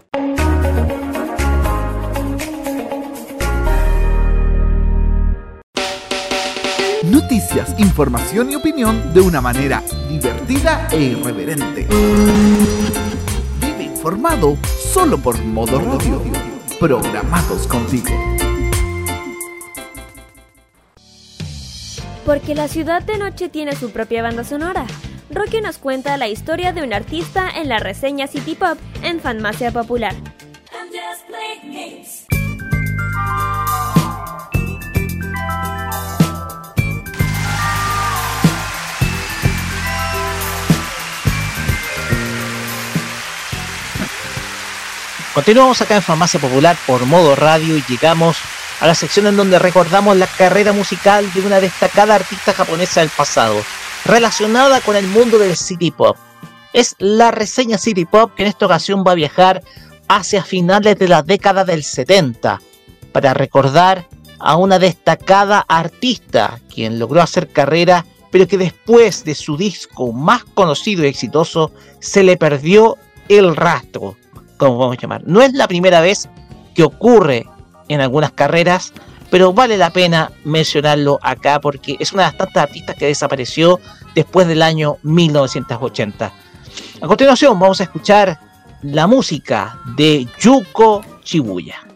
Noticias, información y opinión de una manera divertida e irreverente. Vive informado solo por modo radio. Programados contigo. Porque la ciudad de noche tiene su propia banda sonora. Rocky nos cuenta la historia de un artista en la reseña City Pop en Fanmacia Popular. Continuamos acá en Farmacia Popular por modo radio y llegamos a la sección en donde recordamos la carrera musical de una destacada artista japonesa del pasado, relacionada con el mundo del City Pop. Es la reseña City Pop que en esta ocasión va a viajar hacia finales de la década del 70 para recordar a una destacada artista quien logró hacer carrera pero que después de su disco más conocido y exitoso se le perdió el rastro, como vamos a llamar. No es la primera vez que ocurre en algunas carreras, pero vale la pena mencionarlo acá porque es una de las tantas artistas que desapareció después del año 1980. A continuación vamos a escuchar la música de Yuko Shibuya.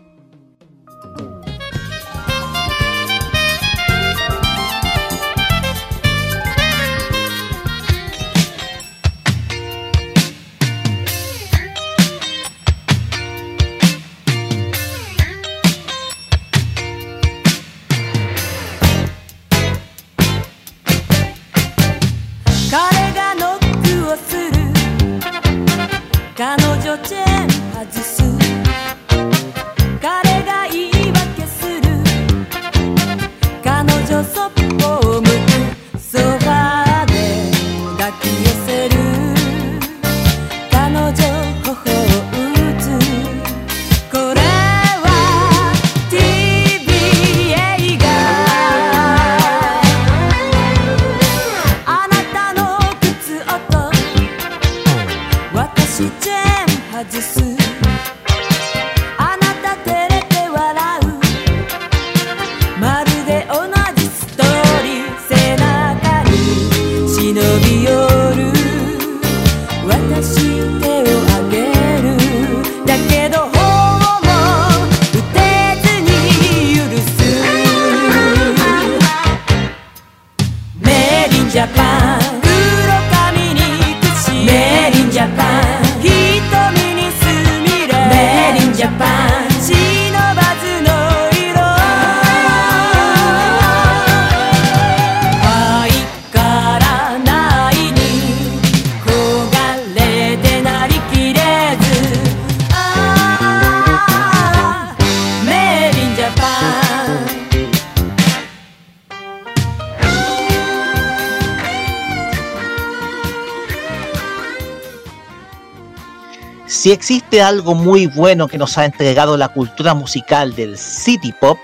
Existe algo muy bueno que nos ha entregado la cultura musical del City Pop,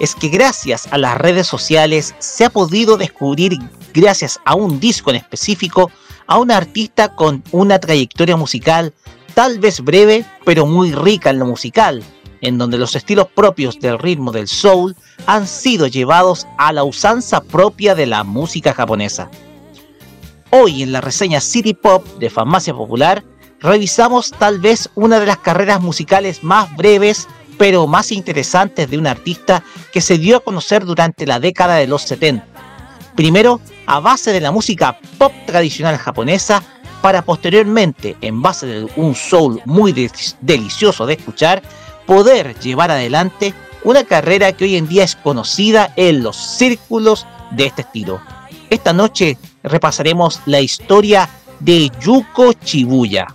es que gracias a las redes sociales se ha podido descubrir, gracias a un disco en específico, a un artista con una trayectoria musical tal vez breve, pero muy rica en lo musical, en donde los estilos propios del ritmo del soul han sido llevados a la usanza propia de la música japonesa. Hoy en la reseña City Pop de Farmacia Popular revisamos tal vez una de las carreras musicales más breves pero más interesantes de un artista que se dio a conocer durante la década de los 70. Primero, a base de la música pop tradicional japonesa, para posteriormente, en base de un soul muy de- delicioso de escuchar, poder llevar adelante una carrera que hoy en día es conocida en los círculos de este estilo. Esta noche repasaremos la historia de Yuko Shibuya.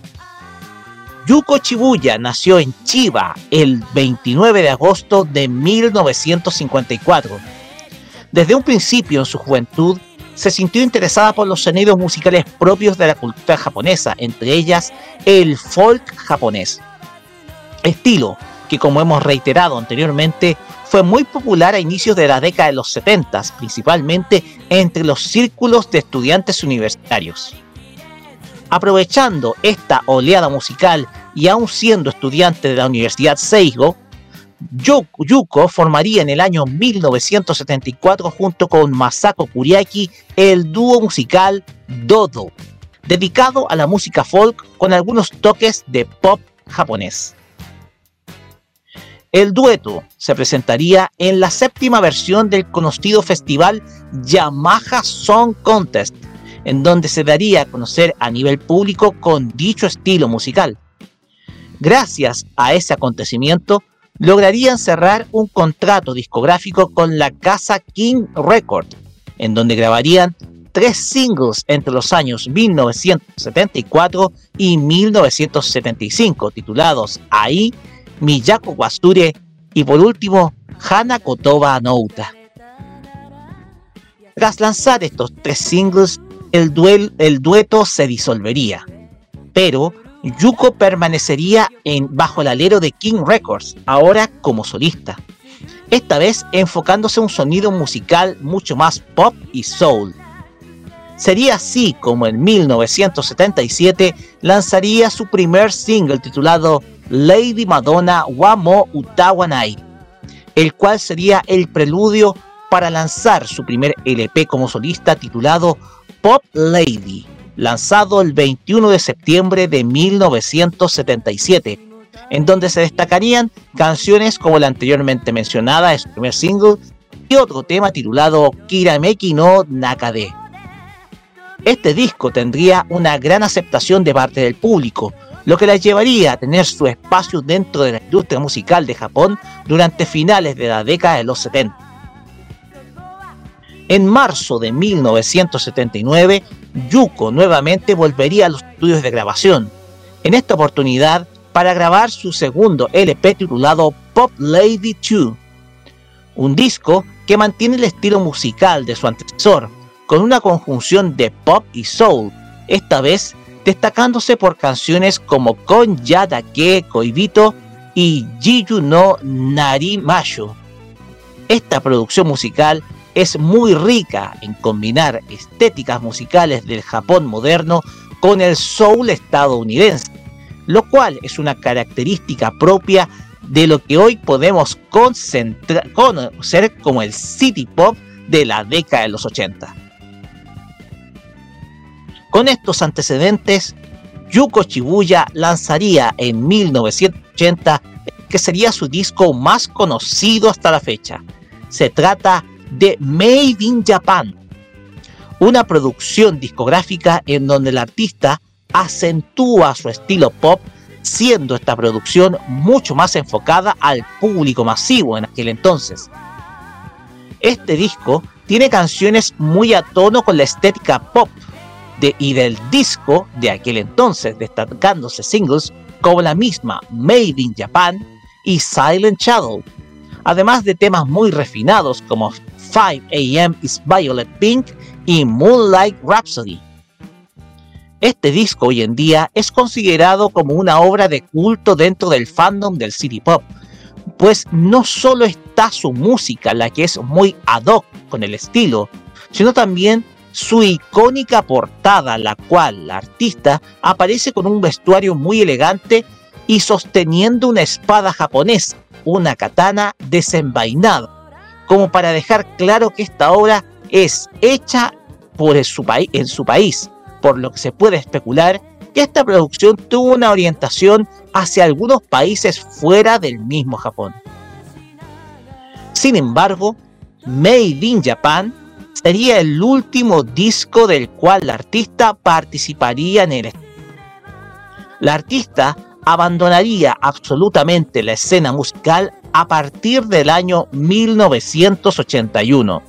Yuko Shibuya nació en Chiba el 29 de agosto de 1954. Desde un principio en su juventud se sintió interesada por los sonidos musicales propios de la cultura japonesa, entre ellas el folk japonés. Estilo que como hemos reiterado anteriormente fue muy popular a inicios de la década de los 70, principalmente entre los círculos de estudiantes universitarios. Aprovechando esta oleada musical y aún siendo estudiante de la Universidad Seigo, Yu- Yuko formaría en el año 1974 junto con Masako Kuriaki el dúo musical Dodo, dedicado a la música folk con algunos toques de pop japonés. El dueto se presentaría en la séptima versión del conocido festival Yamaha Song Contest, en donde se daría a conocer a nivel público con dicho estilo musical. Gracias a ese acontecimiento, lograrían cerrar un contrato discográfico con la casa King Record, en donde grabarían tres singles entre los años 1974 y 1975, titulados Ai, Miyako Wasture y por último Hana Kotoba Nouta. Tras lanzar estos tres singles, el, dueto se disolvería, pero Yuko permanecería en, bajo el alero de King Records, ahora como solista. Esta vez enfocándose a un sonido musical mucho más pop y soul. Sería así como en 1977 lanzaría su primer single titulado Lady Madonna Wamo Utawanai, el cual sería el preludio para lanzar su primer LP como solista titulado Pop Lady, lanzado el 21 de septiembre de 1977, en donde se destacarían canciones como la anteriormente mencionada de su primer single y otro tema titulado Kirameki no Nakade. Este disco tendría una gran aceptación de parte del público, lo que la llevaría a tener su espacio dentro de la industria musical de Japón durante finales de la década de los 70. En marzo de 1979, Yuko nuevamente volvería a los estudios de grabación, en esta oportunidad para grabar su segundo LP titulado Pop Lady 2, un disco que mantiene el estilo musical de su antecesor, con una conjunción de pop y soul, esta vez destacándose por canciones como Kon Ya Dake Koibito y Jiyu no Narimashu. Esta producción musical es muy rica en combinar estéticas musicales del Japón moderno con el soul estadounidense, lo cual es una característica propia de lo que hoy podemos conocer como el city pop de la década de los 80. Con estos antecedentes, Yuko Shibuya lanzaría en 1980 que sería su disco más conocido hasta la fecha. Se trata de Made in Japan, una producción discográfica en donde el artista acentúa su estilo pop, siendo esta producción mucho más enfocada al público masivo en aquel entonces. Este disco tiene canciones muy a tono con la estética pop de- y del disco de aquel entonces, destacándose singles como la misma Made in Japan y Silent Shadow, además de temas muy refinados como 5 AM is Violet Pink y Moonlight Rhapsody. Este disco hoy en día es considerado como una obra de culto dentro del fandom del city pop, pues no solo está su música, la que es muy ad hoc con el estilo, sino también su icónica portada, la cual la artista aparece con un vestuario muy elegante y sosteniendo una espada japonesa, una katana desenvainada, como para dejar claro que esta obra es hecha por su en su país, por lo que se puede especular que esta producción tuvo una orientación hacia algunos países fuera del mismo Japón. Sin embargo, Made in Japan sería el último disco del cual la artista participaría en el La artista abandonaría absolutamente la escena musical a partir del año 1981.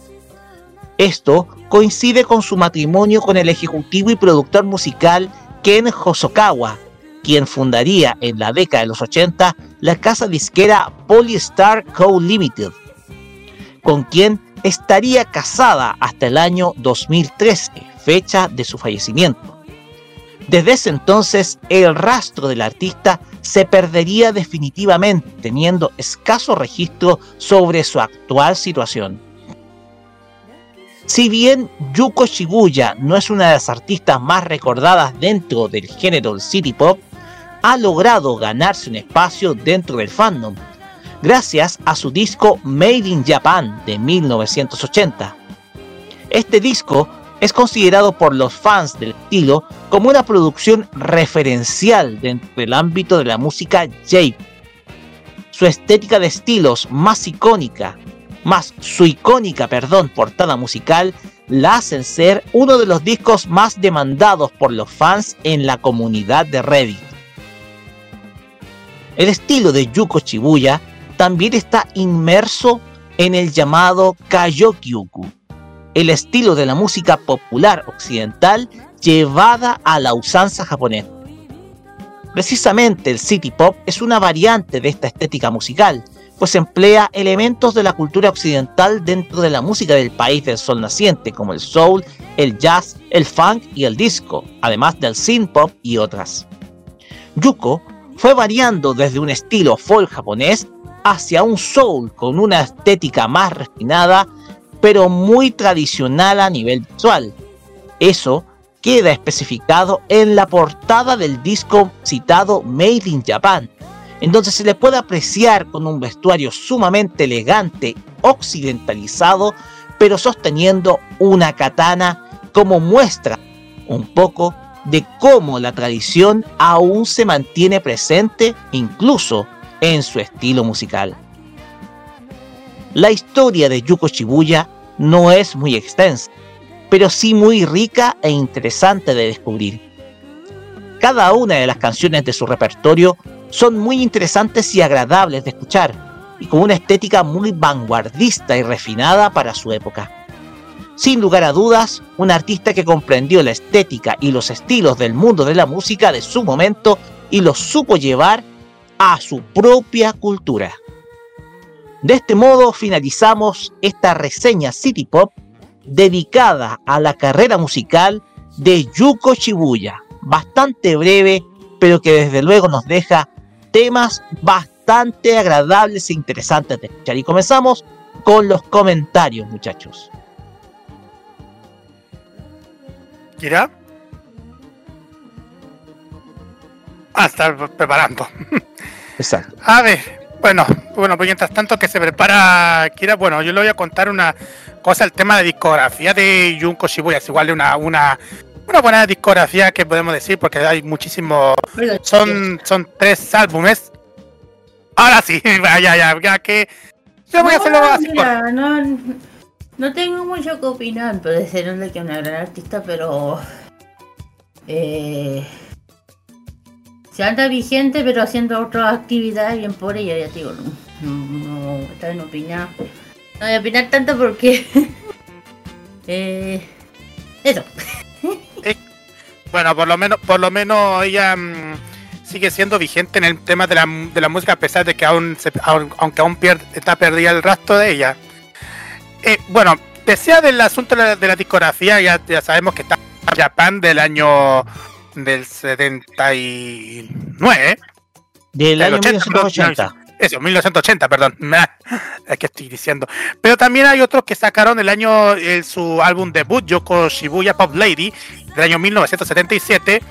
Esto coincide con su matrimonio con el ejecutivo y productor musical Ken Hosokawa, quien fundaría en la década de los 80 la casa disquera Polystar Co. Limited, con quien estaría casada hasta el año 2013, fecha de su fallecimiento. Desde ese entonces, el rastro del artista se perdería definitivamente, teniendo escaso registro sobre su actual situación. Si bien Yuko Shibuya no es una de las artistas más recordadas dentro del género del city pop, ha logrado ganarse un espacio dentro del fandom, gracias a su disco Made in Japan de 1980. Este disco es considerado por los fans del estilo como una producción referencial dentro del ámbito de la música J. Su estética de estilos más icónica, más su icónica, perdón, portada musical, la hacen ser uno de los discos más demandados por los fans en la comunidad de Reddit. El estilo de Yuko Shibuya también está inmerso en el llamado Kayokyuku, el estilo de la música popular occidental llevada a la usanza japonesa. Precisamente el city pop es una variante de esta estética musical, pues emplea elementos de la cultura occidental dentro de la música del país del sol naciente, como el soul, el jazz, el funk y el disco, además del synth pop y otras. Yuko fue variando desde un estilo folk japonés hacia un soul con una estética más refinada, pero muy tradicional a nivel visual. Eso queda especificado en la portada del disco citado Made in Japan, en donde se le puede apreciar con un vestuario sumamente elegante, occidentalizado, pero sosteniendo una katana como muestra un poco de cómo la tradición aún se mantiene presente incluso en su estilo musical. La historia de Yuko Shibuya no es muy extensa, pero sí muy rica e interesante de descubrir. Cada una de las canciones de su repertorio son muy interesantes y agradables de escuchar, y con una estética muy vanguardista y refinada para su época. Sin lugar a dudas, un artista que comprendió la estética y los estilos del mundo de la música de su momento y los supo llevar a su propia cultura. De este modo finalizamos esta reseña City Pop dedicada a la carrera musical de Yuko Shibuya, bastante breve, pero que desde luego nos deja temas bastante agradables e interesantes de escuchar. Y comenzamos con los comentarios, muchachos. ¿Kira? Ah, está preparando. Exacto. A ver, bueno, bueno, pues mientras tanto que se prepara Kira, bueno, yo le voy a contar una cosa, el tema de discografía de Junko Shibuya, es igual de una, una, una buena discografía que podemos decir, porque hay muchísimos, son, son tres álbumes. Ahora sí, ya, ya, ya que yo voy a hacerlo No, así. mira, no, no tengo mucho que opinar, puede ser que una gran artista, pero eh, se anda vigente, pero haciendo otras actividades bien por ella, ya te digo, no, no, está en opinar, no voy a opinar tanto porque eh, eso. Bueno, por lo menos, por lo menos ella mm, sigue siendo vigente en el tema de la, de la música, a pesar de que aún, se- aunque aún pier- está perdida el rastro de ella. Eh, bueno, decía del asunto de la, de la discografía, ya, ya sabemos que está Japan del año del 79. Del año 80, 1980. Eso, 1980, perdón. Nah, Es que estoy diciendo. Pero también hay otros que sacaron el año, el- su álbum debut, Yoko Shibuya Pop Lady, del año 1977.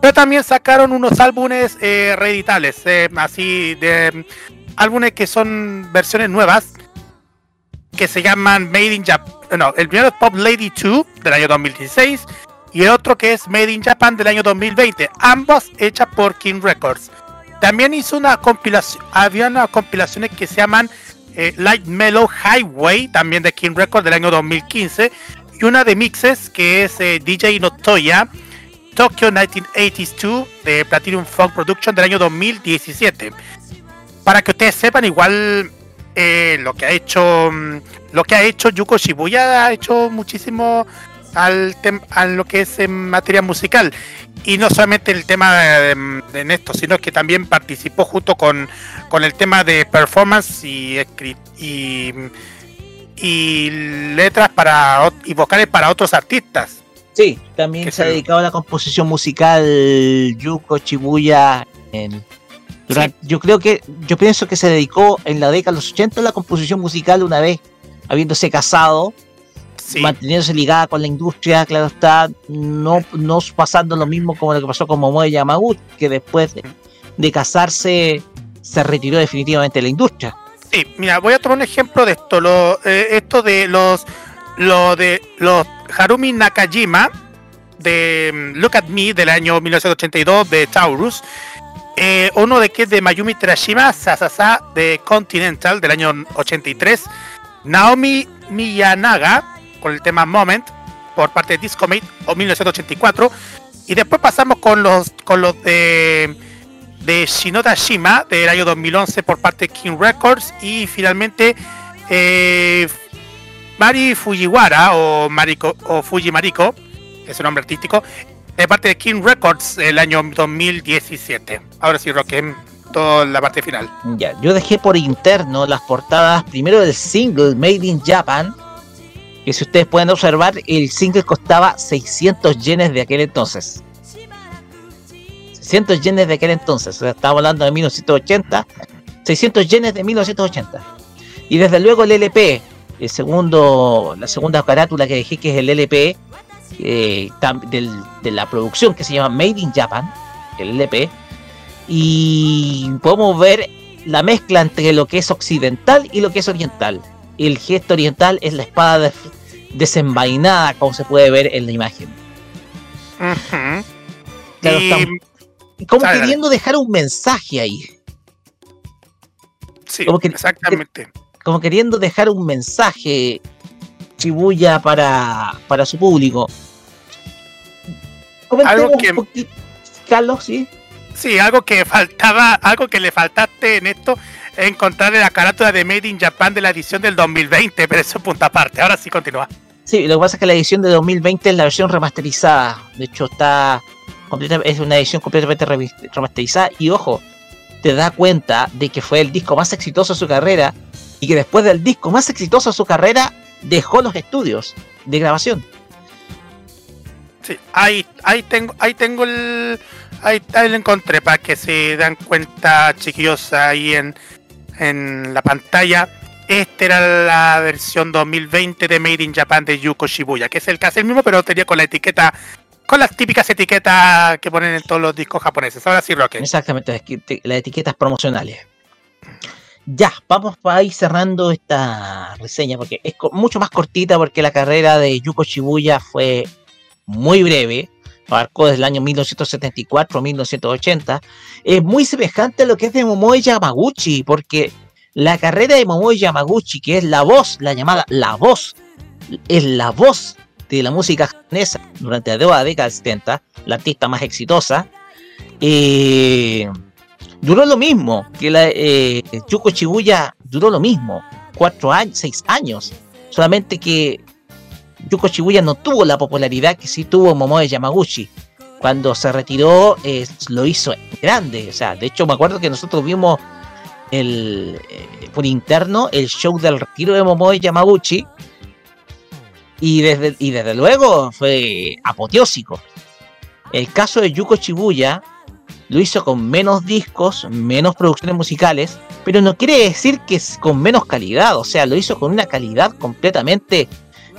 Pero también sacaron unos álbumes eh, reeditables, eh, así de álbumes que son versiones nuevas, que se llaman Made in Japan. No, el primero es Pop Lady 2 del año 2016 y el otro que es Made in Japan del año 2020, ambas hechas por King Records. También hizo una compilación, había unas compilaciones que se llaman eh, Light Mellow Highway, también de King Records del año 2015, y una de mixes que es eh, DJ Notoya, Tokyo 1982 de Platinum Funk Production del año 2017. Para que ustedes sepan, igual eh, lo que ha hecho mm, lo que ha hecho Yuko Shibuya ha hecho muchísimo al a lo que es en materia musical y no solamente el tema de, de esto sino que también participó junto con, con el tema de performance y y, y letras para y vocales para otros artistas Sí, también se ha dedicado a la composición musical Yuko Shibuya. En, durante- Yo creo que, yo pienso que se dedicó en la década de los 80 a la composición musical una vez habiéndose casado, manteniéndose ligada con la industria, claro está, no, no pasando lo mismo como lo que pasó con Momoe Yamaguchi, que después de, de casarse se retiró definitivamente de la industria. Sí, mira, voy a tomar un ejemplo de esto. Lo, eh, esto de los, lo de los Harumi Nakajima de mm, Look at Me del año 1982 de Taurus. Eh, uno de que es de Mayumi Terashima, Sasasa de Continental del año 83. Naomi Miyanaga con el tema Moment por parte de Discomate o 1984. Y después pasamos con los con los de de Shinoda Shima del año 2011 por parte de King Records y finalmente eh, Mari Fujiwara o, Mariko, o Fuji Mariko, es su nombre artístico, de parte de King Records el año 2017. Ahora sí, Roque, toda la parte final. Ya, yo dejé por interno las portadas primero del single Made in Japan, que si ustedes pueden observar, el single costaba 600 yenes de aquel entonces. 600 yenes de aquel entonces, o sea, estamos hablando de 1980, 600 yenes de 1980. Y desde luego el LP, el segundo, la segunda carátula que dejé, que es el LP eh, de la producción que se llama Made in Japan, el LP, y podemos ver la mezcla entre lo que es occidental y lo que es oriental. El gesto oriental es la espada de- desenvainada, como se puede ver en la imagen. Claro, Y- estamos- como Dale, dale. queriendo dejar un mensaje ahí. Sí, Como que- exactamente. como queriendo dejar un mensaje Shibuya para, para su público. Algo que- un poquito, Carlos, sí. Sí, algo que faltaba, algo que le faltaste en esto, es encontrarle la carátula de Made in Japan de la edición del 2020, pero eso es punta aparte. Ahora sí continúa. Sí, lo que pasa es que la edición de 2020 es la versión remasterizada. De hecho, está completa- es una edición completamente remasterizada. Y ojo, te da cuenta de que fue el disco más exitoso de su carrera y que después del disco más exitoso de su carrera dejó los estudios de grabación. Sí, ahí, ahí tengo, ahí tengo el, ahí, ahí lo encontré para que se dan cuenta, chiquillos, ahí en, en la pantalla. Esta era la versión 2020 de Made in Japan de Yuko Shibuya, que es el casi el mismo, pero tenía con la etiqueta, con las típicas etiquetas que ponen en todos los discos japoneses. Ahora sí, Roque. Exactamente, las etiquetas promocionales. Ya, vamos a ir cerrando esta reseña porque es mucho más cortita porque la carrera de Yuko Shibuya fue muy breve, abarcó desde el año 1974 a 1980. Es muy semejante a lo que es de Momoe Yamaguchi porque la carrera de Momoe Yamaguchi, que es la voz, la llamada la voz, es la voz de la música japonesa durante la década del 70, la artista más exitosa, eh, duró lo mismo que la eh, Yuko Shibuya duró lo mismo, cuatro años, seis años, solamente que Yuko Shibuya no tuvo la popularidad que sí tuvo Momoe Yamaguchi. Cuando se retiró, lo hizo grande. O sea, de hecho, me acuerdo que nosotros vimos el, eh, por interno el show del retiro de Momoe Yamaguchi. Y desde, y desde luego fue apoteósico. El caso de Yuko Shibuya lo hizo con menos discos, menos producciones musicales, pero no quiere decir que es con menos calidad, o sea, lo hizo con una calidad completamente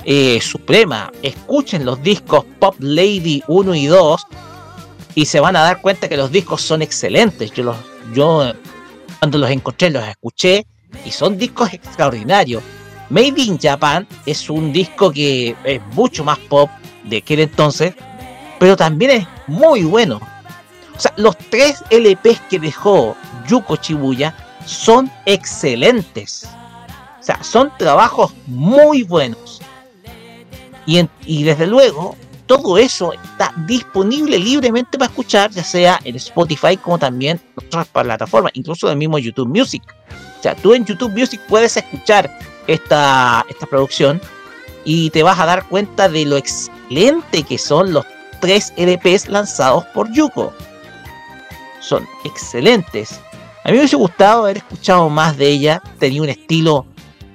eh, suprema. Escuchen los discos Pop Lady 1 y 2 y se van a dar cuenta que los discos son excelentes. Yo, los, yo cuando los encontré los escuché y son discos extraordinarios. Made in Japan es un disco que es mucho más pop de aquel entonces, pero también es muy bueno. O sea, los tres LPs que dejó Yuko Shibuya son excelentes. O sea, son trabajos muy buenos. Y, y desde luego, todo eso está disponible libremente para escuchar, ya sea en Spotify como también en otras plataformas, incluso en el mismo YouTube Music. O sea, tú en YouTube Music puedes escuchar esta, esta producción y te vas a dar cuenta de lo excelente que son los tres LPs lanzados por Yuko. Son excelentes. A mí me hubiese gustado haber escuchado más de ella. Tenía un estilo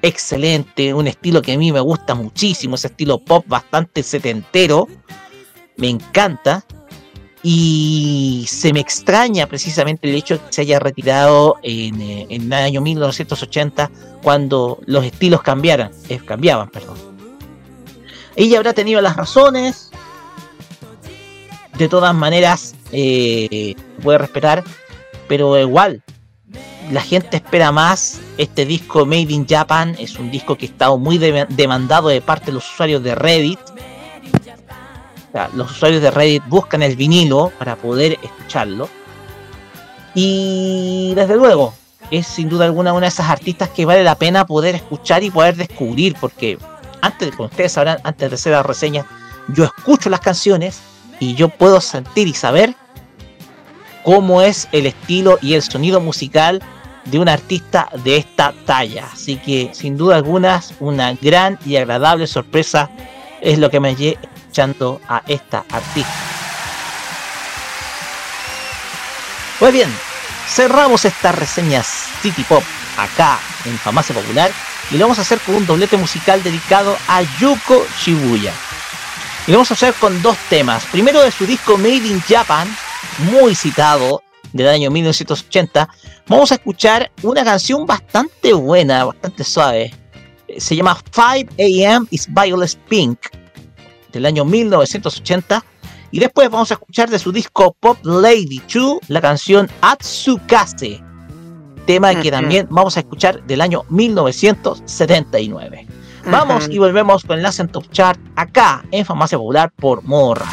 excelente, un estilo que a mí me gusta muchísimo, ese estilo pop bastante setentero. Me encanta. Y se me extraña precisamente el hecho de que se haya retirado en, eh, el año 1980 cuando los estilos cambiaran, eh, cambiaban. Perdón. Ella habrá tenido las razones. De todas maneras, eh, puede respetar. Pero igual, la gente espera más. Este disco Made in Japan es un disco que ha estado muy de- demandado de parte de los usuarios de Reddit. Los usuarios de Reddit buscan el vinilo para poder escucharlo. Y desde luego, es sin duda alguna una de esas artistas que vale la pena poder escuchar y poder descubrir. Porque antes, como ustedes sabrán, antes de hacer la reseña, yo escucho las canciones y yo puedo sentir y saber cómo es el estilo y el sonido musical de un artista de esta talla. Así que sin duda alguna una gran y agradable sorpresa es lo que me llevé escuchando a esta artista. Pues bien, cerramos estas reseñas City Pop acá en Farmacia Popular y lo vamos a hacer con un doblete musical dedicado a Yuko Shibuya. Y lo vamos a hacer con dos temas. Primero de su disco Made in Japan, muy citado, del año 1980. Vamos a escuchar una canción bastante buena, bastante suave. Eh, Se llama 5 AM is Violet Pink, del año 1980. Y después vamos a escuchar de su disco Pop Lady 2 la canción Atsukase, tema que también vamos a escuchar del año 1979. Vamos y volvemos con Enlace en Top Chart acá en Farmacia Popular por Modo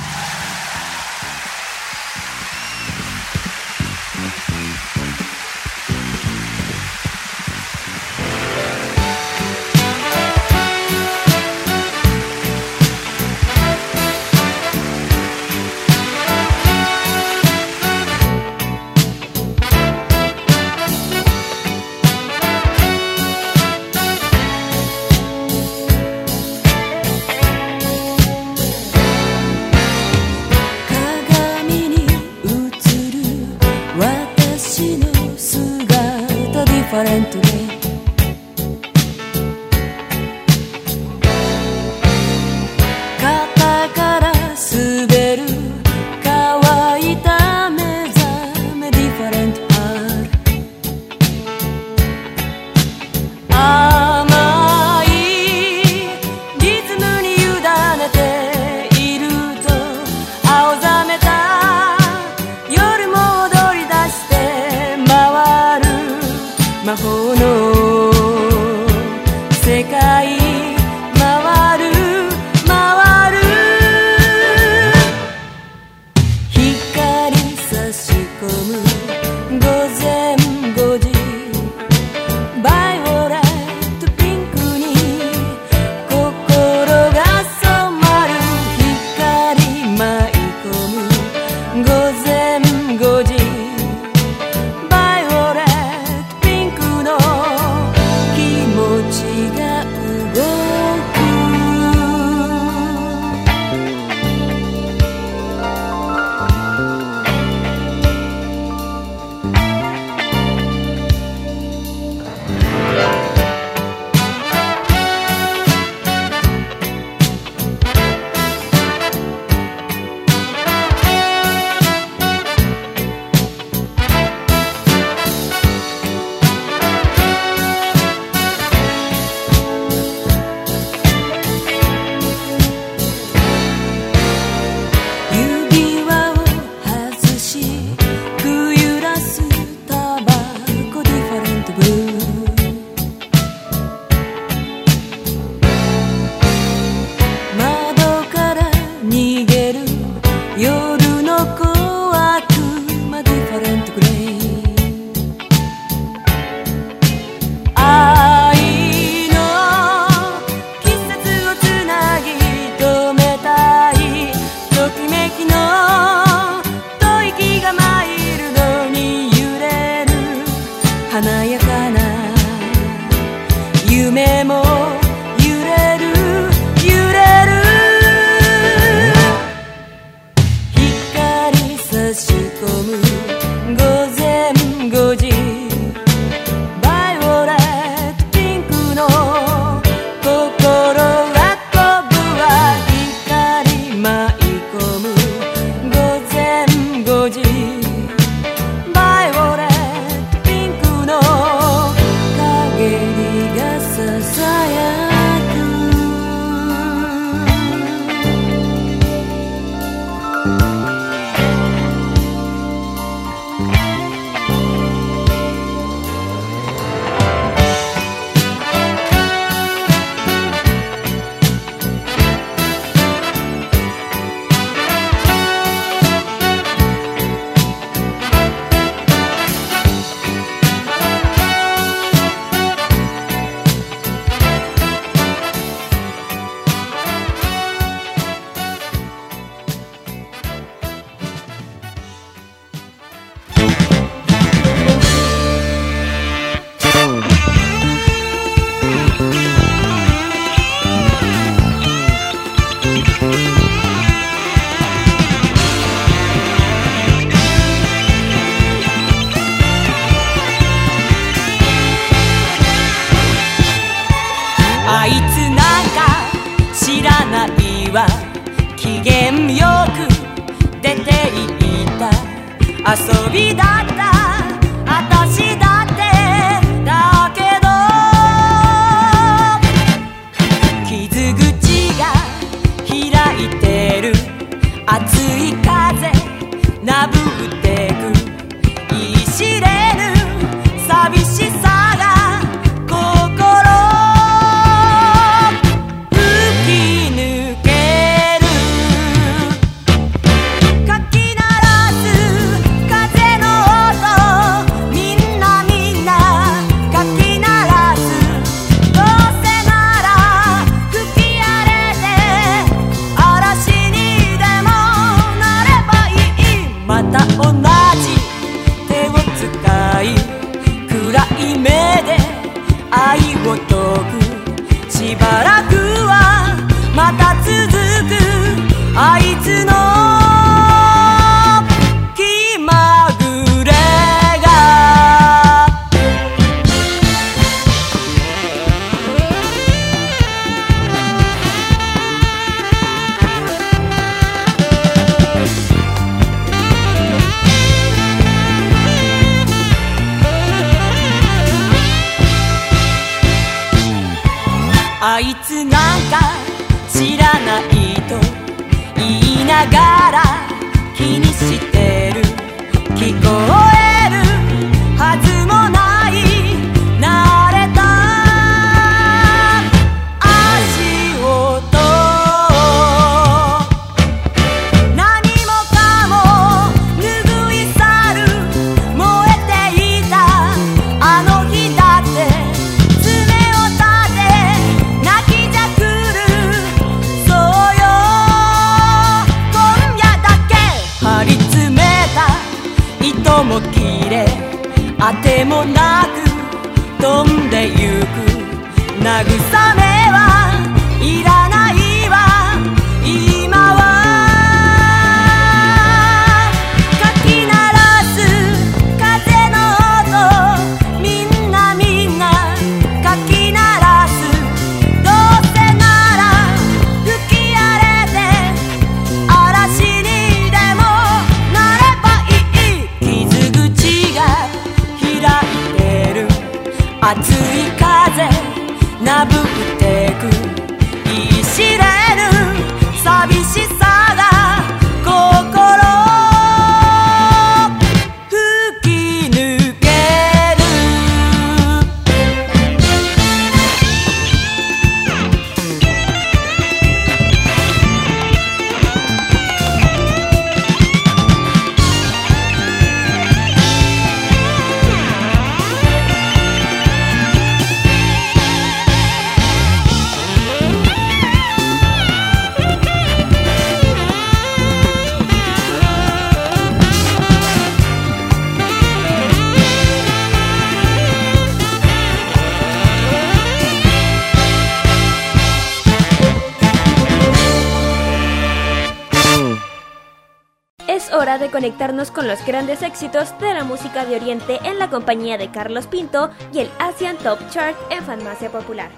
hora de conectarnos con los grandes éxitos de la música de Oriente en la compañía de Carlos Pinto y el Asian Top Chart en Farmacia Popular.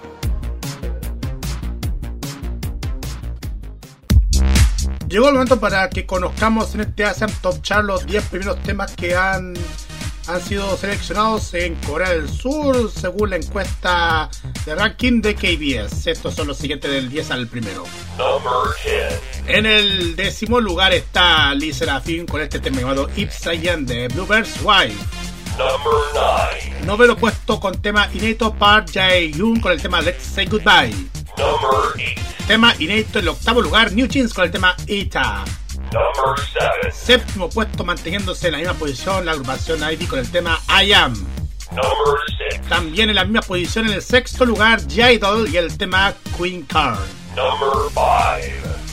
Llegó el momento para que conozcamos en este Asian Top Chart los 10 primeros temas que han, han sido seleccionados en Corea del Sur según la encuesta de ranking de KBS. Estos son los siguientes del 10 al primero. En el décimo lugar está Lee Serafin con este tema llamado Ipsayan de Bluebird's Wife. Noveno puesto con tema inédito Park Jae-yoon con el tema Let's Say Goodbye. Tema inédito en el octavo lugar New Jeans con el tema Ita. Séptimo puesto manteniéndose en la misma posición la agrupación ID con el tema I Am. También en la misma posición en el sexto lugar J-Idol y el tema Queen Card.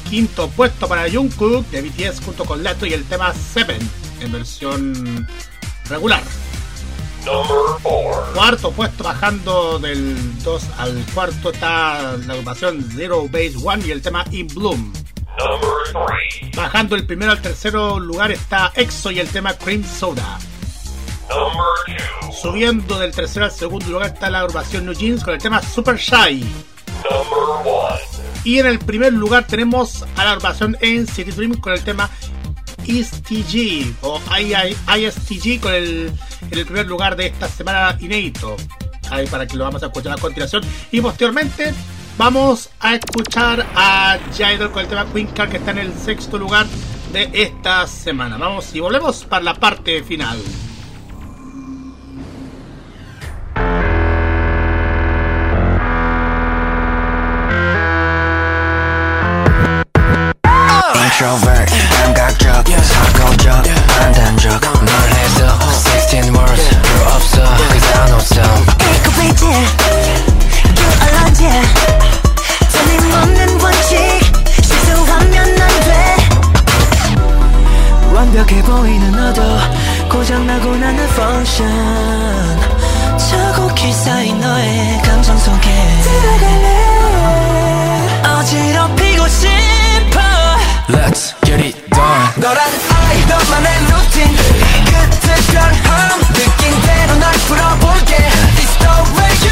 Quinto puesto para Jungkook de BTS junto con Leto y el tema Seven en versión regular. Cuarto puesto bajando del 2 al cuarto está la agrupación Zero Base One y el tema In Bloom. Bajando el primero al tercero lugar está EXO y el tema Cream Soda. Subiendo del tercero al segundo lugar está la agrupación New Jeans con el tema Super Shy. Y en el primer lugar tenemos a la agrupación NCT Dream con el tema ISTG o II ISTG con el, en el primer lugar de esta semana inédito. Ahí para que lo vamos a escuchar a continuación. Y posteriormente vamos a escuchar a Jidol con el tema Queen Card que está en el sexto lugar de esta semana. Vamos y volvemos para la parte final. Introvert 감각적 사고적 판단적 놀래서 16 words 필요 없어 그단 없어 깨끗해지 You alone 완벽해 보이는 너도 고장나고 나는 function. 저곡히 쌓인 너의 감정 속에 들어갈래. 어지럽히고 싶어. Let's get it done. 너란 너만의 루틴. 끝을 변함 느낀 대로 날 풀어볼게. It's the way you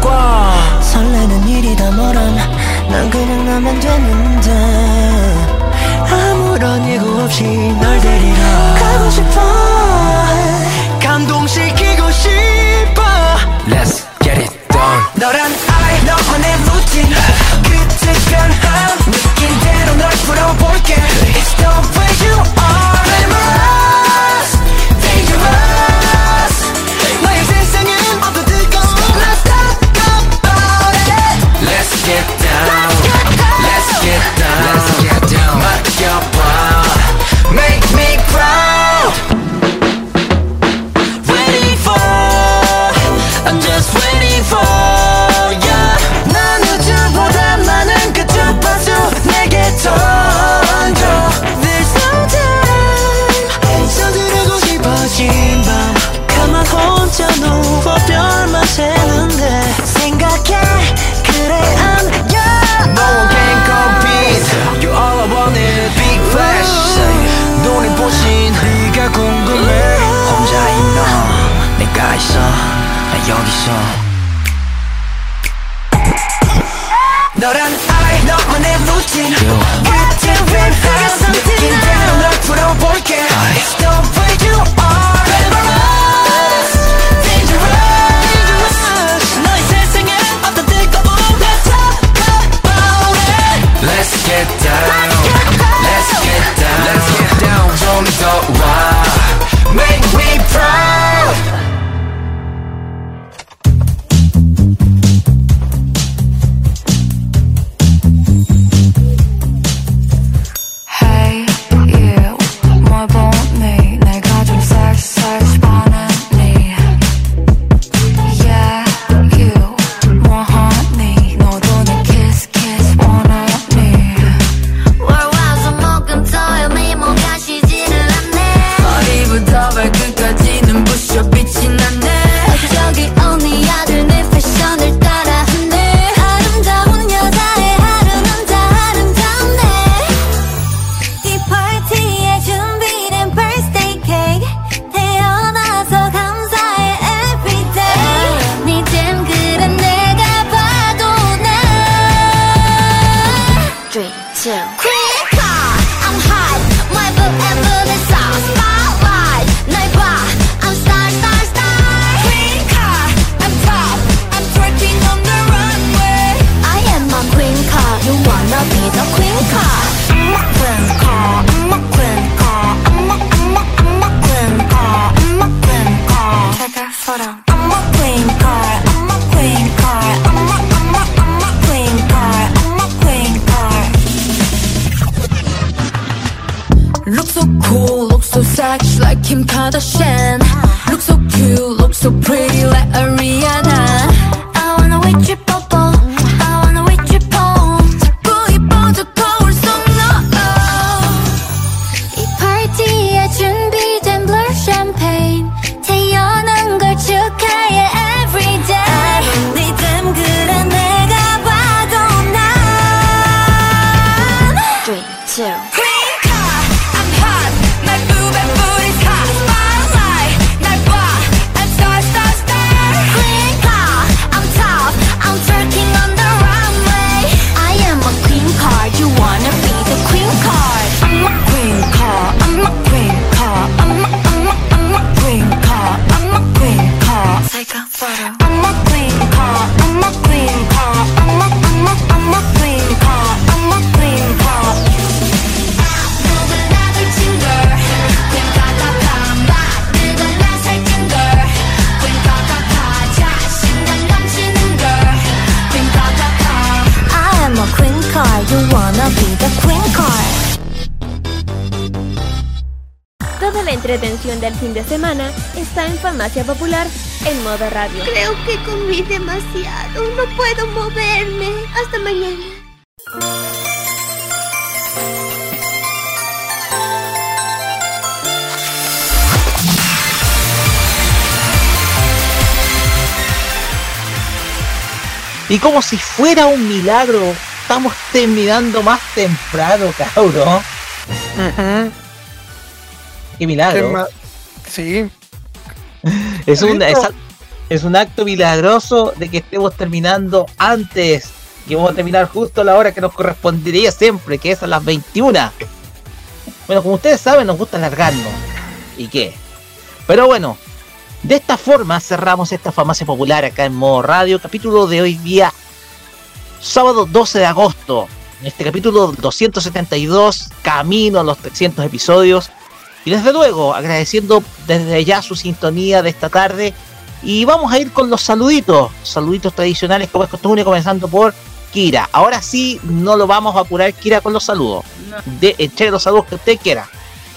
꿔 설레는 일이 다 뭐람 난 그냥 나면 되는데 아무런 예고 없이 널 데리러 modo radio. Creo que comí demasiado. No puedo moverme. Hasta mañana. Y como si fuera un milagro, estamos terminando más temprano, cabrón. Qué milagro. Sí. Es un, es. Es un acto milagroso de que estemos terminando antes. Que vamos a terminar justo a la hora que nos correspondería siempre, que es a las 21. Bueno, como ustedes saben, nos gusta alargarnos. ¿Y qué? Pero bueno, de esta forma cerramos esta farmacia popular acá en modo radio. Capítulo de hoy día, sábado 12 de agosto. En este capítulo 272, camino a los 300 episodios. Y desde luego, agradeciendo desde ya su sintonía de esta tarde. Y vamos a ir con los saluditos, saluditos tradicionales como es costumbre, comenzando por Kira. Ahora sí, no lo vamos a apurar, Kira, con los saludos. De eche los saludos que usted quiera.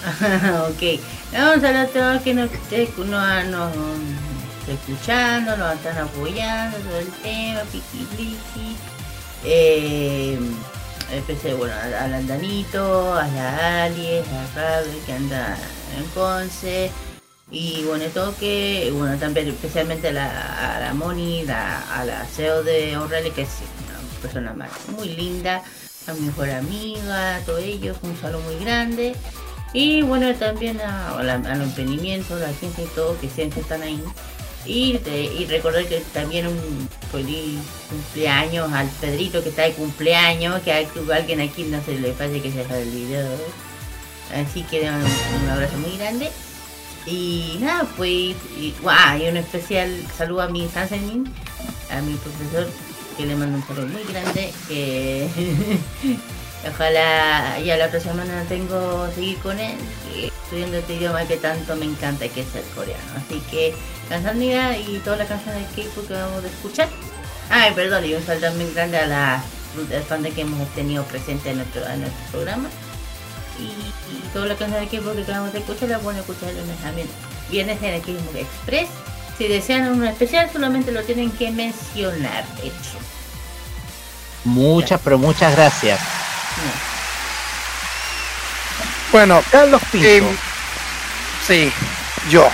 ok. No, un saludo a todos que nos, que nos, nos están escuchando, nos están apoyando, todo el tema, piqui pliqui. Eh, empecé, bueno, al, Andanito, a la Alies, a Rabe, que anda en Conce. Y bueno, toque, bueno, también especialmente a la, a Moni, la- a la CEO de O'Reilly, que es una persona más, muy linda, a mi mejor amiga, a todos ellos, un saludo muy grande. Y bueno, también a, a la- al emprendimiento, la gente y todo, que siempre están ahí. Y, de- y recordar que también un feliz cumpleaños al Pedrito que está de cumpleaños, que hay que alguien aquí no se le pase que se el video. Así que un, un abrazo muy grande. Y nada, pues, y, guau, y un especial saludo a mi Sansenin, a mi profesor, que le mando un saludo muy grande, que ojalá ya la otra semana tengo seguir con él, estudiando este idioma que tanto me encanta, que es el coreano. Así que, Cansanidad y todas las canciones de K-pop que vamos a escuchar. Ay, perdón, y un saludo también grande a las fans que hemos tenido presente en nuestro, en nuestro programa. Y, y todas las canciones de que acabamos de escuchar las pueden escuchar el lunes también. Viernes en el K-pop Express. Si desean un especial, solamente lo tienen que mencionar. Hecho. Muchas, pero muchas gracias. Bueno, Carlos Pinto. em, sí, yo.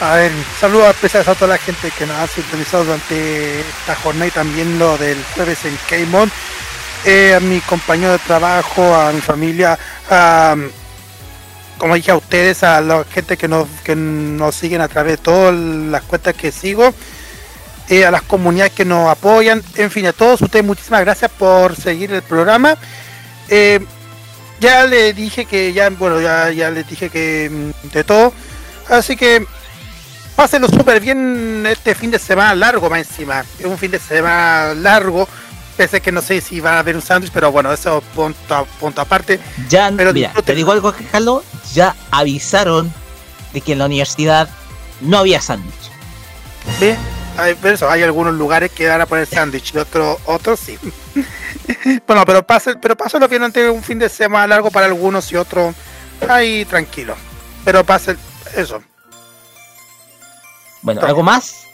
a ver, saludos especiales a toda la gente que nos ha sintonizado durante esta jornada y también lo del jueves en Keimon. Eh, a mi compañero de trabajo, a mi familia, a, como dije a ustedes, a la gente que nos, que nos siguen a través de todas las cuentas que sigo, eh, a las comunidades que nos apoyan, en fin, a todos ustedes muchísimas gracias por seguir el programa. Eh, ya le dije que ya, bueno, ya, ya les dije que mm, de todo. Así que pásenlo súper bien este fin de semana largo más encima. Es un fin de semana largo. Pese que no sé si va a haber un sándwich, pero bueno, eso punto, punto aparte. Ya, Pero mira, te digo algo, Carlos, ya avisaron de que en la universidad no había sándwich. ¿Ve? hay, pero eso, hay algunos lugares que van a poner sándwich y otros otros sí. bueno, pero pasa, pero pasa lo que no un fin de semana largo para algunos y otros ahí tranquilo. Pero pasa eso. Bueno, ¿algo más?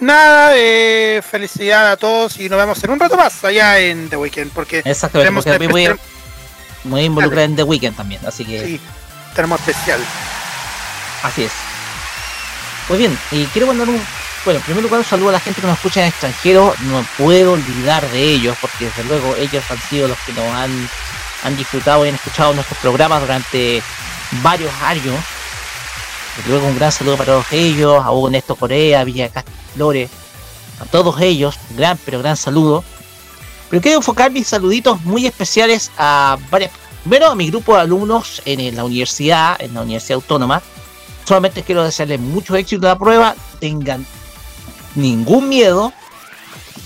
Nada, eh, felicidad a todos y nos vemos en un rato más allá en The Weekend porque Exactamente, tenemos, porque también voy a, tenemos- me voy a involucrar en The Weeknd también, así que sí, tenemos especial. así es. Pues bien, y quiero mandar un. Bueno, en primer lugar, un saludo a la gente que nos escucha en extranjero. No puedo olvidar de ellos, porque desde luego ellos han sido los que nos han, han disfrutado y han escuchado nuestros programas durante varios años. Desde luego, un gran saludo para todos ellos, a Hugo Néstor Corea, Villa A todos ellos, gran, pero gran saludo. Pero quiero enfocar mis saluditos muy especiales a varias. Primero a mi grupo de alumnos en la universidad, en la Universidad Autónoma. Solamente quiero desearles mucho éxito en la prueba. Tengan ningún miedo.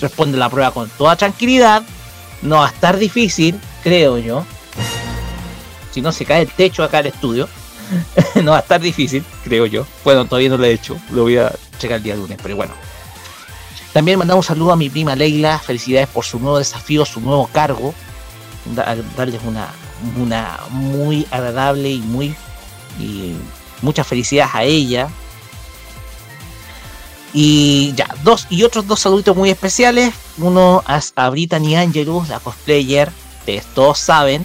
Responden la prueba con toda tranquilidad. No va a estar difícil, creo yo. Si no se cae el techo acá del estudio. no va a estar difícil, creo yo. Bueno, todavía no lo he hecho. Lo voy a checar el día lunes, pero bueno. También mandamos un saludo a mi prima Leila. Felicidades por su nuevo desafío, su nuevo cargo. Da- darles una, una muy agradable y muy y muchas felicidades a ella. Y ya, dos y otros dos saluditos muy especiales. Uno a, a Brittany Angelus, la cosplayer, ustedes todos saben.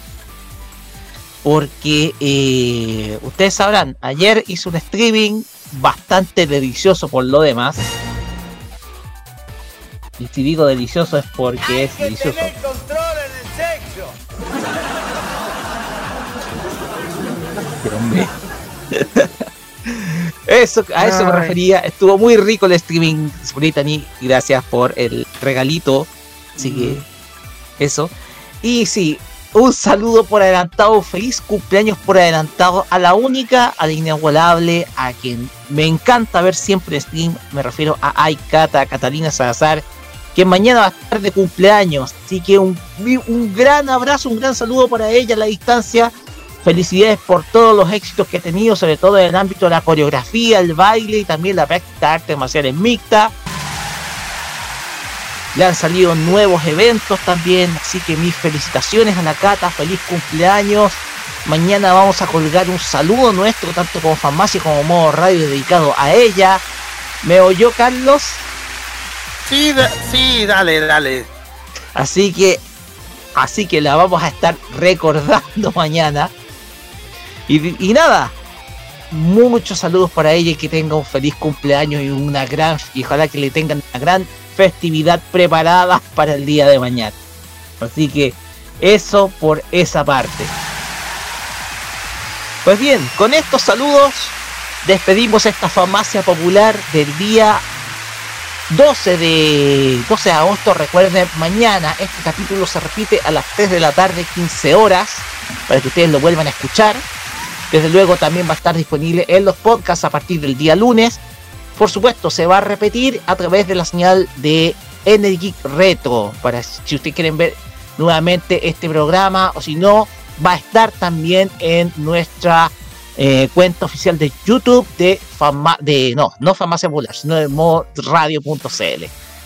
Porque eh, ustedes sabrán, ayer hizo un streaming bastante delicioso por lo demás. Y si digo delicioso es porque es delicioso. Eso, a eso me refería. Estuvo muy rico el streaming, Brittany. Gracias por el regalito. Así que, eso. Y sí, un saludo por adelantado. Feliz cumpleaños por adelantado a la única, a la inigualable, a quien me encanta ver siempre en stream. Me refiero a Aikata, Catalina Salazar, que mañana va a estar de cumpleaños. Así que un, un gran abrazo, un gran saludo para ella a la distancia. Felicidades por todos los éxitos que ha tenido, sobre todo en el ámbito de la coreografía, el baile y también la práctica de artes marciales mixta. Le han salido nuevos eventos también, así que mis felicitaciones a la Cata, feliz cumpleaños. Mañana vamos a colgar un saludo nuestro, tanto como farmacia como modo radio dedicado a ella. ¿Me oyó Carlos? Sí, sí, dale, dale. Así que, así que la vamos a estar recordando mañana. Y, y nada, muchos saludos para ella y que tenga un feliz cumpleaños y una gran, y ojalá que le tengan una gran festividad preparada para el día de mañana. Así que eso por esa parte. Pues bien, con estos saludos despedimos esta farmacia popular del día 12 de 12 de agosto, recuerden, mañana este capítulo se repite a las 3 de la tarde, 15 horas, para que ustedes lo vuelvan a escuchar. Desde luego también va a estar disponible en los podcasts a partir del día lunes. Por supuesto, se va a repetir a través de la señal de Energy Retro, para si ustedes quieren ver nuevamente este programa, o si no, va a estar también en nuestra eh, cuenta oficial de YouTube de Fama de no, no Farmacia Popular, sino de modradio.cl.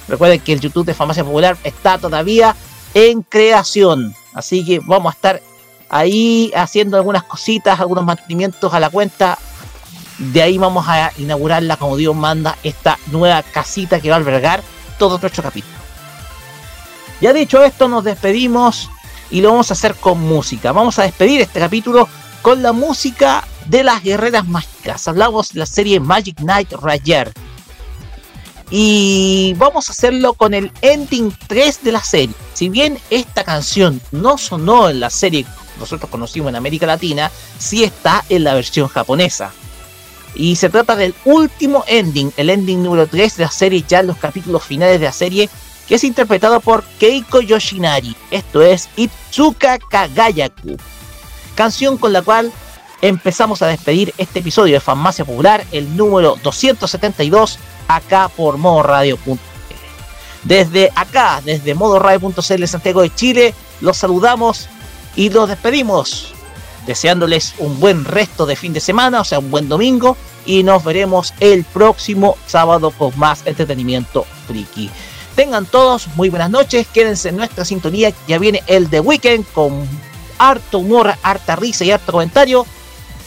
Recuerden que el YouTube de Farmacia Popular está todavía en creación, así que vamos a estar ahí haciendo algunas cositas, algunos mantenimientos a la cuenta. De ahí vamos a inaugurarla como Dios manda, esta nueva casita que va a albergar todo nuestro capítulo. Ya dicho esto, nos despedimos y lo vamos a hacer con música. Vamos a despedir este capítulo con la música de las guerreras mágicas. Hablamos de la serie Magic Knight Rayer. Y vamos a hacerlo con el ending 3 de la serie. Si bien esta canción no sonó en la serie que nosotros conocimos en América Latina, sí está en la versión japonesa. Y se trata del último ending, el ending número 3 de la serie, ya en los capítulos finales de la serie, que es interpretado por Keiko Yoshinari. Esto es Itsuka Kagayaku. Canción con la cual empezamos a despedir este episodio de Farmacia Popular, el número 272, acá por modoradio.cl. Desde acá, desde modoradio.cl Santiago de Chile, los saludamos y los despedimos, deseándoles un buen resto de fin de semana, o sea, un buen domingo, y nos veremos el próximo sábado con más entretenimiento friki. Tengan todos muy buenas noches, quédense en nuestra sintonía, ya viene el The Weekend con harto humor, harta risa y harto comentario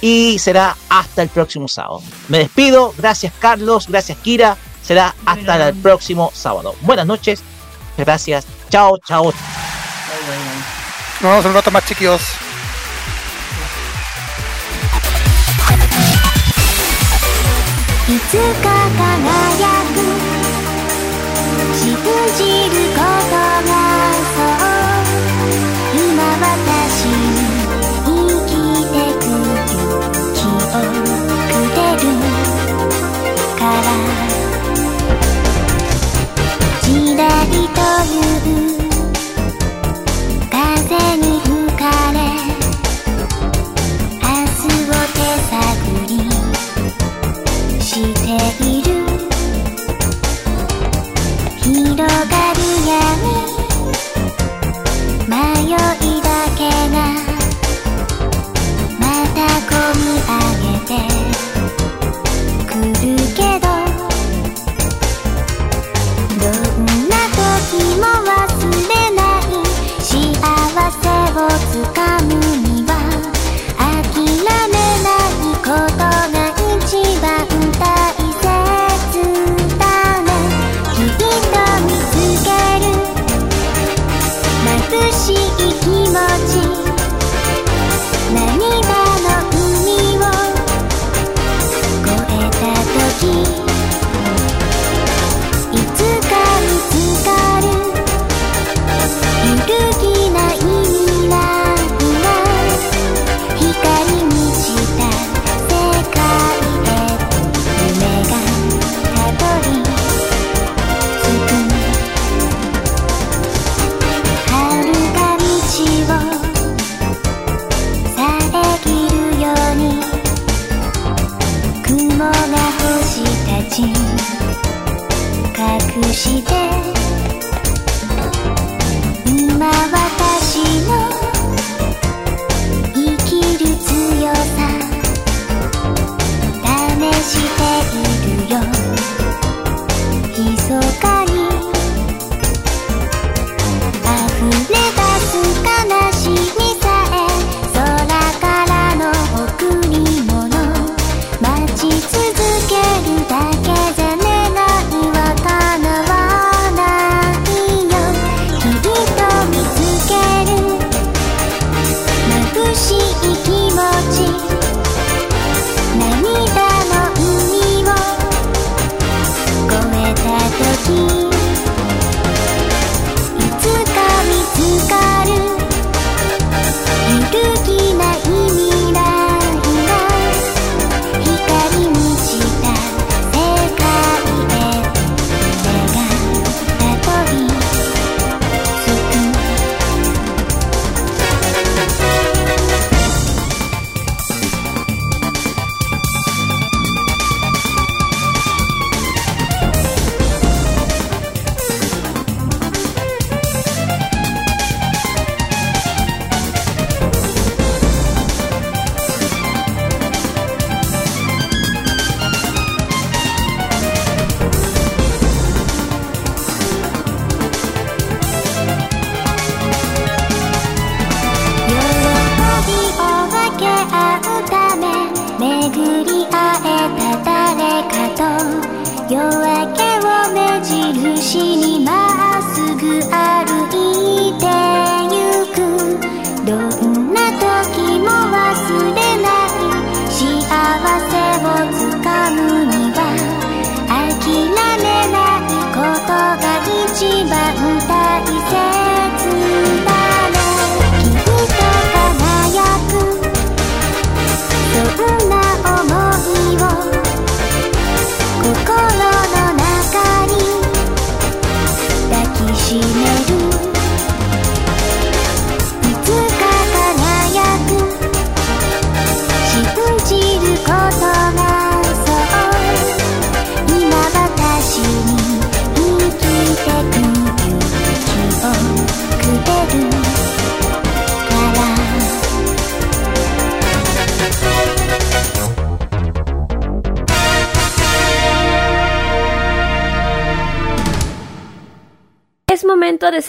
y será hasta el próximo sábado. Me despido, gracias Carlos, gracias Kira, será hasta el próximo sábado. Buenas noches, gracias, chao, chao. Nos vemos un rato más chiquillos. you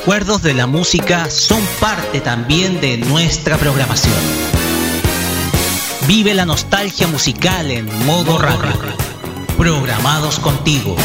recuerdos de la música son parte también de nuestra programación. Vive la nostalgia musical en modo radio. Programados contigo.